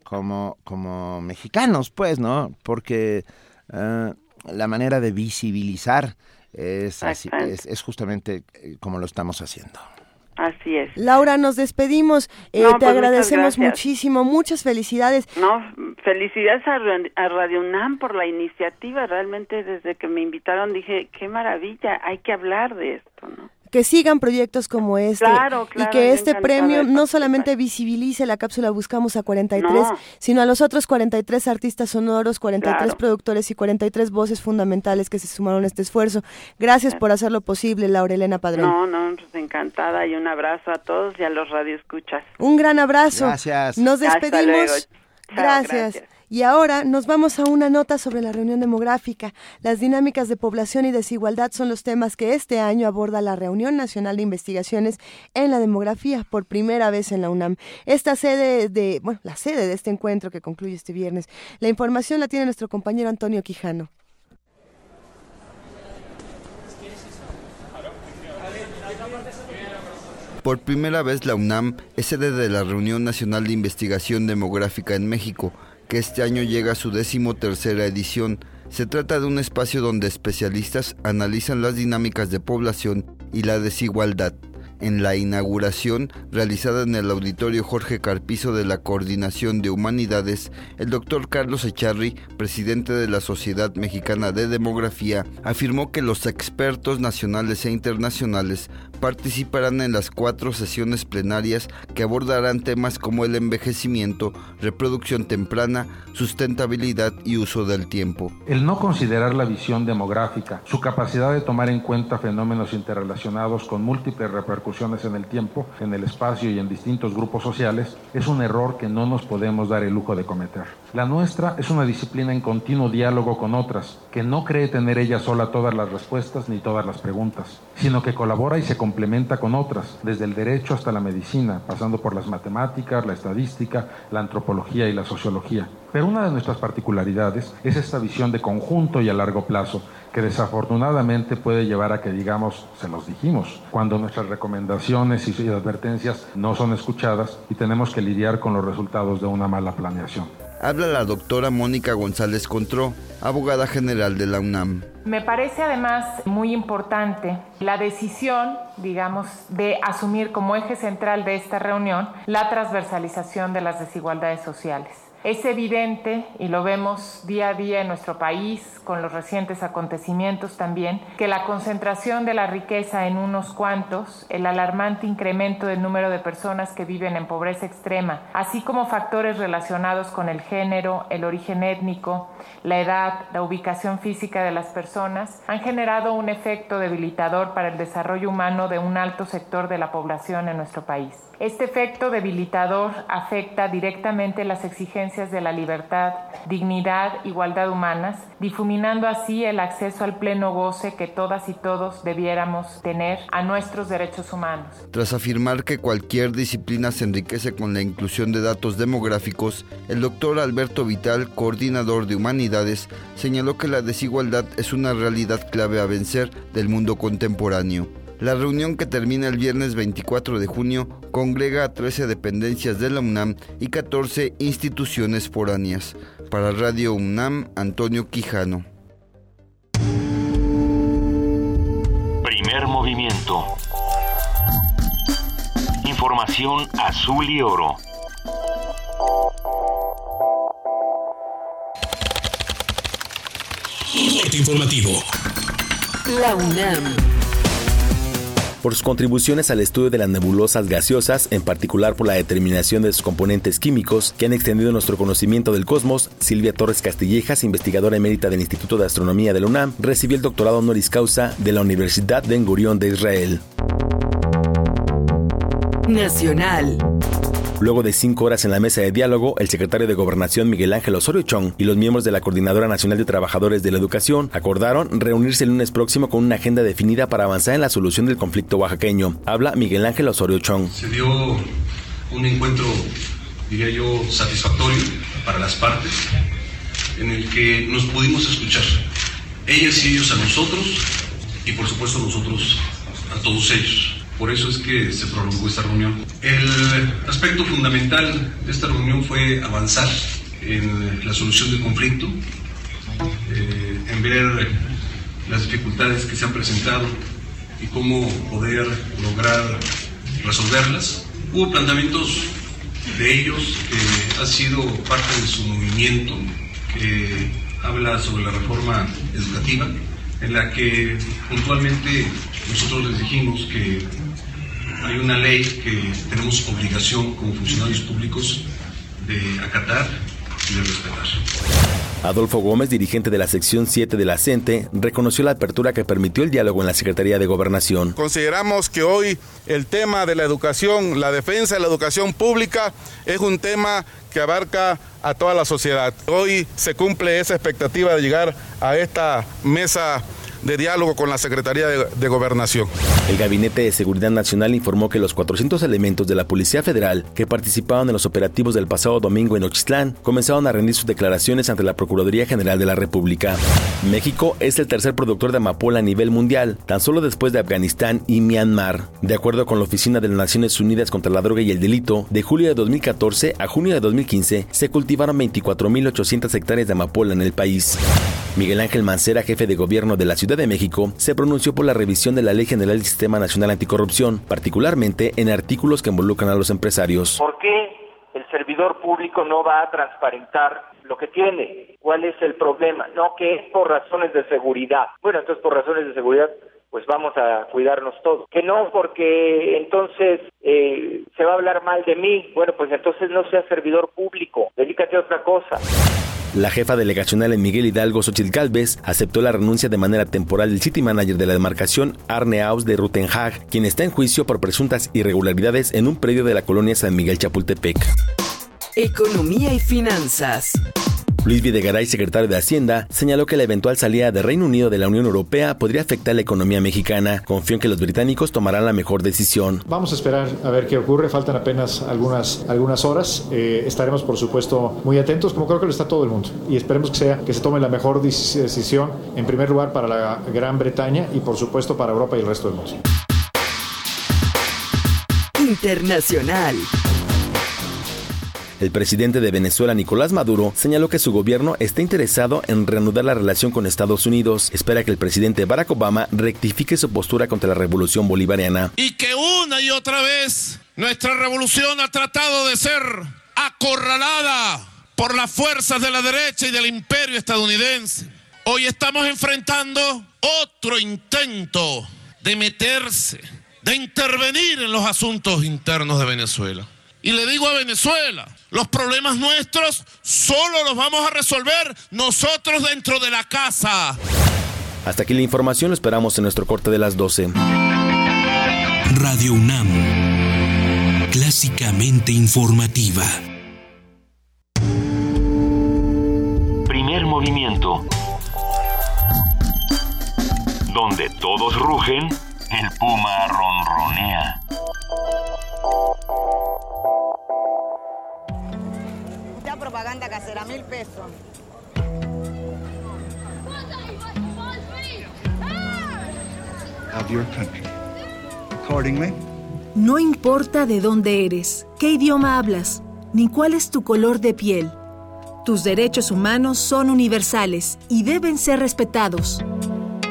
como como mexicanos pues no porque eh, la manera de visibilizar es, es, es justamente eh, como lo estamos haciendo. Así es. Laura, nos despedimos. Eh, te pues, agradecemos muchísimo. Muchas felicidades. No, felicidades a, Radio UNAM por la iniciativa. Realmente desde que me invitaron dije, qué maravilla, hay que hablar de esto, ¿no? Que sigan proyectos como este y que este premio no solamente visibilice la cápsula Buscamos a 43, sino a los otros 43 artistas sonoros, 43 productores y 43 voces fundamentales que se sumaron a este esfuerzo. Gracias por hacerlo posible, Laura Elena Padrón. No, no, pues encantada y un abrazo a todos y a los radioescuchas. Un gran abrazo. Gracias. Nos despedimos. gracias. Y ahora nos vamos a una nota sobre la reunión demográfica. Las dinámicas de población y desigualdad son los temas que este año aborda la Reunión Nacional de Investigaciones en la Demografía por primera vez en la UNAM. Esta sede de, bueno, la sede de este encuentro que concluye este viernes. La información la tiene nuestro compañero Antonio Quijano. Por primera vez la UNAM es sede de la Reunión Nacional de Investigación Demográfica en México que este año llega a su décimo tercera edición. Se trata de un espacio donde especialistas analizan las dinámicas de población y la desigualdad en la inauguración realizada en el auditorio Jorge Carpizo de la Coordinación de Humanidades, el doctor Carlos Echarri, presidente de la Sociedad Mexicana de Demografía, afirmó que los expertos nacionales e internacionales participarán en las cuatro sesiones plenarias que abordarán temas como el envejecimiento, reproducción temprana, sustentabilidad y uso del tiempo. El no considerar la visión demográfica, su capacidad de tomar en cuenta fenómenos interrelacionados con múltiples repercusiones en el tiempo, en el espacio y en distintos grupos sociales, es un error que no nos podemos dar el lujo de cometer. La nuestra es una disciplina en continuo diálogo con otras, que no cree tener ella sola todas las respuestas ni todas las preguntas, sino que colabora y se complementa con otras, desde el derecho hasta la medicina, pasando por las matemáticas, la estadística, la antropología y la sociología. Pero una de nuestras particularidades es esta visión de conjunto y a largo plazo, que desafortunadamente puede llevar a que digamos, se los dijimos, cuando nuestras recomendaciones y advertencias no son escuchadas y tenemos que lidiar con los resultados de una mala planeación. Habla la doctora Mónica González Contró, abogada general de la UNAM. Me parece además muy importante la decisión, digamos, de asumir como eje central de esta reunión la transversalización de las desigualdades sociales. Es evidente, y lo vemos día a día en nuestro país, con los recientes acontecimientos también, que la concentración de la riqueza en unos cuantos, el alarmante incremento del número de personas que viven en pobreza extrema, así como factores relacionados con el género, el origen étnico, la edad, la ubicación física de las personas, han generado un efecto debilitador para el desarrollo humano de un alto sector de la población en nuestro país. Este efecto debilitador afecta directamente las exigencias de la libertad, dignidad, igualdad humanas, difuminando así el acceso al pleno goce que todas y todos debiéramos tener a nuestros derechos humanos. Tras afirmar que cualquier disciplina se enriquece con la inclusión de datos demográficos, el doctor Alberto Vital, coordinador de humanidades, señaló que la desigualdad es una realidad clave a vencer del mundo contemporáneo. La reunión que termina el viernes 24 de junio congrega a 13 dependencias de la UNAM y 14 instituciones foráneas. Para Radio UNAM, Antonio Quijano. Primer movimiento. Información azul y oro. informativo. La UNAM por sus contribuciones al estudio de las nebulosas gaseosas, en particular por la determinación de sus componentes químicos que han extendido nuestro conocimiento del cosmos, Silvia Torres Castillejas, investigadora emérita del Instituto de Astronomía de la UNAM, recibió el doctorado honoris causa de la Universidad de Gurión de Israel. Nacional. Luego de cinco horas en la mesa de diálogo, el secretario de Gobernación Miguel Ángel Osorio Chong y los miembros de la Coordinadora Nacional de Trabajadores de la Educación acordaron reunirse el lunes próximo con una agenda definida para avanzar en la solución del conflicto oaxaqueño. Habla Miguel Ángel Osorio Chong. Se dio un encuentro, diría yo, satisfactorio para las partes, en el que nos pudimos escuchar, ellas y ellos a nosotros, y por supuesto nosotros a todos ellos. Por eso es que se prolongó esta reunión. El aspecto fundamental de esta reunión fue avanzar en la solución del conflicto, eh, en ver las dificultades que se han presentado y cómo poder lograr resolverlas. Hubo planteamientos de ellos que ha sido parte de su movimiento que habla sobre la reforma educativa, en la que puntualmente nosotros les dijimos que hay una ley que tenemos obligación como funcionarios públicos de acatar y de respetar. Adolfo Gómez, dirigente de la sección 7 de la CENTE, reconoció la apertura que permitió el diálogo en la Secretaría de Gobernación. Consideramos que hoy el tema de la educación, la defensa de la educación pública, es un tema que abarca a toda la sociedad. Hoy se cumple esa expectativa de llegar a esta mesa de diálogo con la Secretaría de, Gobernación. El Gabinete de Seguridad Nacional informó que los 400 elementos de la Policía Federal que participaron en los operativos del pasado domingo en Ochitlán comenzaron a rendir sus declaraciones ante la Procuraduría General de la República. México es el tercer productor de amapola a nivel mundial, tan solo después de Afganistán y Myanmar. De acuerdo con la Oficina de las Naciones Unidas contra la Droga y el Delito, de julio de 2014 a junio de 2015 se cultivaron 24.800 hectáreas de amapola en el país. Miguel Ángel Mancera, jefe de gobierno de la Ciudad de México, se pronunció por la revisión de la Ley General del Sistema Nacional Anticorrupción, particularmente en artículos que involucran a los empresarios. ¿Por qué el servidor público no va a transparentar lo que tiene? ¿Cuál es el problema? No, que es por razones de seguridad. Bueno, entonces por razones de seguridad pues vamos a cuidarnos todos. Que no porque entonces eh, se va a hablar mal de mí, bueno, pues entonces no sea servidor público, dedícate a otra cosa. La jefa delegacional en Miguel Hidalgo, Xochitl Galvez, aceptó la renuncia de manera temporal del city manager de la demarcación, Arne Aus de Rutenhag, quien está en juicio por presuntas irregularidades en un predio de la colonia San Miguel Chapultepec. Economía y finanzas. Luis Videgaray, secretario de Hacienda, señaló que la eventual salida de Reino Unido de la Unión Europea podría afectar la economía mexicana. Confió en que los británicos tomarán la mejor decisión. Vamos a esperar a ver qué ocurre. Faltan apenas algunas, algunas horas. Eh, estaremos, por supuesto, muy atentos, como creo que lo está todo el mundo. Y esperemos que, sea, que se tome la mejor decisión, en primer lugar, para la Gran Bretaña y, por supuesto, para Europa y el resto del mundo. Internacional. El presidente de Venezuela, Nicolás Maduro, señaló que su gobierno está interesado en reanudar la relación con Estados Unidos. Espera que el presidente Barack Obama rectifique su postura contra la revolución bolivariana. Y que una y otra vez nuestra revolución ha tratado de ser acorralada por las fuerzas de la derecha y del imperio estadounidense. Hoy estamos enfrentando otro intento de meterse, de intervenir en los asuntos internos de Venezuela. Y le digo a Venezuela, los problemas nuestros solo los vamos a resolver nosotros dentro de la casa. Hasta aquí la información, lo esperamos en nuestro corte de las 12. Radio UNAM, clásicamente informativa. Primer movimiento. Donde todos rugen, el puma ronronea. propaganda casera, mil pesos. No importa de dónde eres, qué idioma hablas, ni cuál es tu color de piel. Tus derechos humanos son universales y deben ser respetados.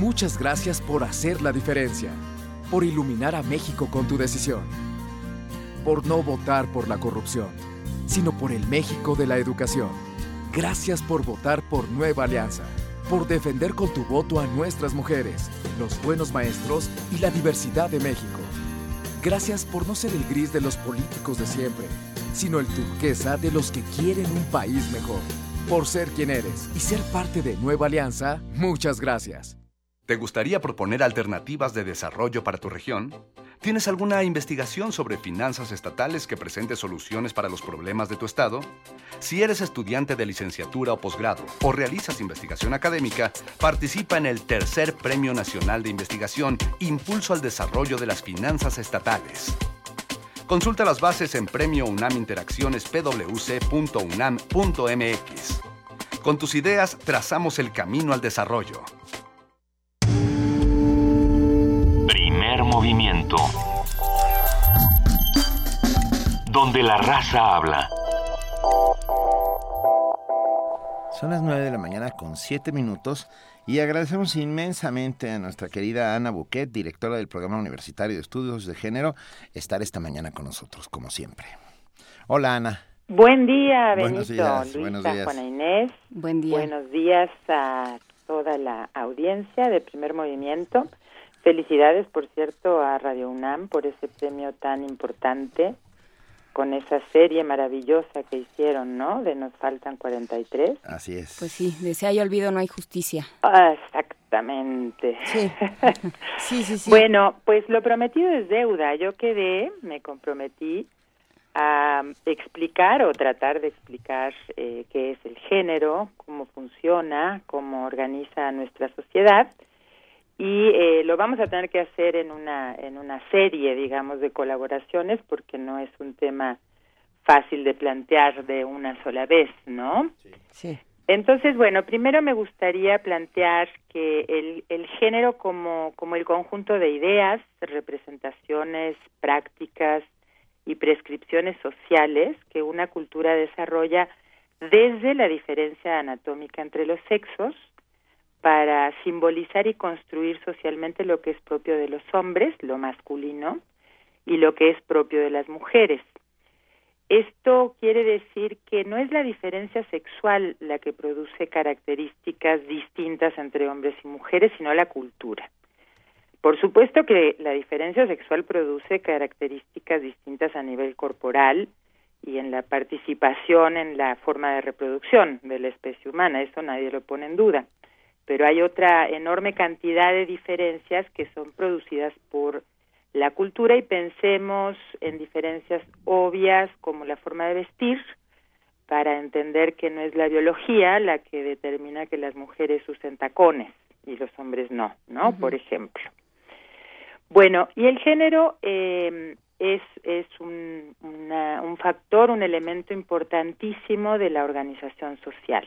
Muchas gracias por hacer la diferencia, por iluminar a México con tu decisión, por no votar por la corrupción sino por el México de la educación. Gracias por votar por Nueva Alianza, por defender con tu voto a nuestras mujeres, los buenos maestros y la diversidad de México. Gracias por no ser el gris de los políticos de siempre, sino el turquesa de los que quieren un país mejor. Por ser quien eres y ser parte de Nueva Alianza, muchas gracias. ¿Te gustaría proponer alternativas de desarrollo para tu región? ¿Tienes alguna investigación sobre finanzas estatales que presente soluciones para los problemas de tu estado? Si eres estudiante de licenciatura o posgrado o realizas investigación académica, participa en el tercer Premio Nacional de Investigación Impulso al Desarrollo de las Finanzas Estatales. Consulta las bases en Premio UNAM Interacciones pwc.unam.mx. Con tus ideas trazamos el camino al desarrollo. Movimiento. Donde la raza habla. Son las 9 de la mañana con 7 minutos y agradecemos inmensamente a nuestra querida Ana Buquet, directora del Programa Universitario de Estudios de Género, estar esta mañana con nosotros, como siempre. Hola Ana. Buen día, Benito, Buenos días, Luisa, buenos días. Juana Inés. Buen día. Buenos días a toda la audiencia de Primer Movimiento. Felicidades, por cierto, a Radio UNAM por ese premio tan importante con esa serie maravillosa que hicieron, ¿no? De Nos faltan 43. Así es. Pues sí, de si hay olvido no hay justicia. Ah, exactamente. Sí. (laughs) sí, sí, sí. Bueno, pues lo prometido es deuda. Yo quedé, me comprometí a explicar o tratar de explicar eh, qué es el género, cómo funciona, cómo organiza nuestra sociedad y eh, lo vamos a tener que hacer en una en una serie, digamos, de colaboraciones porque no es un tema fácil de plantear de una sola vez, ¿no? Sí. Entonces, bueno, primero me gustaría plantear que el, el género como, como el conjunto de ideas, representaciones, prácticas y prescripciones sociales que una cultura desarrolla desde la diferencia anatómica entre los sexos para simbolizar y construir socialmente lo que es propio de los hombres, lo masculino, y lo que es propio de las mujeres. Esto quiere decir que no es la diferencia sexual la que produce características distintas entre hombres y mujeres, sino la cultura. Por supuesto que la diferencia sexual produce características distintas a nivel corporal y en la participación en la forma de reproducción de la especie humana, eso nadie lo pone en duda. Pero hay otra enorme cantidad de diferencias que son producidas por la cultura y pensemos en diferencias obvias como la forma de vestir, para entender que no es la biología la que determina que las mujeres usen tacones y los hombres no, ¿no? Por ejemplo. Bueno, y el género eh, es, es un, una- un factor, un elemento importantísimo de la organización social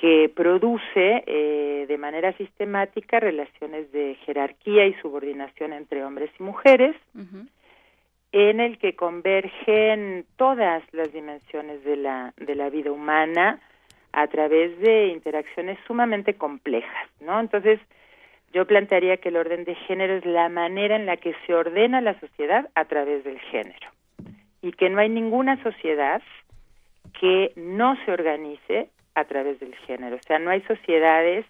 que produce eh, de manera sistemática relaciones de jerarquía y subordinación entre hombres y mujeres, en el que convergen todas las dimensiones de la, de la vida humana a través de interacciones sumamente complejas, ¿no? Entonces, yo plantearía que el orden de género es la manera en la que se ordena la sociedad a través del género y que no hay ninguna sociedad que no se organice a través del género. O sea, no hay sociedades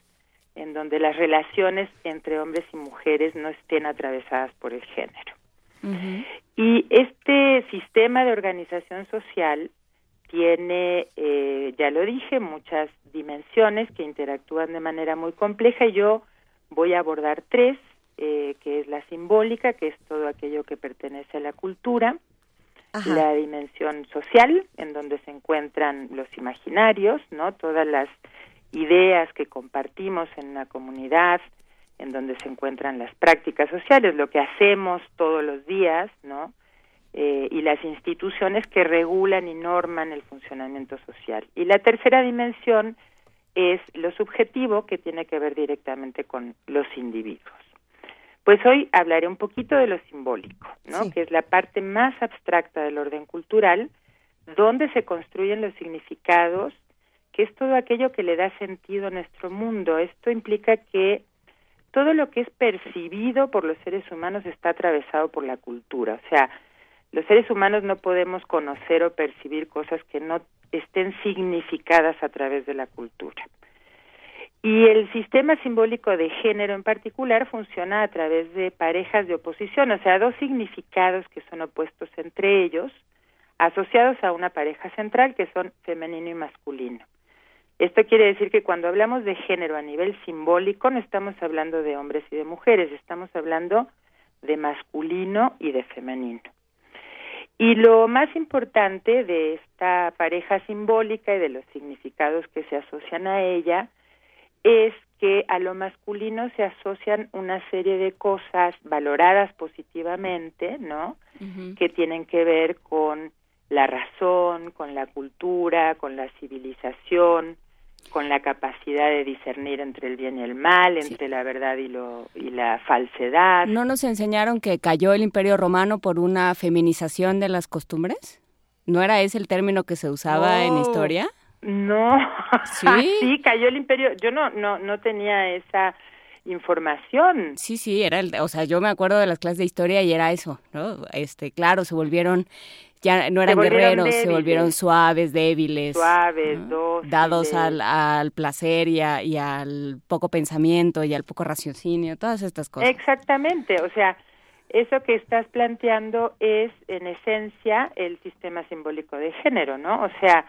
en donde las relaciones entre hombres y mujeres no estén atravesadas por el género. Y este sistema de organización social tiene, eh, ya lo dije, muchas dimensiones que interactúan de manera muy compleja y yo voy a abordar tres, eh, que es la simbólica, que es todo aquello que pertenece a la cultura, la dimensión social, en donde se encuentran los imaginarios, ¿no? Todas las ideas que compartimos en una comunidad, en donde se encuentran las prácticas sociales, lo que hacemos todos los días, ¿no? Eh, y las instituciones que regulan y norman el funcionamiento social. Y la tercera dimensión es lo subjetivo, que tiene que ver directamente con los individuos. Pues hoy hablaré un poquito de lo simbólico, ¿no? Que es la parte más abstracta del orden cultural, donde se construyen los significados, que es todo aquello que le da sentido a nuestro mundo. Esto implica que todo lo que es percibido por los seres humanos está atravesado por la cultura. O sea, los seres humanos no podemos conocer o percibir cosas que no estén significadas a través de la cultura. Y el sistema simbólico de género en particular funciona a través de parejas de oposición, o sea, dos significados que son opuestos entre ellos, asociados a una pareja central que son femenino y masculino. Esto quiere decir que cuando hablamos de género a nivel simbólico no estamos hablando de hombres y de mujeres, estamos hablando de masculino y de femenino. Y lo más importante de esta pareja simbólica y de los significados que se asocian a ella es que a lo masculino se asocian una serie de cosas valoradas positivamente, ¿no? Que tienen que ver con la razón, con la cultura, con la civilización, con la capacidad de discernir entre el bien y el mal, entre la verdad y, lo, y la falsedad. ¿No nos enseñaron que cayó el imperio romano por una feminización de las costumbres? ¿No era ese el término que se usaba en historia? No, (laughs) sí, cayó el imperio. Yo no, no, no tenía esa información. Sí, sí, era el, o sea, yo me acuerdo de las clases de historia y era eso, ¿no? Este, claro, se volvieron ya no eran guerreros, se volvieron suaves, débiles. Suaves, Dados al, al placer y, y, al poco pensamiento y al poco raciocinio, todas estas cosas. Exactamente, o sea, eso que estás planteando es en esencia el sistema simbólico de género, ¿no? O sea,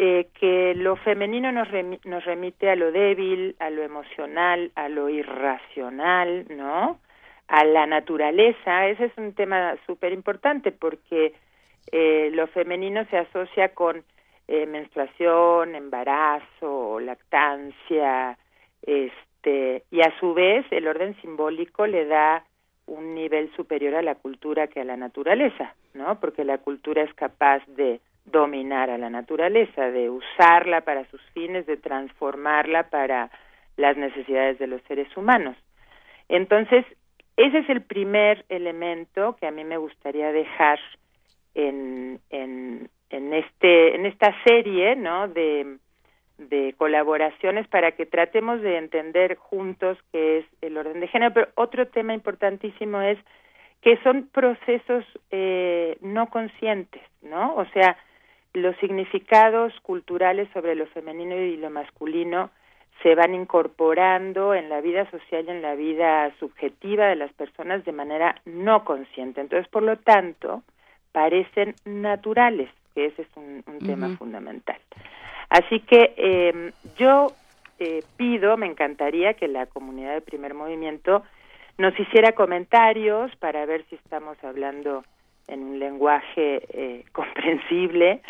eh, que lo femenino nos, nos remite a lo débil, a lo emocional, a lo irracional, ¿no? A la naturaleza. Ese es un tema súper importante porque eh, lo femenino se asocia con eh, menstruación, embarazo, lactancia, este, y a su vez el orden simbólico le da un nivel superior a la cultura que a la naturaleza, ¿no? Porque la cultura es capaz de dominar a la naturaleza, de usarla para sus fines, de transformarla para las necesidades de los seres humanos. Entonces, ese es el primer elemento que a mí me gustaría dejar en, en, en, este, en esta serie ¿no? de, de colaboraciones para que tratemos de entender juntos qué es el orden de género. Pero otro tema importantísimo es que son procesos eh, no conscientes, ¿no? O sea, los significados culturales sobre lo femenino y lo masculino se van incorporando en la vida social y en la vida subjetiva de las personas de manera no consciente. Entonces, por lo tanto, parecen naturales, que ese es un, tema fundamental. Así que eh, yo eh, pido, me encantaría que la comunidad de primer movimiento nos hiciera comentarios para ver si estamos hablando en un lenguaje eh, (laughs) comprensible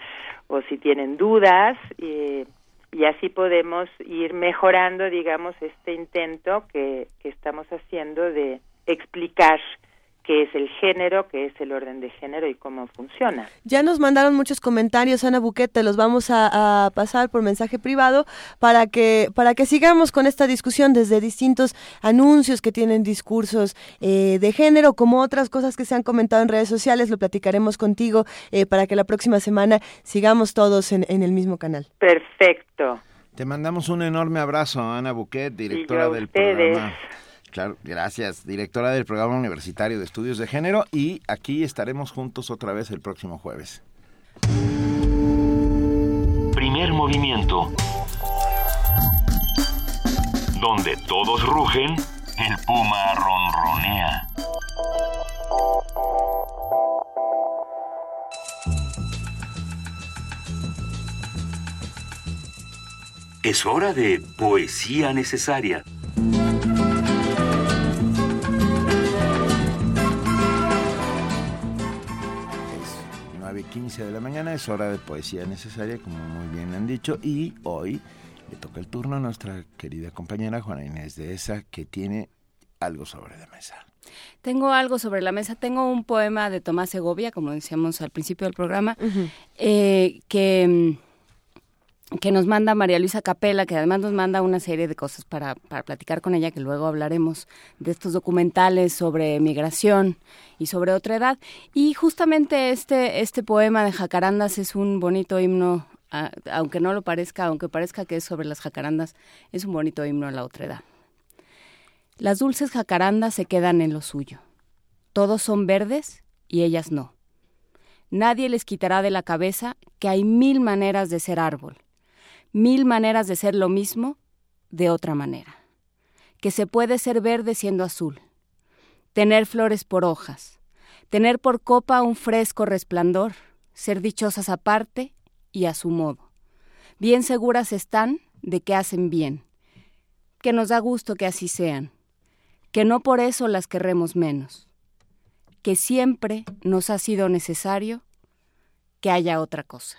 o si tienen dudas y así podemos ir mejorando, digamos, este intento que, que estamos haciendo de explicar qué es el género, qué es el orden de género y cómo funciona. Ya nos mandaron muchos comentarios, Ana Buquete, los vamos a, pasar por mensaje privado para que para que sigamos con esta discusión desde distintos anuncios que tienen discursos eh, de género, como otras cosas que se han comentado en redes sociales, lo platicaremos contigo eh, para que la próxima semana sigamos todos en, el mismo canal. Perfecto. Te mandamos un enorme abrazo, Ana Buquet, directora del programa. Gracias, directora del Programa Universitario de Estudios de Género y aquí estaremos juntos otra vez el próximo jueves. Primer movimiento. Donde todos rugen, el puma ronronea. Es hora de poesía necesaria. 15 de la mañana, es hora de poesía necesaria, como muy bien han dicho, y hoy le toca el turno a nuestra querida compañera Juana Inés de esa, que tiene algo sobre la mesa. Tengo algo sobre la mesa. Tengo un poema de Tomás Segovia, como decíamos al principio del programa, eh, que mm, que nos manda María Luisa Capela, que además nos manda una serie de cosas para, para platicar con ella, que luego hablaremos de estos documentales sobre migración y sobre otra edad. Y justamente este, este poema de Jacarandas es un bonito himno, aunque no lo parezca, aunque parezca que es sobre las jacarandas, es un bonito himno a la otra edad. Las dulces jacarandas se quedan en lo suyo. Todos son verdes y ellas no. Nadie les quitará de la cabeza que hay mil maneras de ser árbol mil maneras de ser lo mismo de otra manera. Que se puede ser verde siendo azul, tener flores por hojas, tener por copa un fresco resplandor, ser dichosas aparte y a su modo. Bien seguras están de que hacen bien, que nos da gusto que así sean, que no por eso las querremos menos, que siempre nos ha sido necesario que haya otra cosa.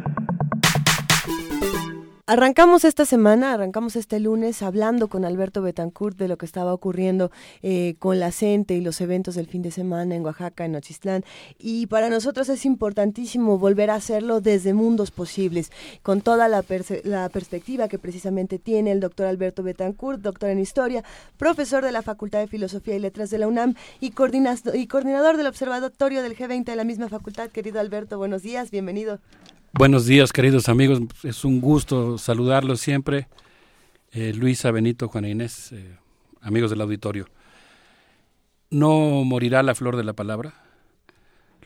Arrancamos esta semana, arrancamos este lunes hablando con Alberto Betancourt de lo que estaba ocurriendo eh, con la CENTE y los eventos del fin de semana en Oaxaca, en Nochistlán. Y para nosotros es importantísimo volver a hacerlo desde mundos posibles, con toda la, la perspectiva que precisamente tiene el doctor Alberto Betancourt, doctor en Historia, profesor de la Facultad de Filosofía y Letras de la UNAM y, y coordinador del Observatorio del G20 de la misma facultad. Querido Alberto, buenos días, bienvenido. Buenos días, queridos amigos. Es un gusto saludarlos siempre. Eh, Luisa, Benito, Juana Inés, eh, amigos del auditorio. ¿No morirá la flor de la palabra?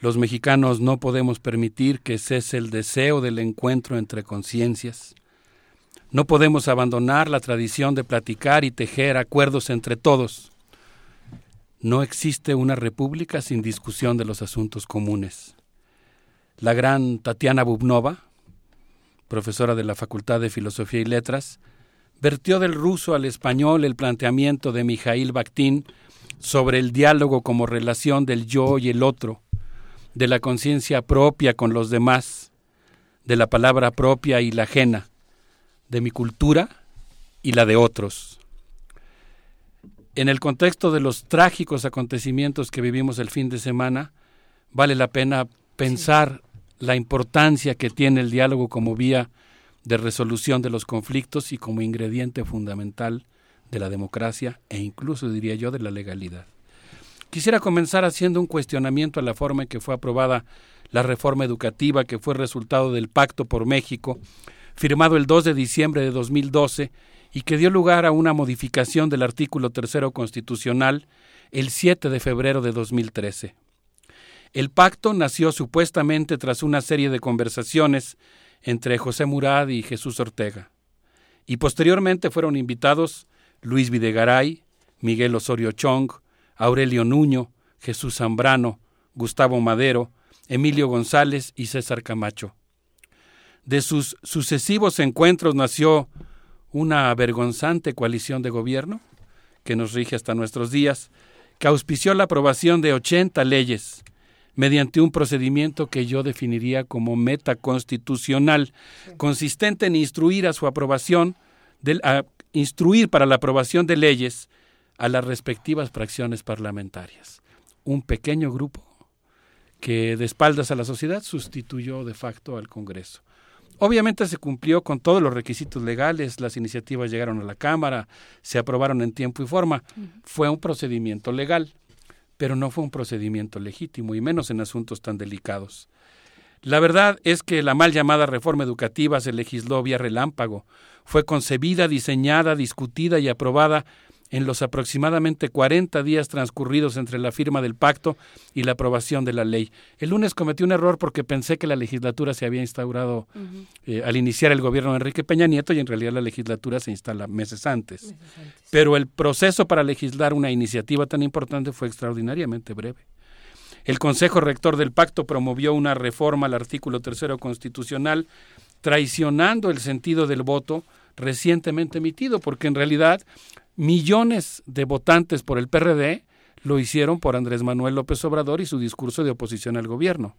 Los mexicanos no podemos permitir que cese el deseo del encuentro entre conciencias. No podemos abandonar la tradición de platicar y tejer acuerdos entre todos. No existe una república sin discusión de los asuntos comunes la gran Tatiana Bubnova, profesora de la Facultad de Filosofía y Letras, vertió del ruso al español el planteamiento de Mijail Bakhtin sobre el diálogo como relación del yo y el otro, de la conciencia propia con los demás, de la palabra propia y la ajena, de mi cultura y la de otros. En el contexto de los trágicos acontecimientos que vivimos el fin de semana, vale la pena pensar la importancia que tiene el diálogo como vía de resolución de los conflictos y como ingrediente fundamental de la democracia e incluso diría yo de la legalidad. Quisiera comenzar haciendo un cuestionamiento a la forma en que fue aprobada la reforma educativa que fue resultado del Pacto por México, firmado el 2 de diciembre de 2012 y que dio lugar a una modificación del artículo tercero constitucional el 7 de febrero de 2013. El pacto nació supuestamente tras una serie de conversaciones entre José Murad y Jesús Ortega, y posteriormente fueron invitados Luis Videgaray, Miguel Osorio Chong, Aurelio Nuño, Jesús Zambrano, Gustavo Madero, Emilio González y César Camacho. De sus sucesivos encuentros nació una vergonzante coalición de gobierno que nos rige hasta nuestros días, que auspició la aprobación de 80 leyes, mediante un procedimiento que yo definiría como metaconstitucional, consistente en instruir a su aprobación, instruir para la aprobación de leyes a las respectivas fracciones parlamentarias. Un pequeño grupo que de espaldas a la sociedad sustituyó de facto al Congreso. Obviamente se cumplió con todos los requisitos legales, las iniciativas llegaron a la Cámara, se aprobaron en tiempo y forma. Fue un procedimiento legal pero no fue un procedimiento legítimo, y menos en asuntos tan delicados. La verdad es que la mal llamada reforma educativa se legisló vía relámpago. Fue concebida, diseñada, discutida y aprobada en los aproximadamente 40 días transcurridos entre la firma del pacto y la aprobación de la ley. El lunes cometí un error porque pensé que la legislatura se había instaurado eh, al iniciar el gobierno de Enrique Peña Nieto y en realidad la legislatura se instala meses antes. Pero el proceso para legislar una iniciativa tan importante fue extraordinariamente breve. El Consejo Rector del Pacto promovió una reforma al artículo tercero constitucional, traicionando el sentido del voto recientemente emitido, porque en realidad millones de votantes por el PRD lo hicieron por Andrés Manuel López Obrador y su discurso de oposición al gobierno.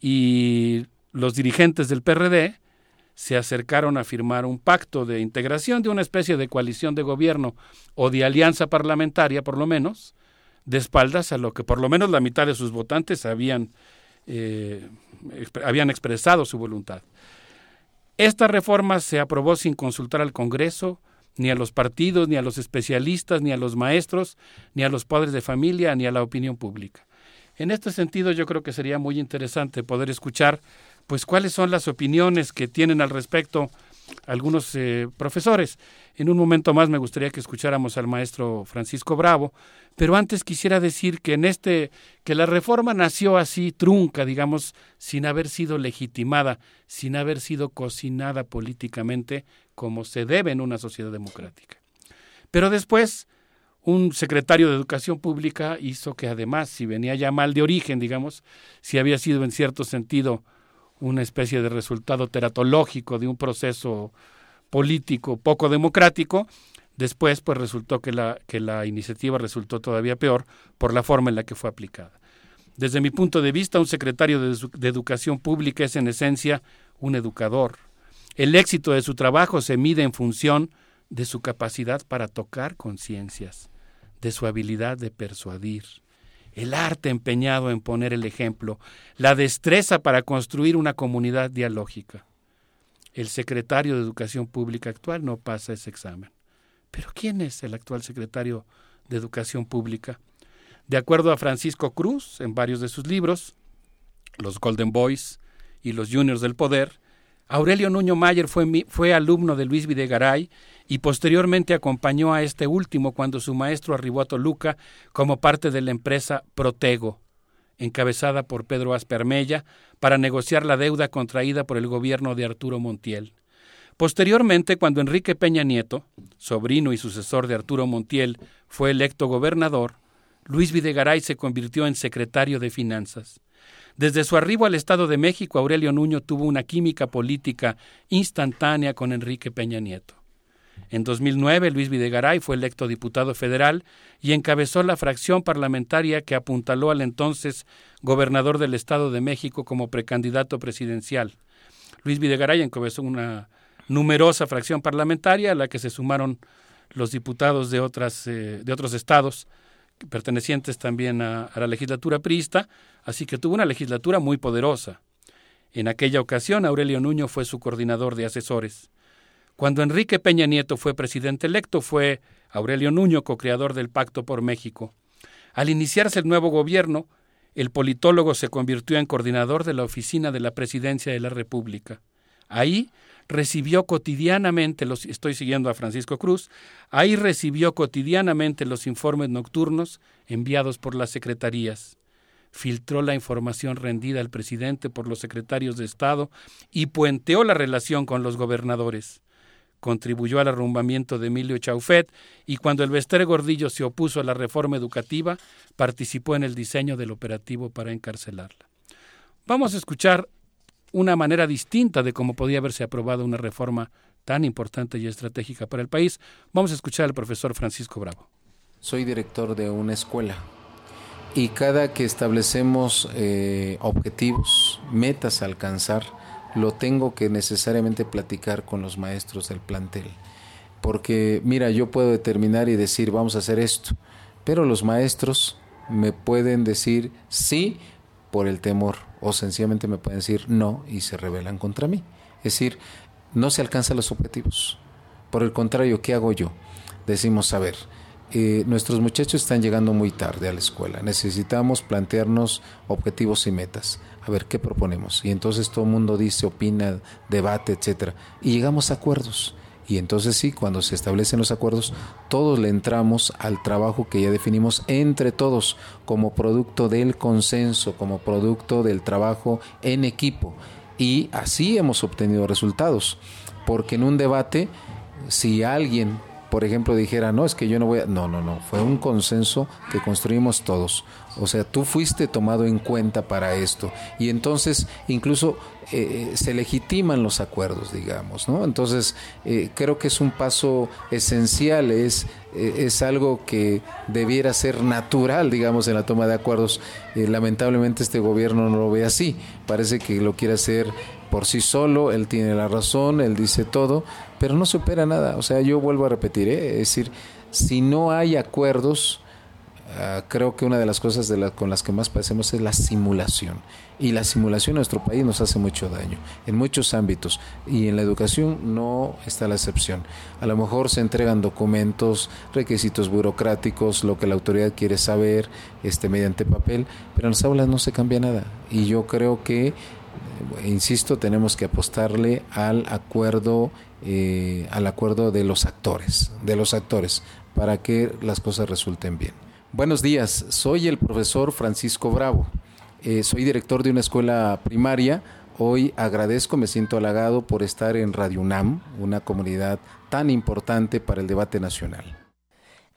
Y los dirigentes del PRD se acercaron a firmar un pacto de integración de una especie de coalición de gobierno o de alianza parlamentaria, por lo menos, de espaldas a lo que por lo menos la mitad de sus votantes habían, eh, habían expresado su voluntad. Esta reforma se aprobó sin consultar al Congreso, ni a los partidos, ni a los especialistas, ni a los maestros, ni a los padres de familia, ni a la opinión pública. En este sentido, yo creo que sería muy interesante poder escuchar, pues, cuáles son las opiniones que tienen al respecto algunos eh, profesores. En un momento más me gustaría que escucháramos al maestro Francisco Bravo, pero antes quisiera decir que en este que la reforma nació así trunca, digamos, sin haber sido legitimada, sin haber sido cocinada políticamente como se debe en una sociedad democrática. Pero después un secretario de Educación Pública hizo que además, si venía ya mal de origen, digamos, si había sido en cierto sentido una especie de resultado teratológico de un proceso político poco democrático, después pues resultó que la, que la iniciativa resultó todavía peor por la forma en la que fue aplicada. Desde mi punto de vista, un secretario de, de Educación Pública es en esencia un educador, El éxito de su trabajo se mide en función de su capacidad para tocar conciencias, de su habilidad de persuadir, el arte empeñado en poner el ejemplo, la destreza para construir una comunidad dialógica. El secretario de Educación Pública actual no pasa ese examen. Pero ¿quién es el actual secretario de Educación Pública? De acuerdo a Francisco Cruz, en varios de sus libros, Los Golden Boys y Los Juniors del Poder, Aurelio Nuño Mayer fue, fue alumno de Luis Videgaray y posteriormente acompañó a este último cuando su maestro arribó a Toluca como parte de la empresa Protego, encabezada por Pedro Aspermella, para negociar la deuda contraída por el gobierno de Arturo Montiel. Posteriormente, cuando Enrique Peña Nieto, sobrino y sucesor de Arturo Montiel, fue electo gobernador, Luis Videgaray se convirtió en secretario de Finanzas. Desde su arribo al Estado de México, Aurelio Nuño tuvo una química política instantánea con Enrique Peña Nieto. En 2009, Luis Videgaray fue electo diputado federal y encabezó la fracción parlamentaria que apuntaló al entonces gobernador del Estado de México como precandidato presidencial. Luis Videgaray encabezó una numerosa fracción parlamentaria a la que se sumaron los diputados de, otras, eh, de otros estados pertenecientes también a, a la legislatura priista, así que tuvo una legislatura muy poderosa. En aquella ocasión, Aurelio Nuño fue su coordinador de asesores. Cuando Enrique Peña Nieto fue presidente electo, fue Aurelio Nuño, co-creador del Pacto por México. Al iniciarse el nuevo gobierno, el politólogo se convirtió en coordinador de la oficina de la Presidencia de la República. Ahí recibió cotidianamente los estoy siguiendo a Francisco Cruz, ahí recibió cotidianamente los informes nocturnos enviados por las secretarías. Filtró la información rendida al presidente por los secretarios de Estado y puenteó la relación con los gobernadores. Contribuyó al arrumbamiento de Emilio Chaufet y cuando el Vester Gordillo se opuso a la reforma educativa, participó en el diseño del operativo para encarcelarla. Vamos a escuchar una manera distinta de cómo podía haberse aprobado una reforma tan importante y estratégica para el país. Vamos a escuchar al profesor Francisco Bravo. Soy director de una escuela y cada que establecemos eh, objetivos, metas a alcanzar, lo tengo que necesariamente platicar con los maestros del plantel. Porque, mira, yo puedo determinar y decir, vamos a hacer esto, pero los maestros me pueden decir sí por el temor o sencillamente me pueden decir no y se rebelan contra mí. Es decir, no se alcanzan los objetivos. Por el contrario, ¿qué hago yo? Decimos, a ver, eh, nuestros muchachos están llegando muy tarde a la escuela. Necesitamos plantearnos objetivos y metas. A ver, ¿qué proponemos? Y entonces todo el mundo dice, opina, debate, etcétera. Y llegamos a acuerdos. Y entonces sí, cuando se establecen los acuerdos, todos le entramos al trabajo que ya definimos entre todos como producto del consenso, como producto del trabajo en equipo. Y así hemos obtenido resultados. Porque en un debate, si alguien por ejemplo, dijera, no, es que yo no voy a... No, no, no, fue un consenso que construimos todos. O sea, tú fuiste tomado en cuenta para esto. Y entonces, incluso eh, se legitiman los acuerdos, digamos, ¿no? Entonces, eh, creo que es un paso esencial, es, eh, es algo que debiera ser natural, digamos, en la toma de acuerdos. lamentablemente este gobierno no lo ve así, parece que lo quiere hacer por sí solo, él tiene la razón, él dice todo, pero no se opera nada. O sea, yo vuelvo a repetir, ¿eh? es decir, si no hay acuerdos, ah, creo que una de las cosas de con las que más padecemos es la simulación. Y la simulación en nuestro país nos hace mucho daño, en muchos ámbitos. Y en la educación no está la excepción. A lo mejor se entregan documentos, requisitos burocráticos, lo que la autoridad quiere saber, este, mediante papel, pero en las aulas no se cambia nada. Y yo creo que insisto, tenemos que apostarle al acuerdo, eh, al acuerdo de los actores, de los actores, para que las cosas resulten bien. Buenos días, soy el profesor Francisco Bravo. Eh, soy director de una escuela primaria. Hoy agradezco, me siento halagado por estar en Radio UNAM, una comunidad tan importante para el debate nacional.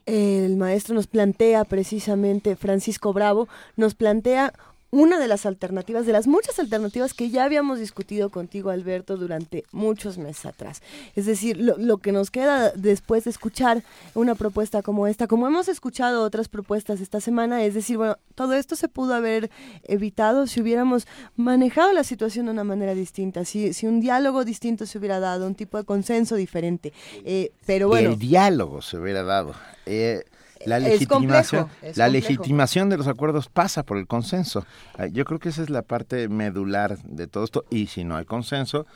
El maestro nos plantea precisamente, Francisco Bravo, nos plantea una de las alternativas, de las muchas alternativas que ya habíamos discutido contigo, Alberto, durante muchos meses atrás. Es decir, lo, que nos queda después de escuchar una propuesta como esta, como hemos escuchado otras propuestas esta semana, es decir, bueno, todo esto se pudo haber evitado si hubiéramos manejado la situación de una manera distinta, si, si un diálogo distinto se hubiera dado, un tipo de consenso diferente. Eh, pero bueno. El diálogo se hubiera dado. Eh, la legitimación, la legitimación de los acuerdos pasa por el consenso. Ah, yo creo que esa es la parte medular de todo esto. Y si no hay consenso,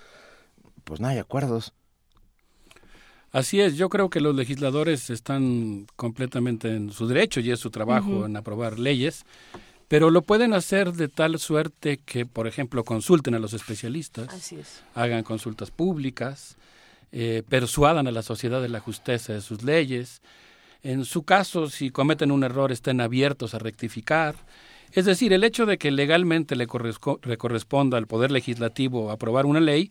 pues no hay acuerdos. Así es, yo creo que los legisladores están completamente en su derecho y es su trabajo en aprobar leyes, pero lo pueden hacer de tal suerte que, por ejemplo, consulten a los especialistas, hagan consultas públicas, eh, persuadan a la sociedad de la justicia de sus leyes, en su caso, si cometen un error, estén abiertos a rectificar. Es decir, el hecho de que legalmente le, corresponda al Poder Legislativo aprobar una ley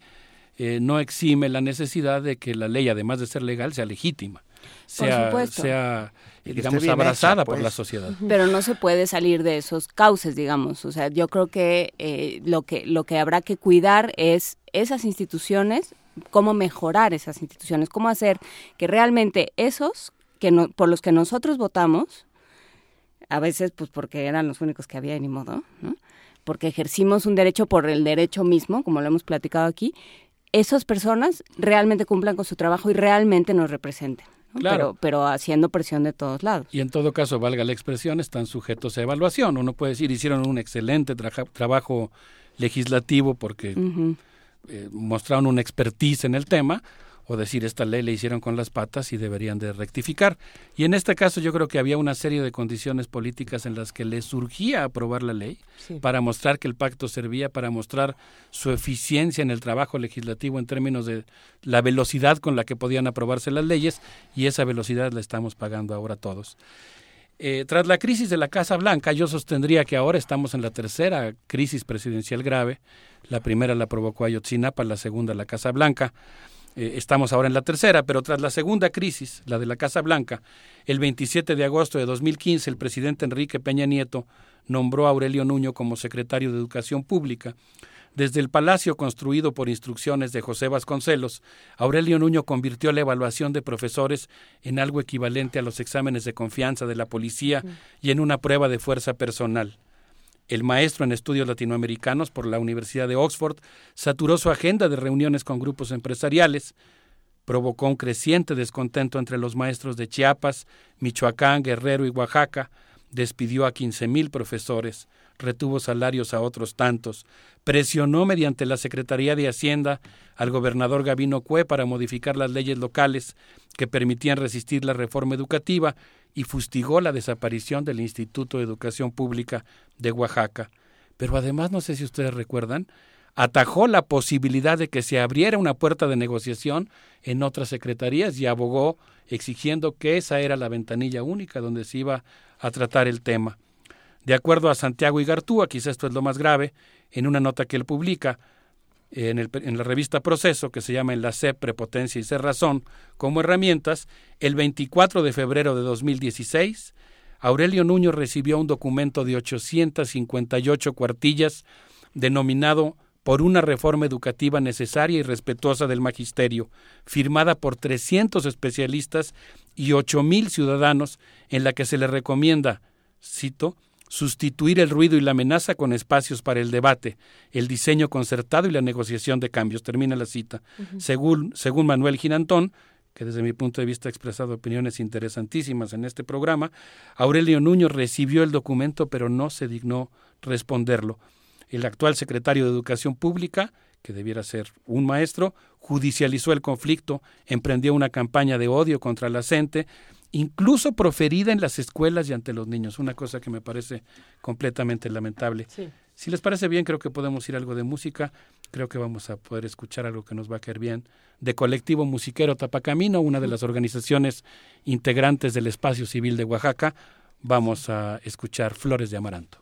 eh, no exime la necesidad de que la ley, además de ser legal, sea legítima, sea, sea digamos, abrazada por la pues. sociedad. Pero no se puede salir de esos cauces, digamos. O sea, yo creo que, eh, lo que lo que habrá que cuidar es esas instituciones, cómo mejorar esas instituciones, cómo hacer que realmente esos que no, por los que nosotros votamos, a veces pues porque eran los únicos que había, ni modo, porque ejercimos un derecho por el derecho mismo, como lo hemos platicado aquí, esas personas realmente cumplan con su trabajo y realmente nos representen. Pero, pero haciendo presión de todos lados. Y en todo caso, valga la expresión, están sujetos a evaluación. Uno puede decir, hicieron un excelente trabajo legislativo porque eh, mostraron una expertise en el tema, o decir esta ley le hicieron con las patas y deberían de rectificar. Y en este caso yo creo que había una serie de condiciones políticas en las que les surgía aprobar la ley para mostrar que el pacto servía, para mostrar su eficiencia en el trabajo legislativo en términos de la velocidad con la que podían aprobarse las leyes y esa velocidad la estamos pagando ahora todos. Eh, tras la crisis de la Casa Blanca, yo sostendría que ahora estamos en la tercera crisis presidencial grave. La primera la provocó Ayotzinapa, la segunda la Casa Blanca. Eh, estamos ahora en la tercera, pero tras la segunda crisis, la de la Casa Blanca, el 27 de agosto de 2015, el presidente Enrique Peña Nieto nombró a Aurelio Nuño como secretario de Educación Pública. Desde el palacio construido por instrucciones de José Vasconcelos, Aurelio Nuño convirtió la evaluación de profesores en algo equivalente a los exámenes de confianza de la policía y en una prueba de fuerza personal. El maestro en estudios latinoamericanos por la Universidad de Oxford saturó su agenda de reuniones con grupos empresariales, provocó un creciente descontento entre los maestros de Chiapas, Michoacán, Guerrero y Oaxaca, despidió a 15.000 profesores, retuvo salarios a otros tantos, presionó mediante la Secretaría de Hacienda al gobernador Gabino Cue para modificar las leyes locales que permitían resistir la reforma educativa y fustigó la desaparición del Instituto de Educación Pública de Oaxaca. Pero además, no sé si ustedes recuerdan, atajó la posibilidad de que se abriera una puerta de negociación en otras secretarías y abogó exigiendo que esa era la ventanilla única donde se iba a tratar el tema. De acuerdo a Santiago Igartúa, quizás esto es lo más grave, en una nota que él publica, en, la revista Proceso, que se llama En la CEP, Prepotencia y Ser Razón, como herramientas, el 24 de febrero de 2016, Aurelio Nuño recibió un documento de 858 cuartillas denominado por una reforma educativa necesaria y respetuosa del magisterio, firmada por 300 especialistas y 8.000 ciudadanos, en la que se le recomienda, cito, sustituir el ruido y la amenaza con espacios para el debate, el diseño concertado y la negociación de cambios. Termina la cita. según, según Manuel Ginantón, que desde mi punto de vista ha expresado opiniones interesantísimas en este programa, Aurelio Nuño recibió el documento pero no se dignó responderlo. El actual secretario de Educación Pública, que debiera ser un maestro, judicializó el conflicto, emprendió una campaña de odio contra la CENTE, incluso proferida en las escuelas y ante los niños, una cosa que me parece completamente lamentable. Si les parece bien, creo que podemos ir algo de música, creo que vamos a poder escuchar algo que nos va a caer bien, de Colectivo Musiquero Tapacamino, una de las organizaciones integrantes del Espacio Civil de Oaxaca, vamos a escuchar Flores de Amaranto.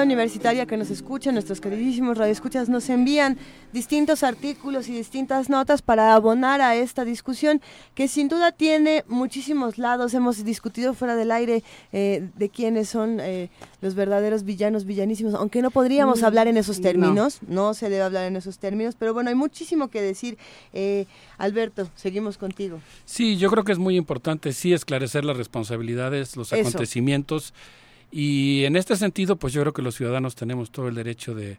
Comunidad universitaria que nos escucha, nuestros queridísimos radioescuchas, nos envían distintos artículos y distintas notas para abonar a esta discusión que sin duda tiene muchísimos lados. Hemos discutido fuera del aire eh, de quiénes son eh, los verdaderos villanos, villanísimos, aunque no podríamos Mm, hablar en esos no. términos, no. se debe hablar en esos términos, pero bueno, hay muchísimo que decir. Eh, Alberto, seguimos contigo. Sí, yo creo que es muy importante sí esclarecer las responsabilidades, los Eso. acontecimientos y en este sentido, pues yo creo que los ciudadanos tenemos todo el derecho de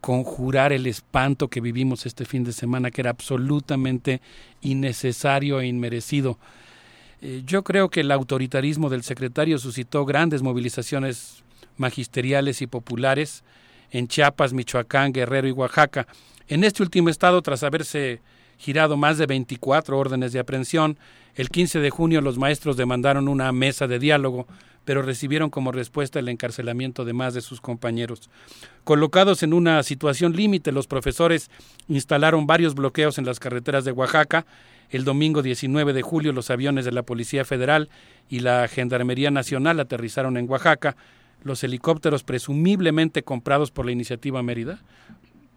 conjurar el espanto que vivimos este fin de semana, que era absolutamente innecesario e inmerecido. Eh, yo creo que el autoritarismo del secretario suscitó grandes movilizaciones magisteriales y populares en Chiapas, Michoacán, Guerrero y Oaxaca. En este último estado, tras haberse girado más de 24 órdenes de aprehensión, el 15 de junio los maestros demandaron una mesa de diálogo, pero recibieron como respuesta el encarcelamiento de más de sus compañeros. Colocados en una situación límite, los profesores instalaron varios bloqueos en las carreteras de Oaxaca. El domingo 19 de julio los aviones de la Policía Federal y la Gendarmería Nacional aterrizaron en Oaxaca. Los helicópteros presumiblemente comprados por la iniciativa Mérida,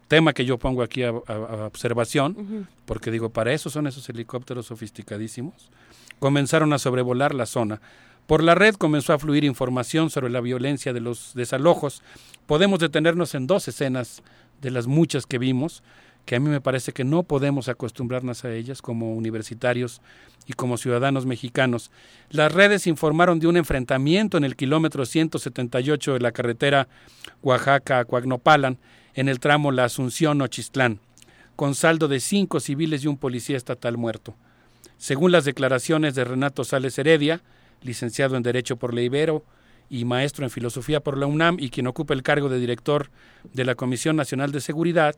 tema que yo pongo aquí a, a- a observación, porque digo, para eso son esos helicópteros sofisticadísimos, comenzaron a sobrevolar la zona. Por la red comenzó a fluir información sobre la violencia de los desalojos. Podemos detenernos en dos escenas de las muchas que vimos, que a mí me parece que no podemos acostumbrarnos a ellas como universitarios y como ciudadanos mexicanos. Las redes informaron de un enfrentamiento en el kilómetro 178 de la carretera Oaxaca-Coagnopalan, en el tramo La Asunción-Ochistlán, con saldo de cinco civiles y un policía estatal muerto. Según las declaraciones de Renato Sales Heredia, licenciado en Derecho por la Ibero y maestro en Filosofía por la UNAM y quien ocupa el cargo de director de la Comisión Nacional de Seguridad,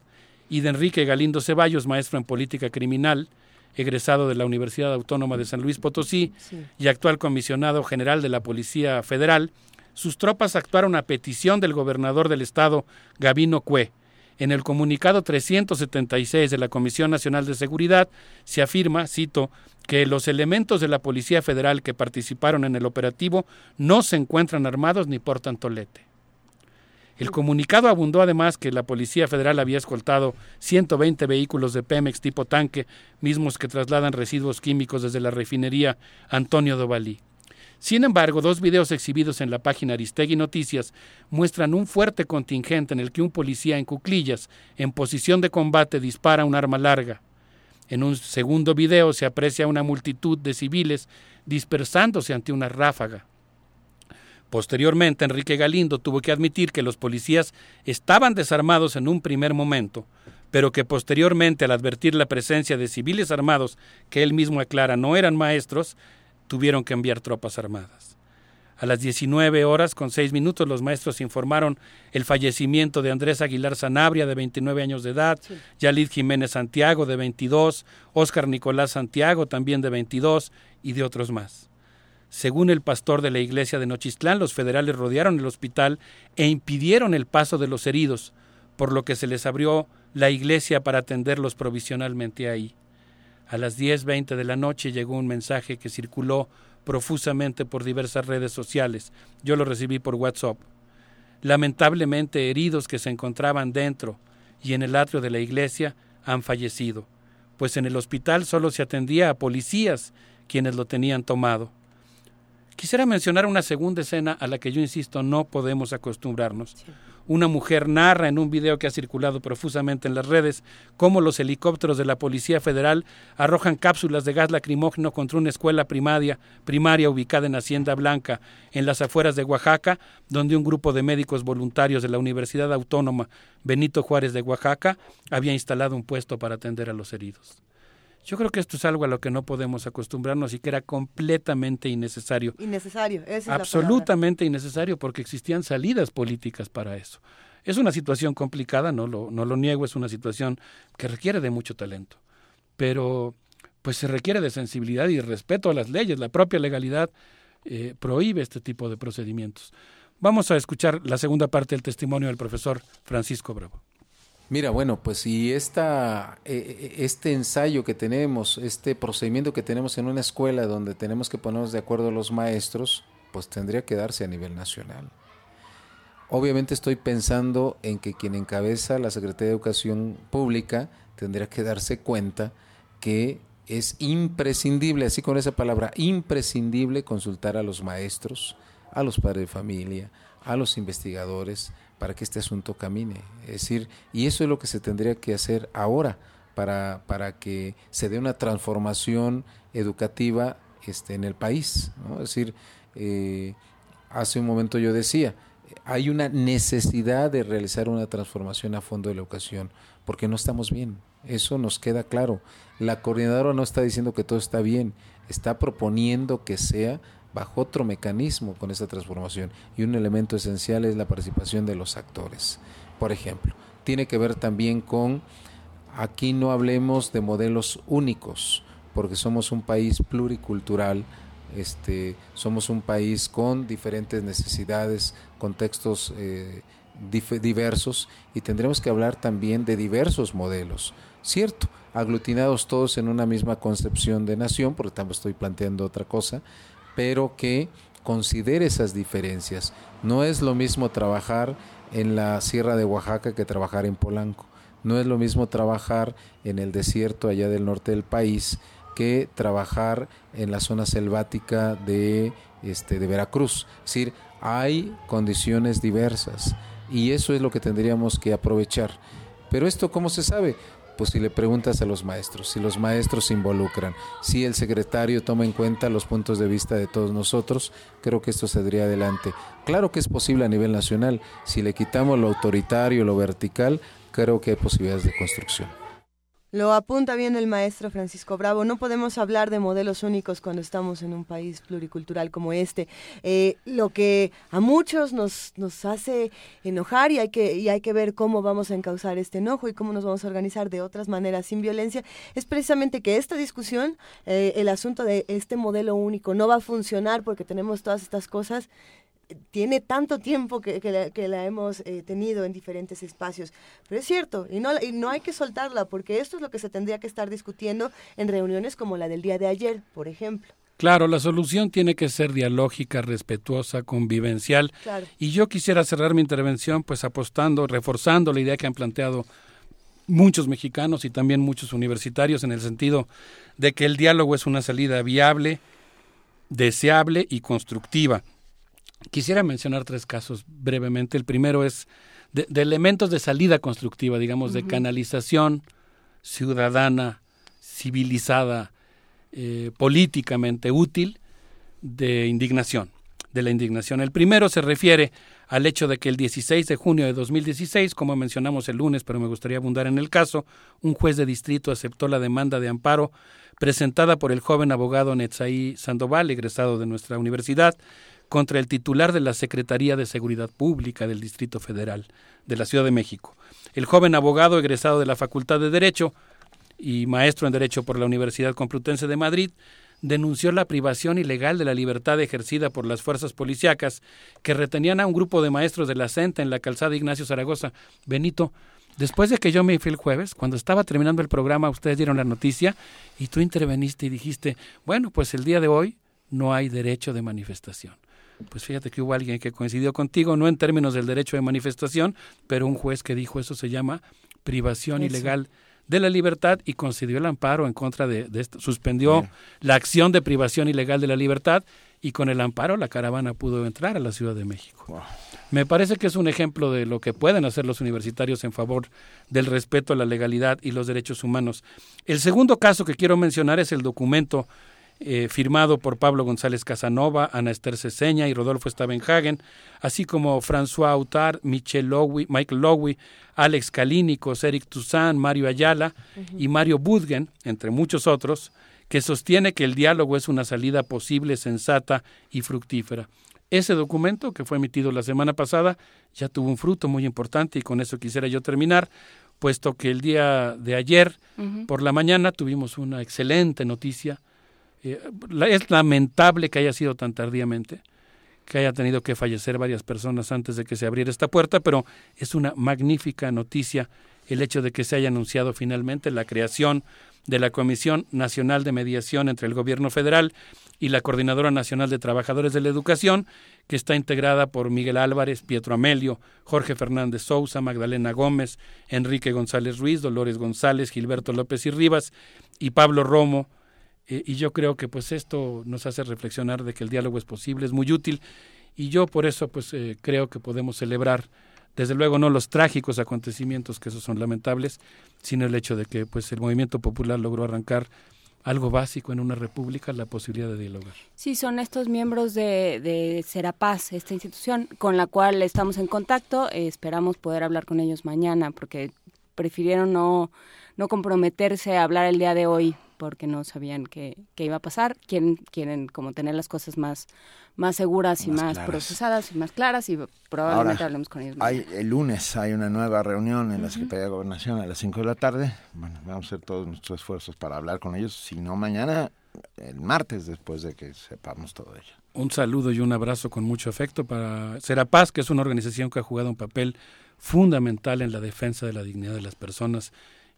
y de Enrique Galindo Ceballos, maestro en Política Criminal, egresado de la Universidad Autónoma de San Luis Potosí y actual comisionado general de la Policía Federal, sus tropas actuaron a petición del gobernador del estado, Gabino Cue. En el comunicado 376 de la Comisión Nacional de Seguridad se afirma, cito, que los elementos de la Policía Federal que participaron en el operativo no se encuentran armados ni portan tolete. El comunicado abundó además que la Policía Federal había escoltado 120 vehículos de Pemex tipo tanque, mismos que trasladan residuos químicos desde la refinería Antonio Dovalí. Sin embargo, dos videos exhibidos en la página Aristegui Noticias muestran un fuerte contingente en el que un policía en cuclillas, en posición de combate, dispara un arma larga. En un segundo video se aprecia una multitud de civiles dispersándose ante una ráfaga. Posteriormente, Enrique Galindo tuvo que admitir que los policías estaban desarmados en un primer momento, pero que posteriormente, al advertir la presencia de civiles armados que él mismo aclara no eran maestros, tuvieron que enviar tropas armadas. A las 19 horas con 6 minutos los maestros informaron el fallecimiento de Andrés Aguilar Sanabria, de 29 años de edad, Yalid Jiménez Santiago, de 22, Óscar Nicolás Santiago, también de 22, y de otros más. Según el pastor de la iglesia de Nochistlán, los federales rodearon el hospital e impidieron el paso de los heridos, por lo que se les abrió la iglesia para atenderlos provisionalmente ahí. A las 10.20 de la noche llegó un mensaje que circuló profusamente por diversas redes sociales. Yo lo recibí por WhatsApp. Lamentablemente heridos que se encontraban dentro y en el atrio de la iglesia han fallecido, pues en el hospital solo se atendía a policías quienes lo tenían tomado. Quisiera mencionar una segunda escena a la que yo insisto no podemos acostumbrarnos. Una mujer narra en un video que ha circulado profusamente en las redes cómo los helicópteros de la Policía Federal arrojan cápsulas de gas lacrimógeno contra una escuela primaria, primaria ubicada en Hacienda Blanca, en las afueras de Oaxaca, donde un grupo de médicos voluntarios de la Universidad Autónoma Benito Juárez de Oaxaca había instalado un puesto para atender a los heridos. Yo creo que esto es algo a lo que no podemos acostumbrarnos y que era completamente innecesario. Innecesario, esa es la Absolutamente innecesario porque existían salidas políticas para eso. Es una situación complicada, no lo, no lo niego, es una situación que requiere de mucho talento. pero pues se requiere de sensibilidad y respeto a las leyes. La propia legalidad eh, prohíbe este tipo de procedimientos. Vamos a escuchar la segunda parte del testimonio del profesor Francisco Bravo. Mira, bueno, pues si esta, eh, este ensayo que tenemos, este procedimiento que tenemos en una escuela donde tenemos que ponernos de acuerdo los maestros, pues tendría que darse a nivel nacional. Obviamente estoy pensando en que quien encabeza la Secretaría de Educación Pública tendría que darse cuenta que es imprescindible, así con esa palabra, imprescindible consultar a los maestros, a los padres de familia, a los investigadores, para que este asunto camine. Es decir, y eso es lo que se tendría que hacer ahora para, para que se dé una transformación educativa este, en el país. Es decir, eh, hace un momento yo decía, hay una necesidad de realizar una transformación a fondo de la educación, porque no estamos bien. Eso nos queda claro. La coordinadora no está diciendo que todo está bien, está proponiendo que sea bajo otro mecanismo con esa transformación. Y un elemento esencial es la participación de los actores. Por ejemplo, tiene que ver también con, aquí no hablemos de modelos únicos, porque somos un país pluricultural, este, somos un país con diferentes necesidades, contextos eh, diversos y tendremos que hablar también de diversos modelos, ¿cierto? Aglutinados todos en una misma concepción de nación, porque tampoco estoy planteando otra cosa, pero que considere esas diferencias. No es lo mismo trabajar en la Sierra de Oaxaca que trabajar en Polanco. No es lo mismo trabajar en el desierto allá del norte del país que trabajar en la zona selvática de, este, de Veracruz. Es decir, hay condiciones diversas y eso es lo que tendríamos que aprovechar. Pero esto, ¿cómo se sabe? Pues si le preguntas a los maestros, si los maestros se involucran, si el secretario toma en cuenta los puntos de vista de todos nosotros, creo que esto saldría adelante. Claro que es posible a nivel nacional, si le quitamos lo autoritario, lo vertical, creo que hay posibilidades de construcción. Lo apunta bien el maestro Francisco Bravo. No podemos hablar de modelos únicos cuando estamos en un país pluricultural como este. Eh, lo que a muchos nos, nos hace enojar y hay, que, y hay que ver cómo vamos a encauzar este enojo y cómo nos vamos a organizar de otras maneras sin violencia, es precisamente que esta discusión, eh, el asunto de este modelo único no va a funcionar porque tenemos todas estas cosas, tiene tanto tiempo que, que, la, hemos eh, tenido en diferentes espacios. Pero es cierto, y no, y no hay que soltarla, porque esto es lo que se tendría que estar discutiendo en reuniones como la del día de ayer, por ejemplo. Claro, la solución tiene que ser dialógica, respetuosa, convivencial. Y yo quisiera cerrar mi intervención pues apostando, reforzando la idea que han planteado muchos mexicanos y también muchos universitarios en el sentido de que el diálogo es una salida viable, deseable y constructiva. Quisiera mencionar tres casos brevemente. El primero es de, elementos de salida constructiva, digamos, de canalización ciudadana, civilizada, eh, políticamente útil de indignación, de la indignación. El primero se refiere al hecho de que el 16 de junio de 2016, como mencionamos el lunes, pero me gustaría abundar en el caso, un juez de distrito aceptó la demanda de amparo presentada por el joven abogado Netzaí Sandoval, egresado de nuestra universidad, contra el titular de la Secretaría de Seguridad Pública del Distrito Federal de la Ciudad de México. El joven abogado egresado de la Facultad de Derecho y maestro en Derecho por la Universidad Complutense de Madrid denunció la privación ilegal de la libertad ejercida por las fuerzas policíacas que retenían a un grupo de maestros de la CENTA en la calzada Ignacio Zaragoza. Benito, después de que yo me fui el jueves, cuando estaba terminando el programa, ustedes dieron la noticia y tú interveniste y dijiste, bueno, pues el día de hoy no hay derecho de manifestación pues fíjate que hubo alguien que coincidió contigo, no en términos del derecho de manifestación, pero un juez que dijo eso se llama privación ilegal de la libertad y concedió el amparo en contra de, esto, suspendió la acción de privación ilegal de la libertad y con el amparo la caravana pudo entrar a la Ciudad de México. Me parece que es un ejemplo de lo que pueden hacer los universitarios en favor del respeto a la legalidad y los derechos humanos. El segundo caso que quiero mencionar es el documento eh, firmado por Pablo González Casanova, Ana Esther Ceseña y Rodolfo Stavenhagen, así como François Autard, Michel Lowy, Michael Lowy, Alex Kalínicos, Eric Toussaint, Mario Ayala y Mario Budgen, entre muchos otros, que sostiene que el diálogo es una salida posible, sensata y fructífera. Ese documento, que fue emitido la semana pasada, ya tuvo un fruto muy importante y con eso quisiera yo terminar. puesto que el día de ayer por la mañana tuvimos una excelente noticia. Eh, es lamentable que haya sido tan tardíamente, que haya tenido que fallecer varias personas antes de que se abriera esta puerta, pero es una magnífica noticia el hecho de que se haya anunciado finalmente la creación de la Comisión Nacional de Mediación entre el Gobierno Federal y la Coordinadora Nacional de Trabajadores de la Educación, que está integrada por Miguel Álvarez, Pietro Amelio, Jorge Fernández Sousa, Magdalena Gómez, Enrique González Ruiz, Dolores González, Gilberto López y Rivas y Pablo Romo. Eh, y yo creo que pues esto nos hace reflexionar de que el diálogo es posible, es muy útil y yo por eso pues eh, creo que podemos celebrar desde luego no los trágicos acontecimientos que esos son lamentables, sino el hecho de que pues el movimiento popular logró arrancar algo básico en una república, la posibilidad de dialogar. Sí, son estos miembros de, de Serapaz, esta institución con la cual estamos en contacto. Eh, esperamos poder hablar con ellos mañana porque prefirieron no, no comprometerse a hablar el día de hoy porque no sabían qué, qué iba a pasar. Quieren, quieren como tener las cosas más, más seguras y Más más, claras. procesadas y más claras y probablemente Ahora, hablemos con ellos. Hay, el lunes hay una nueva reunión en la Secretaría de Gobernación a las 5 de la tarde. Bueno, vamos a hacer todos nuestros esfuerzos para hablar con ellos. Si no, mañana, el martes, después de que sepamos todo ello. Un saludo y un abrazo con mucho afecto para Serapaz, que es una organización que ha jugado un papel fundamental en la defensa de la dignidad de las personas,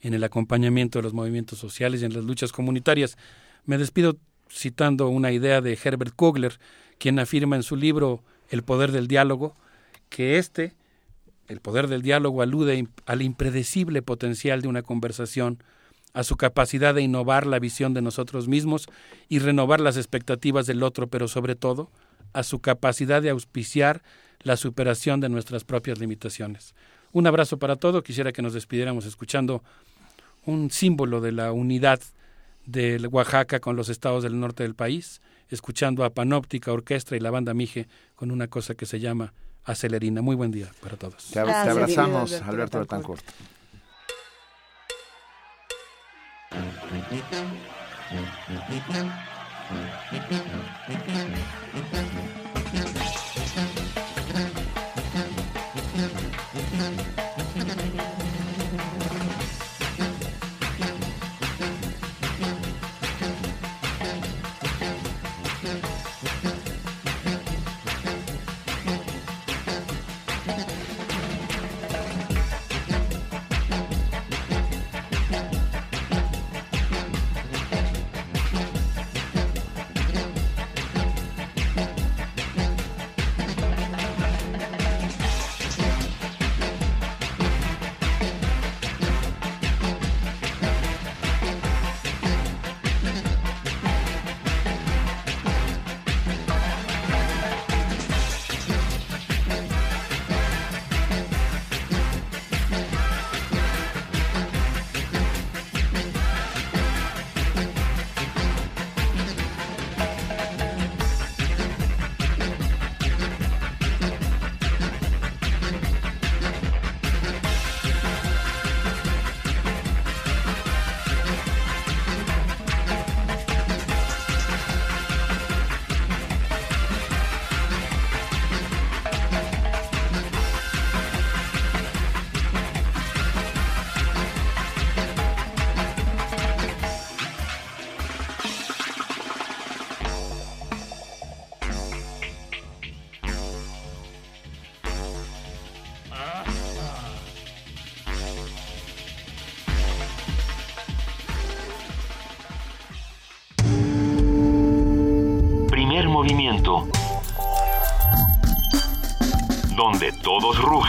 en el acompañamiento de los movimientos sociales y en las luchas comunitarias. Me despido citando una idea de Herbert Kugler, quien afirma en su libro El poder del diálogo que este, el poder del diálogo, alude al impredecible potencial de una conversación, a su capacidad de innovar la visión de nosotros mismos y renovar las expectativas del otro, pero sobre todo a su capacidad de auspiciar la superación de nuestras propias limitaciones. Un abrazo para todos. Quisiera que nos despidiéramos escuchando un símbolo de la unidad de Oaxaca con los estados del norte del país, escuchando a Panóptica Orquestra y la banda Mije con una cosa que se llama Acelerina. Muy buen día para todos. Te, ab- te abrazamos, Alberto Betancourt. Primer (laughs)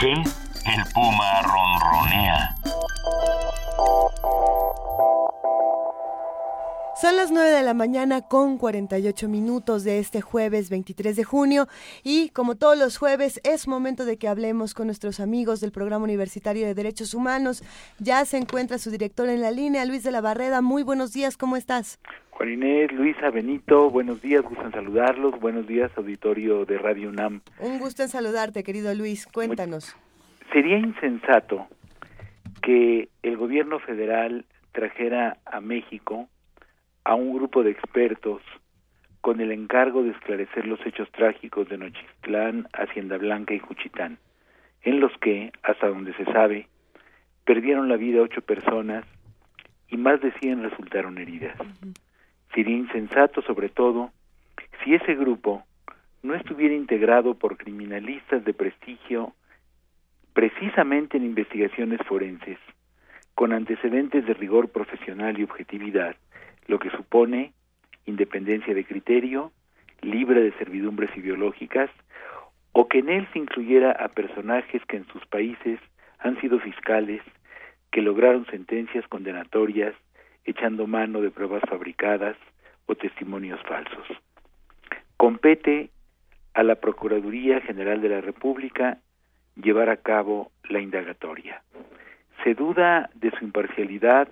todos mañana con 48 minutos de este jueves 23 de junio y como todos los jueves es momento de que hablemos con nuestros amigos del Programa Universitario de Derechos Humanos. Ya se encuentra su director en la línea, Luis de la Barreda. Muy buenos días, ¿cómo estás? Juan Inés, Luisa, Benito, buenos días, gustan saludarlos. Buenos días, auditorio de Radio UNAM. Un gusto en saludarte, querido Luis. Cuéntanos. Sería insensato que el gobierno federal trajera a México a un grupo de expertos con el encargo de esclarecer los hechos trágicos de Nochistlán, Hacienda Blanca y Juchitán, en los que, hasta donde se sabe, perdieron la vida ocho personas y más de 100 resultaron heridas. Sería insensato, sobre todo, si ese grupo no estuviera integrado por criminalistas de prestigio precisamente en investigaciones forenses, con antecedentes de rigor profesional y objetividad, lo que supone independencia de criterio, libre de servidumbres ideológicas, o que en él se incluyera a personajes que en sus países han sido fiscales, que lograron sentencias condenatorias echando mano de pruebas fabricadas o testimonios falsos. Compete a la Procuraduría General de la República llevar a cabo la indagatoria. ¿Se duda de su imparcialidad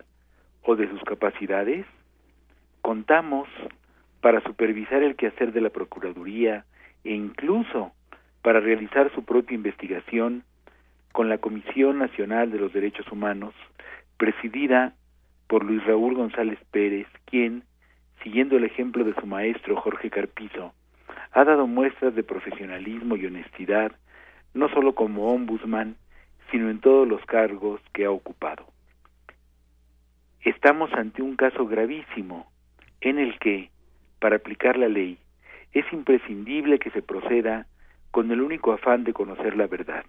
o de sus capacidades? Contamos para supervisar el quehacer de la Procuraduría e incluso para realizar su propia investigación con la Comisión Nacional de los Derechos Humanos, presidida por Luis Raúl González Pérez, quien, siguiendo el ejemplo de su maestro Jorge Carpizo, ha dado muestras de profesionalismo y honestidad, no solo como ombudsman, sino en todos los cargos que ha ocupado. Estamos ante un caso gravísimo en el que, para aplicar la ley, es imprescindible que se proceda con el único afán de conocer la verdad,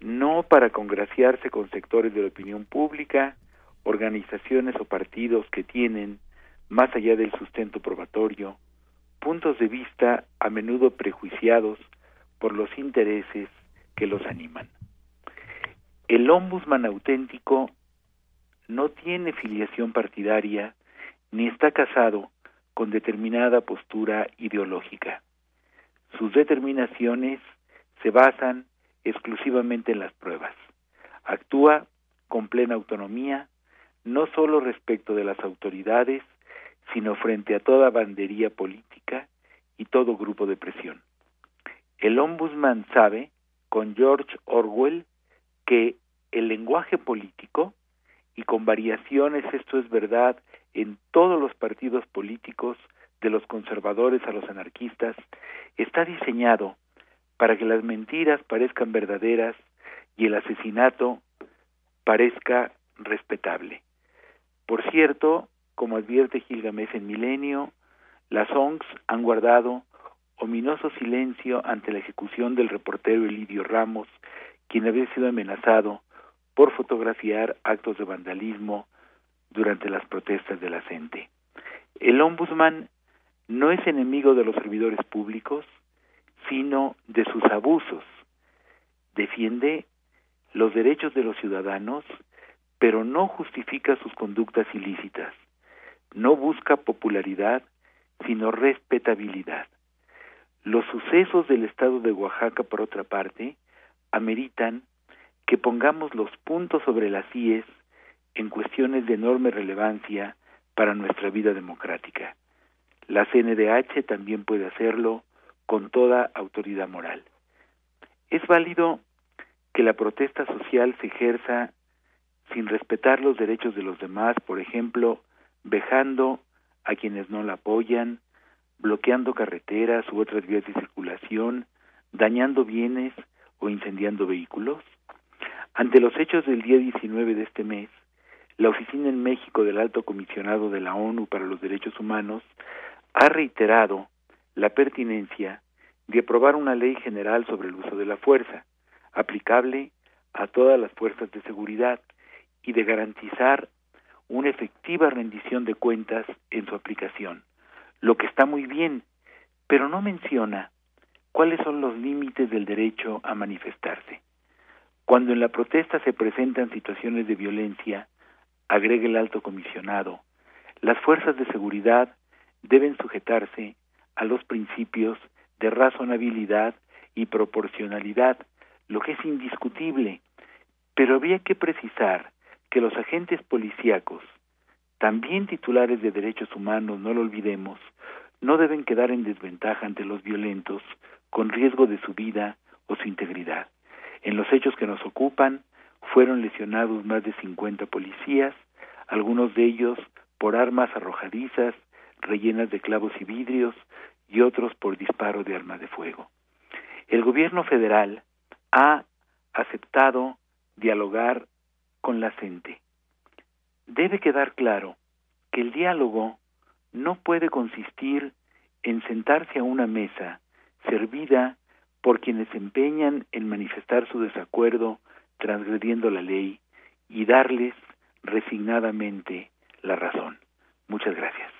no para congraciarse con sectores de la opinión pública, organizaciones o partidos que tienen, más allá del sustento probatorio, puntos de vista a menudo prejuiciados por los intereses que los animan. El ombudsman auténtico no tiene filiación partidaria ni está casado con determinada postura ideológica. Sus determinaciones se basan exclusivamente en las pruebas. Actúa con plena autonomía, no solo respecto de las autoridades, sino frente a toda bandería política y todo grupo de presión. El ombudsman sabe, con George Orwell, que el lenguaje político, y con variaciones esto es verdad en todos los partidos políticos, de los conservadores a los anarquistas, está diseñado para que las mentiras parezcan verdaderas y el asesinato parezca respetable. Por cierto, como advierte Gilgamesh en Milenio, las ONGs han guardado ominoso silencio ante la ejecución del reportero Elidio Ramos, quien había sido amenazado por fotografiar actos de vandalismo durante las protestas de la gente. El ombudsman no es enemigo de los servidores públicos, sino de sus abusos. Defiende los derechos de los ciudadanos, pero no justifica sus conductas ilícitas. No busca popularidad, sino respetabilidad. Los sucesos del estado de Oaxaca, por otra parte, ameritan que pongamos los puntos sobre las IES en cuestiones de enorme relevancia para nuestra vida democrática. La CNDH también puede hacerlo con toda autoridad moral. Es válido que la protesta social se ejerza sin respetar los derechos de los demás, por ejemplo, vejando a quienes no la apoyan, bloqueando carreteras u otras vías de circulación, dañando bienes o incendiando vehículos? Ante los hechos del día 19 de este mes, la Oficina en México del Alto Comisionado de la ONU para los Derechos Humanos ha reiterado la pertinencia de aprobar una ley general sobre el uso de la fuerza, aplicable a todas las fuerzas de seguridad, y de garantizar una efectiva rendición de cuentas en su aplicación, lo que está muy bien, pero no menciona cuáles son los límites del derecho a manifestarse. Cuando en la protesta se presentan situaciones de violencia, agrega el alto comisionado, las fuerzas de seguridad deben sujetarse a los principios de razonabilidad y proporcionalidad, lo que es indiscutible, pero había que precisar que los agentes policíacos, también titulares de derechos humanos, no lo olvidemos, no deben quedar en desventaja ante los violentos con riesgo de su vida o su integridad. En los hechos que nos ocupan fueron lesionados más de 50 policías, algunos de ellos por armas arrojadizas rellenas de clavos y vidrios y otros por disparo de arma de fuego. El gobierno federal ha aceptado dialogar con la gente. Debe quedar claro que el diálogo no puede consistir en sentarse a una mesa servida por quienes se empeñan en manifestar su desacuerdo transgrediendo la ley y darles resignadamente la razón. Muchas gracias.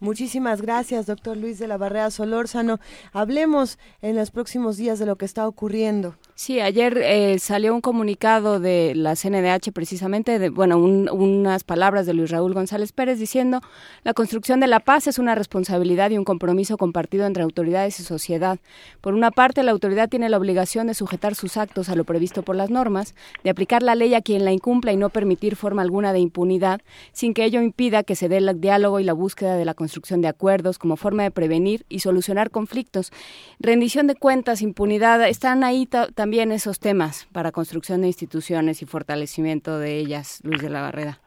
Muchísimas gracias, doctor Luis de la Barrera Solórzano. Hablemos en los próximos días de lo que está ocurriendo. Sí, ayer eh, salió un comunicado de la CNDH precisamente, de, bueno, un, unas palabras de Luis Raúl González Pérez diciendo la construcción de la paz es una responsabilidad y un compromiso compartido entre autoridades y sociedad. Por una parte, la autoridad tiene la obligación de sujetar sus actos a lo previsto por las normas, de aplicar la ley a quien la incumpla y no permitir forma alguna de impunidad, sin que ello impida que se dé el diálogo y la búsqueda de la construcción de acuerdos como forma de prevenir y solucionar conflictos. Rendición de cuentas, impunidad, están ahí también esos temas para construcción de instituciones y fortalecimiento de ellas, Luis de la Barrera.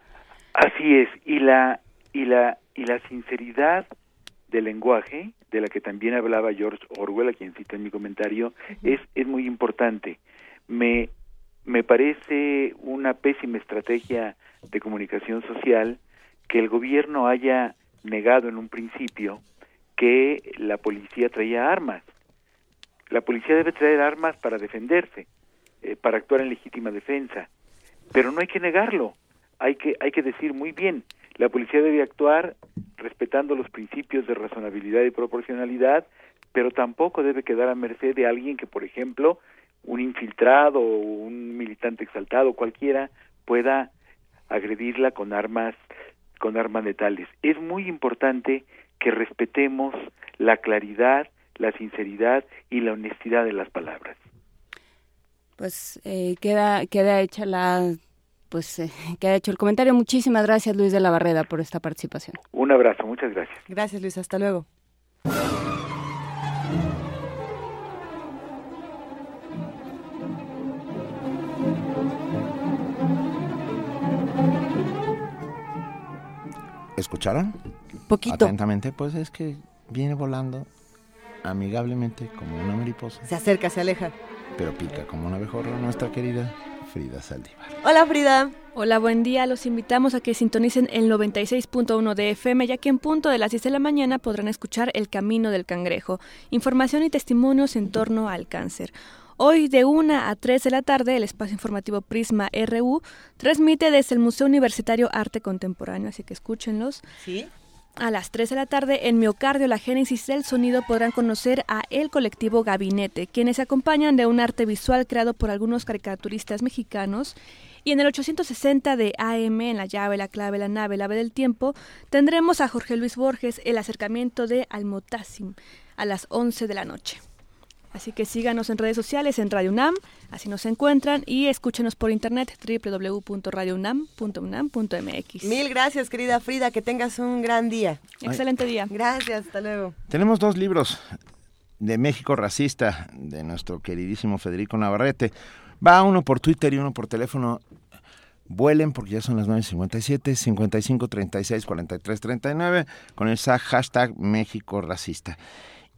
Así es, y la y la y la sinceridad del lenguaje, de la que también hablaba George Orwell, a quien cito en mi comentario, es es muy importante. Me me parece una pésima estrategia de comunicación social que el gobierno haya negado en un principio que la policía traía armas. La policía debe traer armas para defenderse, eh, para actuar en legítima defensa, pero no hay que negarlo. Hay que hay que decir muy bien, la policía debe actuar respetando los principios de razonabilidad y proporcionalidad, pero tampoco debe quedar a merced de alguien que, por ejemplo, un infiltrado o un militante exaltado cualquiera pueda agredirla con armas con armas letales. Es muy importante que respetemos la claridad, la sinceridad y la honestidad de las palabras. Pues eh, queda queda hecha la pues eh, (laughs) queda hecho el comentario. Muchísimas gracias Luis de la Barreda por esta participación. Un abrazo, muchas gracias. Gracias Luis, hasta luego. ¿Escucharon? Poquito. Atentamente, pues es que viene volando amigablemente como una mariposa. Se acerca, se aleja. Pero pica como una abejorra nuestra querida Frida Saldívar. Hola Frida. Hola, buen día. Los invitamos a que sintonicen el 96.1 de FM, ya que en punto de las 10 de la mañana podrán escuchar El Camino del Cangrejo, información y testimonios en torno al cáncer. Hoy de 1 a 3 de la tarde, el espacio informativo Prisma RU transmite desde el Museo Universitario Arte Contemporáneo, así que escúchenlos. Sí. A las 3 de la tarde, en Miocardio, la génesis del sonido, podrán conocer a el colectivo Gabinete, quienes se acompañan de un arte visual creado por algunos caricaturistas mexicanos. Y en el 860 de AM, en la llave, la clave, la nave, la ave del tiempo, tendremos a Jorge Luis Borges, el acercamiento de Almotasim, a las 11 de la noche. Así que síganos en redes sociales, en Radio UNAM, así nos encuentran, y escúchenos por internet www.radiounam.unam.mx. Mil gracias, querida Frida, que tengas un gran día. Excelente día. Gracias, hasta luego. Tenemos dos libros de México racista de nuestro queridísimo Federico Navarrete. Va uno por Twitter y uno por teléfono. Vuelen porque ya son las 9.57, 55 36 43 39 con el hashtag México racista.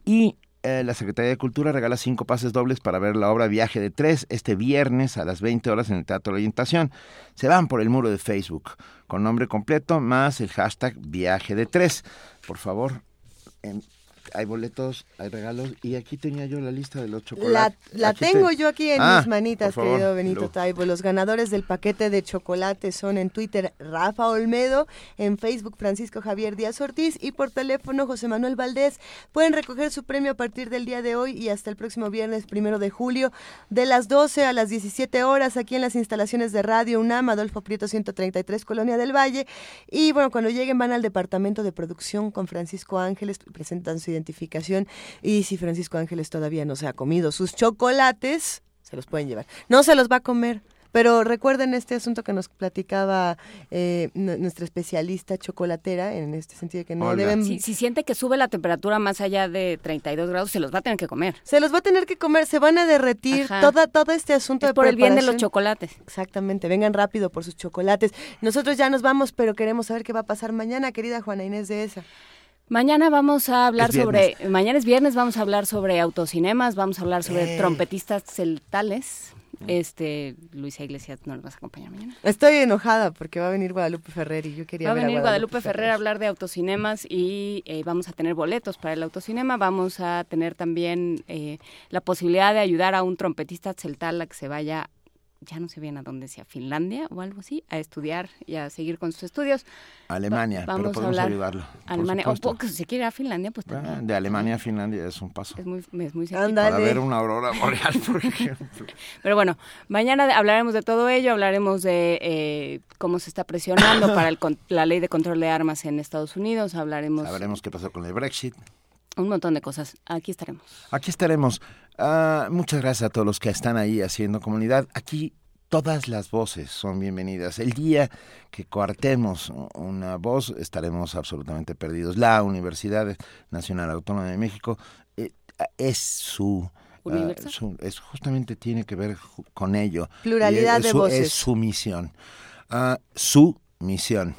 Y eh, la Secretaría de Cultura regala cinco pases dobles para ver la obra Viaje de Tres este viernes a las 20 horas en el Teatro de Orientación. Se van por el muro de Facebook con nombre completo más el hashtag Viaje de Tres. Por favor, hay boletos, hay regalos y aquí tenía yo la lista de los La, chocolates. la tengo te- yo aquí en Ah, mis manitas, por favor, querido Benito lo- Taibo. Los ganadores del paquete de chocolate son en Twitter Rafa Olmedo, en Facebook Francisco Javier Díaz Ortiz y por teléfono José Manuel Valdés. Pueden recoger su premio a partir del día de hoy y hasta el próximo viernes primero de julio de las 12 a las 17 horas aquí en las instalaciones de Radio UNAM, Adolfo Prieto 133, Colonia del Valle. Y bueno, cuando lleguen van al departamento de producción con Francisco Ángeles, presentan su identificación y si Francisco Ángeles todavía no se ha comido sus chocolates, se los pueden llevar. No se los va a comer. Pero recuerden este asunto que nos platicaba eh, nuestra especialista chocolatera, en este sentido de que no deben... Si, si siente que sube la temperatura más allá de 32 grados, se los va a tener que comer. Se los va a tener que comer, se van a derretir Ajá. toda, todo este asunto Es de por el bien de los chocolates. Exactamente, vengan rápido por sus chocolates. Nosotros ya nos vamos, pero queremos saber qué va a pasar mañana, querida Juana Inés de esa. Mañana vamos a hablar sobre, mañana es viernes, vamos a hablar sobre autocinemas, vamos a hablar sobre Eh. trompetistas celtales Este, Luisa Iglesias no nos vas a acompañar mañana. Estoy enojada porque va a venir Guadalupe Ferrer y yo quería Va a venir Guadalupe, Guadalupe Ferrer a hablar de autocinemas y eh, vamos a tener boletos para el autocinema. Vamos a tener también eh, la posibilidad de ayudar a un trompetista celtal a que se vaya, ya no sé bien a dónde sea, Finlandia o algo así, a estudiar y a seguir con sus estudios. Alemania, Va- pero vamos a podemos hablar- ayudarlo. Alemania, o supuesto. po- que si quiere ir a Finlandia, pues Ah, también. De Alemania a Finlandia es un paso. Es muy, es muy. Para ver una aurora boreal, (laughs) por ejemplo. Pero bueno, mañana hablaremos de todo ello, hablaremos de eh, cómo se está presionando para el con- la ley de control de armas en Estados Unidos, hablaremos Sabremos qué pasó con el Brexit. Un montón de cosas. Aquí estaremos. Aquí estaremos. Ah, muchas gracias a todos los que están ahí haciendo comunidad. Aquí todas las voces son bienvenidas. El día que coartemos una voz estaremos absolutamente perdidos. La Universidad Nacional Autónoma de México eh, es su... su- es justamente tiene que ver con ello. Pluralidad es de su- voces. Es su misión. Ah, su misión.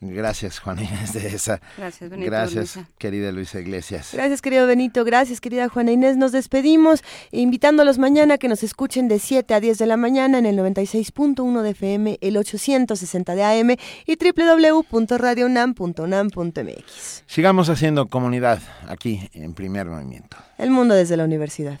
Gracias, Juan Inés de esa. Gracias, Benito, Gracias, Luisa. querida Luisa Iglesias. Gracias, querido Benito. Gracias, querida Juana Inés. Nos despedimos invitándolos mañana a que nos escuchen de 7 a 10 de la mañana en el 96.1 de FM, el 860 de AM y www.radionam.unam.mx. Sigamos haciendo comunidad aquí en primer movimiento. El mundo desde la universidad.